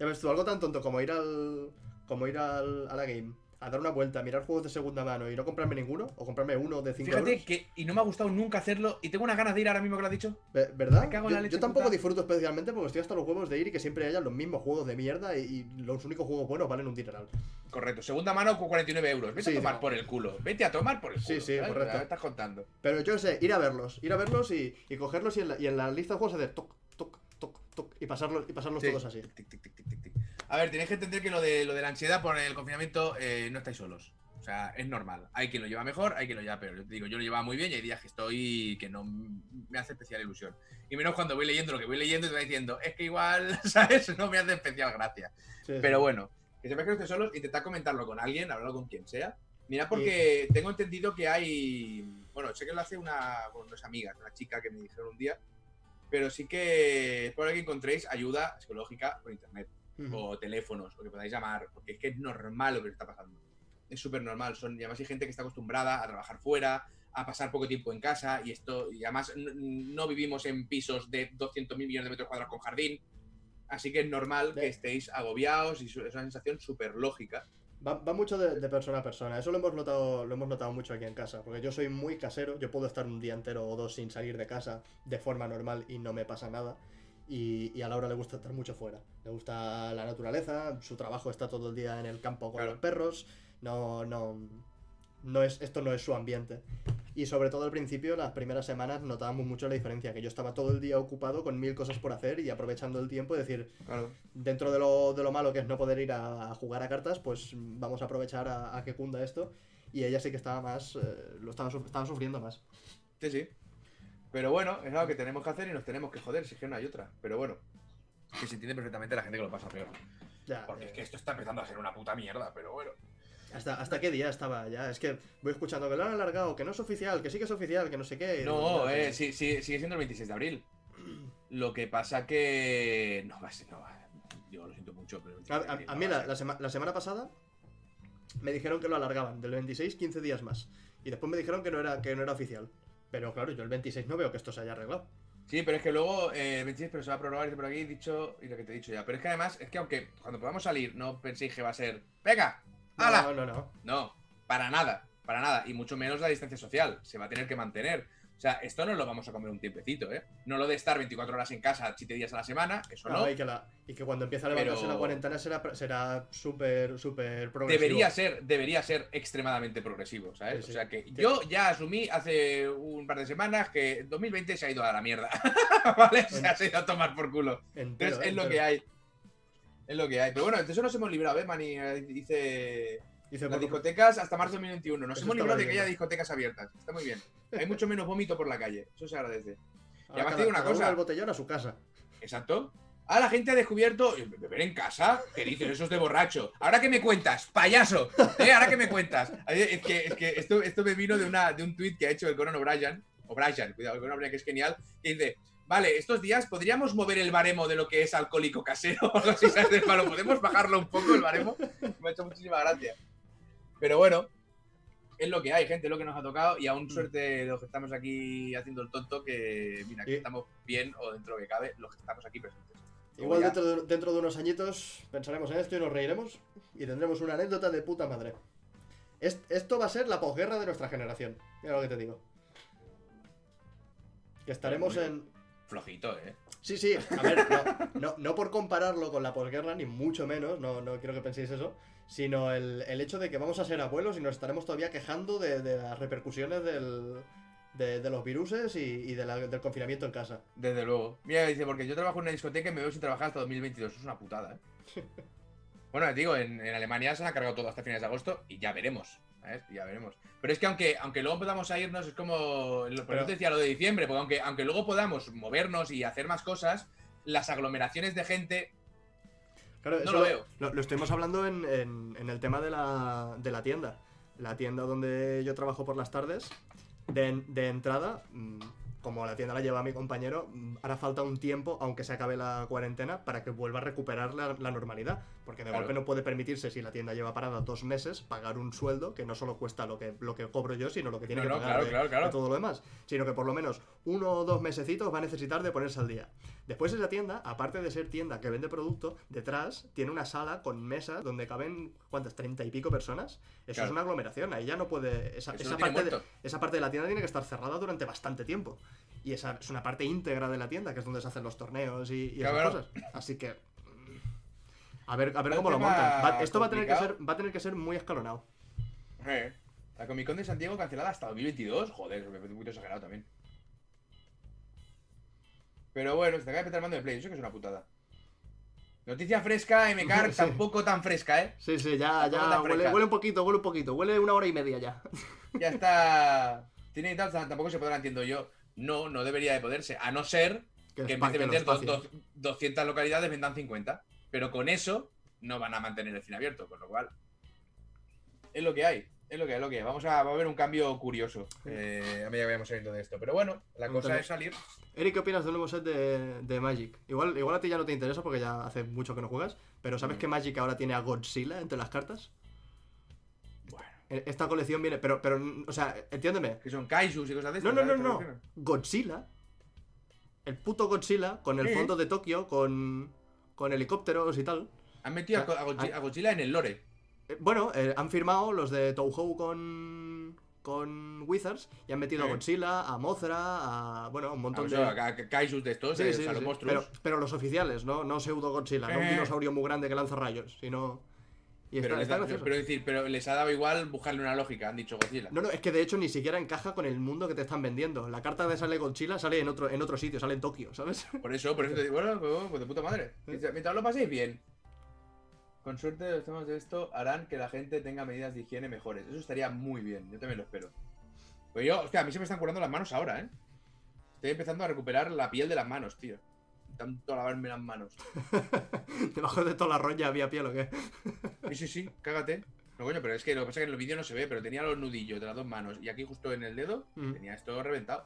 Ya ves tú, algo tan tonto como ir al. como ir al, a la game, a dar una vuelta, a mirar juegos de segunda mano y no comprarme ninguno, o comprarme uno de 5 Fíjate euros. que. Y no me ha gustado nunca hacerlo. Y tengo unas ganas de ir ahora mismo que lo has dicho. Ve- ¿Verdad? Yo, tampoco puta. disfruto especialmente porque estoy hasta los huevos de ir y que siempre haya los mismos juegos de mierda y, y los únicos juegos buenos valen un dineral. Correcto. Segunda mano con 49 euros. Vete Sí, a tomar no. por el culo. Vete a tomar por el Sí, culo. sí, ¿sabes? correcto. Me estás contando. Pero yo sé, ir a verlos, ir a verlos y, y cogerlos y en, la, y en la lista de juegos hacer toc, toc, toc, toc y pasarlos, y pasarlos Sí. todos así. Tic, tic, tic. A ver, tenéis que entender que lo de, lo de la ansiedad por el confinamiento eh, no estáis solos. O sea, es normal. Hay quien lo lleva mejor, hay quien lo lleva peor. Yo te digo, yo lo llevaba muy bien y hay días que estoy que no me hace especial ilusión. Y menos cuando voy leyendo lo que voy leyendo y te va diciendo, es que igual, ¿sabes? No me hace especial gracia. Sí, Pero bueno, que sepáis que no estéis solos, intentad comentarlo con alguien, hablarlo con quien sea. Mira, porque tengo entendido que hay. Bueno, sé que lo hace una. Bueno, no es amiga, una chica que me dijeron un día. Pero sí que es probable que encontréis ayuda psicológica por internet Ujú. o teléfonos, o que podáis llamar, porque es que es normal lo que está pasando. Es súper normal. Son, y además hay gente que está acostumbrada a trabajar fuera, a pasar poco tiempo en casa, y esto, y además no vivimos en pisos de 200.000 millones de metros cuadrados con jardín. Así que es normal que estéis agobiados y es una sensación súper lógica. Va, va mucho de, de persona a persona. Eso lo hemos notado, lo hemos notado mucho aquí en casa. Porque yo soy muy casero. Yo puedo estar un día entero o dos sin salir de casa de forma normal y no me pasa nada. Y, y a Laura le gusta estar mucho fuera. Le gusta la naturaleza. Su trabajo está todo el día en el campo con Claro. los perros. No, no, no es, esto no es su ambiente. Y sobre todo al principio, las primeras semanas, notábamos mucho la diferencia. Que yo estaba todo el día ocupado con mil cosas por hacer y aprovechando el tiempo y decir, Claro. dentro de lo, de lo malo que es no poder ir a, a jugar a cartas, pues vamos a aprovechar a, a que cunda esto. Y ella sí que estaba más, eh, lo estaba, estaba sufriendo más. Sí, sí. Pero bueno, es algo que tenemos que hacer y nos tenemos que joder, si es que no hay otra. Pero bueno, que se entiende perfectamente la gente que lo pasa peor. Ya, Porque eh, es que esto está empezando a ser una puta mierda, pero bueno. ¿hasta, ¿Hasta qué día estaba ya? Es que voy escuchando que lo han alargado, que no es oficial, que sí que es oficial, que no sé qué. No, eh, sí, sí, sigue siendo el 26 de abril. Lo que pasa que. No va a ser. No, va- yo lo siento mucho, pero. A, 26 de a- abril a no mí la, la sema- la semana pasada me dijeron que lo alargaban del 26 15 días más. Y después me dijeron que no era, que no era oficial. Pero claro, yo el 26 no veo que esto se haya arreglado. Sí, pero es que luego eh, el 26, pero se va a prorrogar dice por aquí, dicho, y lo que te he dicho ya. Pero es que además, es que aunque cuando podamos salir, no penséis que va a ser. ¡Venga! ¡Hala! No, no, no. No, Para nada, para nada. Y mucho menos la distancia social. Se va a tener que mantener. O sea, esto no lo vamos a comer un tiempecito, ¿eh? No lo de estar 24 horas en casa, 7 días a la semana, eso no. Y, que la- y que cuando empiece a levantarse Pero- la cuarentena será será súper, súper progresivo. Debería ser, debería ser extremadamente progresivo, ¿sabes? Sí, sí. O sea que yo ya asumí hace un par de semanas que 2020 se ha ido a la mierda. ¿Vale? Se ha ido a tomar por culo. Entero, Entonces es lo que hay. Es lo que hay. Pero bueno, de eso nos hemos librado, ¿eh, Mani? Eh, Dice Dice, las discotecas hasta marzo de 2021. Nos hemos librado de que haya discotecas abiertas. Está muy bien. Hay mucho menos vómito por la calle. Eso se agradece. ahora además cada- te digo una cada cosa. al botellón a su casa. Exacto. Ah, la gente ha descubierto. eh, ¿Beber en casa? ¿Qué dices? Eso es de borracho. ¿Ahora qué me cuentas? ¡Payaso! ¿Eh? ¿Ahora qué me cuentas? Es que, es que esto, esto me vino de, una, de un tuit que ha hecho el Conan O'Brien. O'Brien, cuidado, el Conan O'Brien, que es genial. Que dice: Vale, estos días podríamos mover el baremo de lo que es alcohólico casero. Palo, ¿Podemos bajarlo un poco el baremo? Me ha hecho muchísima gracia. Pero bueno, es lo que hay, gente, es lo que nos ha tocado. Y aún suerte los que estamos aquí haciendo el tonto, que mira, que estamos bien o dentro de lo que cabe, los que estamos aquí presentes. Igual ya. dentro de, dentro de unos añitos pensaremos en esto y nos reiremos y tendremos una anécdota de puta madre. Es- esto va a ser la posguerra de nuestra generación. Mira lo que te digo. Que estaremos Muy en... Flojito, ¿eh? Sí, sí, a ver, no, no, no por compararlo con la posguerra, ni mucho menos, no, no quiero que penséis eso, sino el, el hecho de que vamos a ser abuelos y nos estaremos todavía quejando de, de las repercusiones del, de, de los viruses y, y de la- del confinamiento en casa. Desde luego. Mira, dice, porque yo trabajo en una discoteca y me veo sin trabajar hasta 2022. Eso es una putada, ¿eh? bueno, te digo, en, en Alemania se han cargado todo hasta finales de agosto y ya veremos. ¿sabes? Ya veremos. Pero es que aunque, aunque luego podamos irnos, es como. Por Pero- eso te decía lo de diciembre, porque aunque, aunque luego podamos movernos y hacer más cosas, las aglomeraciones de gente. Claro, No eso lo veo. Lo, lo estuvimos hablando en, en- en el tema de la, de la tienda. La tienda donde yo trabajo por las tardes, de, de entrada, mm, como la tienda la lleva mi compañero, mm, hará falta un tiempo, aunque se acabe la cuarentena, para que vuelva a recuperar la, la normalidad. Porque de Claro. golpe no puede permitirse, si la tienda lleva parada dos meses, pagar un sueldo que no solo cuesta lo que, lo que cobro yo, sino lo que tiene No, que no, pagar claro, de, claro, claro. de todo lo demás. Sino que por lo menos uno o dos mesecitos va a necesitar de ponerse al día. Después esa tienda, aparte de ser tienda que vende producto, detrás tiene una sala con mesas donde caben, ¿cuántas? ¿Treinta y pico personas? Eso Claro. es una aglomeración, ahí ya no puede... Esa, no parte de, muerto. esa parte de la tienda tiene que estar cerrada durante bastante tiempo. Y esa es una parte íntegra de la tienda, que es donde se hacen los torneos y, y esas cosas. Así que... mm, A ver, a ver cómo lo montan. Va- esto va a, tener que ser, va a tener que ser muy escalonado. Eh, La Comic Con de Santiago cancelada hasta 2022. Joder, me parece poquito exagerado también. Pero bueno, se te acaba de petar el mando de Play. Eso que es una putada. Noticia fresca, MK, Sí. tampoco tan fresca, ¿eh? Sí, sí, ya, ya huele, huele un poquito, huele un poquito. Huele una hora y media ya. Ya está. Tiene y tal, tampoco se podrá, entiendo yo. No, no debería de poderse. A no ser que en vez de vender do- espacien. do- 200 localidades vendan 50. Pero con eso no van a mantener el cine abierto, con lo cual. Es lo que hay. Es lo que es lo que hay. Vamos a, va a haber un cambio curioso. Eh, a medida que vayamos saliendo de esto. Pero bueno, la cosa es salir. Eric, ¿qué opinas del nuevo set de, de Magic? Igual, igual a ti ya no te interesa porque ya hace mucho que no juegas, pero ¿sabes Mm. que Magic ahora tiene a Godzilla entre las cartas? Bueno, E- Esta colección viene, pero, pero, o sea, entiéndeme. que son kaijus y cosas de No, estas. no, no, no. Godzilla. El puto Godzilla con el fondo de Tokio, con, con helicópteros y tal. Han metido Godzilla, a Godzilla en el lore. Eh, Bueno, eh, han firmado los de Touhou con, con Wizards y han metido a. Godzilla, a Mothra, a, bueno, un montón de... a- de estos, Sí, eh, sí, o sea, los monstruos. Pero, pero los oficiales, no, no pseudo Godzilla, no un Eh. dinosaurio muy grande que lanza rayos, sino. Y Pero, está, les da- pero decir, pero les ha dado igual buscarle una lógica, han dicho Godzilla. No, no, es que de hecho ni siquiera encaja con el mundo que te están vendiendo. La carta de sale Godzilla sale en otro, en otro sitio, sale en Tokio, ¿sabes? Por eso, por eso te digo, bueno, pues, pues de puta madre. Mientras lo paséis bien. Con suerte los temas de esto harán que la gente tenga medidas de higiene mejores. Eso estaría muy bien, yo también lo espero. Pues yo, hostia, a mí se me están curando las manos ahora, ¿eh? Estoy empezando a recuperar la piel de las manos, tío. Tanto lavarme las manos. Debajo de toda la roña había piel o qué. Sí, sí, sí, cágate. No, coño, pero es que lo que pasa es que en los vídeos no se ve, pero tenía los nudillos de las dos manos y aquí justo en el dedo Mm. tenía esto reventado.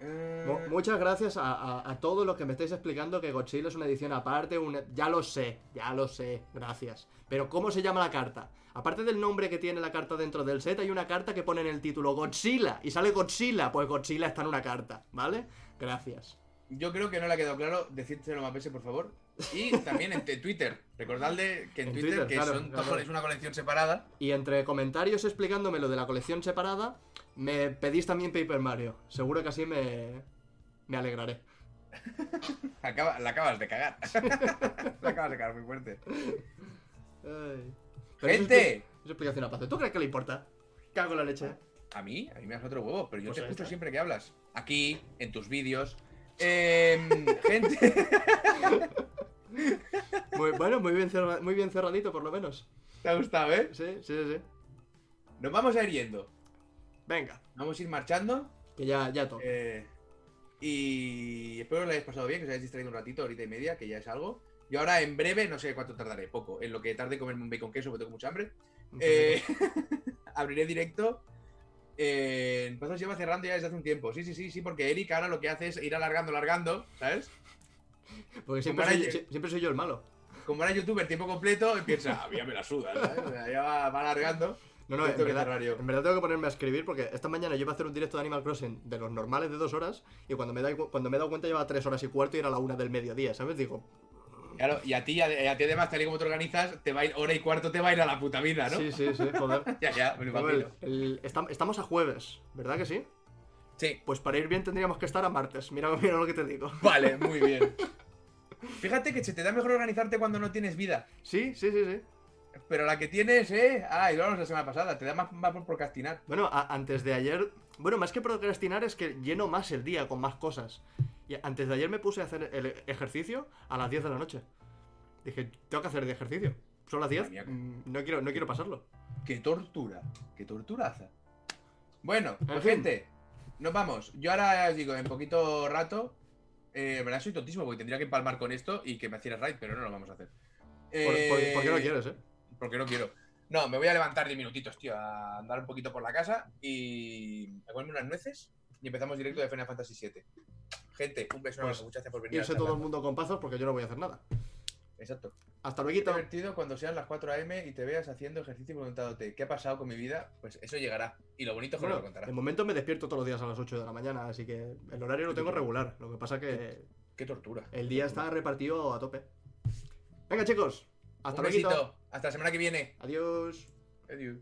Eh, Mu- Muchas gracias a, a, a todos los que me estáis explicando que Godzilla es una edición aparte. un- Ya lo sé, ya lo sé, gracias. Pero ¿cómo se llama la carta? Aparte del nombre que tiene la carta dentro del set, hay una carta que pone en el título Godzilla y sale Godzilla. Pues Godzilla está en una carta, ¿vale? Gracias. Yo creo que no le ha quedado claro. Decídselo más veces, por favor. Y también en Twitter. Recordadle que en, En Twitter, Twitter, que claro, son- claro. es una colección separada. Y entre comentarios explicándome lo de la colección separada, me pedís también Paper Mario. Seguro que así me, me alegraré. Acaba- la acabas de cagar. la acabas de cagar muy fuerte. Ay. Pero ¡Gente! Es, es explicación aparte. ¿Tú crees que le importa? Cago en la leche. A mí, a mí me das otro huevo, pero yo Pues te escucho siempre que hablas. Aquí, en tus vídeos. Em, gente, Muy, bueno, muy bien, cerra- muy bien cerradito por lo menos. te ha gustado, ¿eh? Sí, sí, sí. Nos vamos a ir yendo. Venga, Vamos a ir marchando. que ya, ya toca. eh, y espero que lo hayáis pasado bien, que os hayáis distraído un ratito, horita y media, que ya es algo. Y ahora, en breve, no sé cuánto tardaré, poco. En lo que tarde comerme un bacon queso, porque tengo mucha hambre. Eh, abriré directo. Eh, en Pazos lleva cerrando ya desde hace un tiempo. Sí, sí, sí, sí, porque Eric ahora lo que hace es ir alargando, alargando, ¿sabes? Porque siempre soy, si- siempre soy yo el malo. Como era youtuber tiempo completo, piensa, a mí ya me la suda, ¿sabes? O sea, ya va, va alargando. No, no, en verdad, yo. en verdad tengo que ponerme a escribir porque esta mañana yo iba a hacer un directo de Animal Crossing de los normales de dos horas y cuando me, da, cuando me he dado cuenta lleva tres horas y cuarto y era la una del mediodía, ¿sabes? Digo, Claro, y a ti, a, a ti además, tal y como te organizas, te va a ir hora y cuarto, te va a ir a la puta vida, ¿no? sí, sí, sí, joder. Ya, ya, me imagino. el- el- estam- estamos a jueves, ¿verdad que sí? Sí, Pues para ir bien tendríamos que estar a martes. Mira, mira lo que te digo. vale, muy bien. Fíjate que se te da mejor organizarte cuando no tienes vida. Sí, sí, sí, sí. Pero la que tienes, ¿eh? Ah, y lo hablamos la semana pasada. Te da más, más por procrastinar. Bueno, a- antes de ayer. Bueno, más que procrastinar es que lleno más el día con más cosas. Y antes de ayer me puse a hacer el ejercicio a las 10 de la noche. Dije, tengo que hacer de ejercicio. Son las 10, Madre mía. mm, no quiero, no quiero pasarlo. ¡Qué tortura! ¡Qué torturaza! Bueno, En pues fin. gente, nos vamos. Yo ahora os digo, en poquito rato. Eh, verdad soy tontísimo porque tendría que empalmar con esto y que me hiciera raid, pero no lo vamos a hacer. Por, por- Eh, ¿por qué no quieres, eh? Porque no quiero. No, me voy a levantar 10 minutitos, tío, a andar un poquito por la casa y a comerme unas nueces y empezamos directo de Final Fantasy VII. Gente, un beso, Pues, muchas gracias por venir. Irse todo el mundo con pazos porque yo no voy a hacer nada. Exacto. Hasta luego. divertido cuando sean las 4 am y te veas haciendo ejercicio y preguntándote qué ha pasado con mi vida, pues eso llegará. Y lo bonito es que Bueno, lo contará. de momento me despierto todos los días a las 8 de la mañana, así que el horario lo tengo regular. Lo que pasa que Qué tortura. el día está repartido a tope. Venga, chicos. Hasta luego. Hasta la semana que viene. Adiós. Adiós.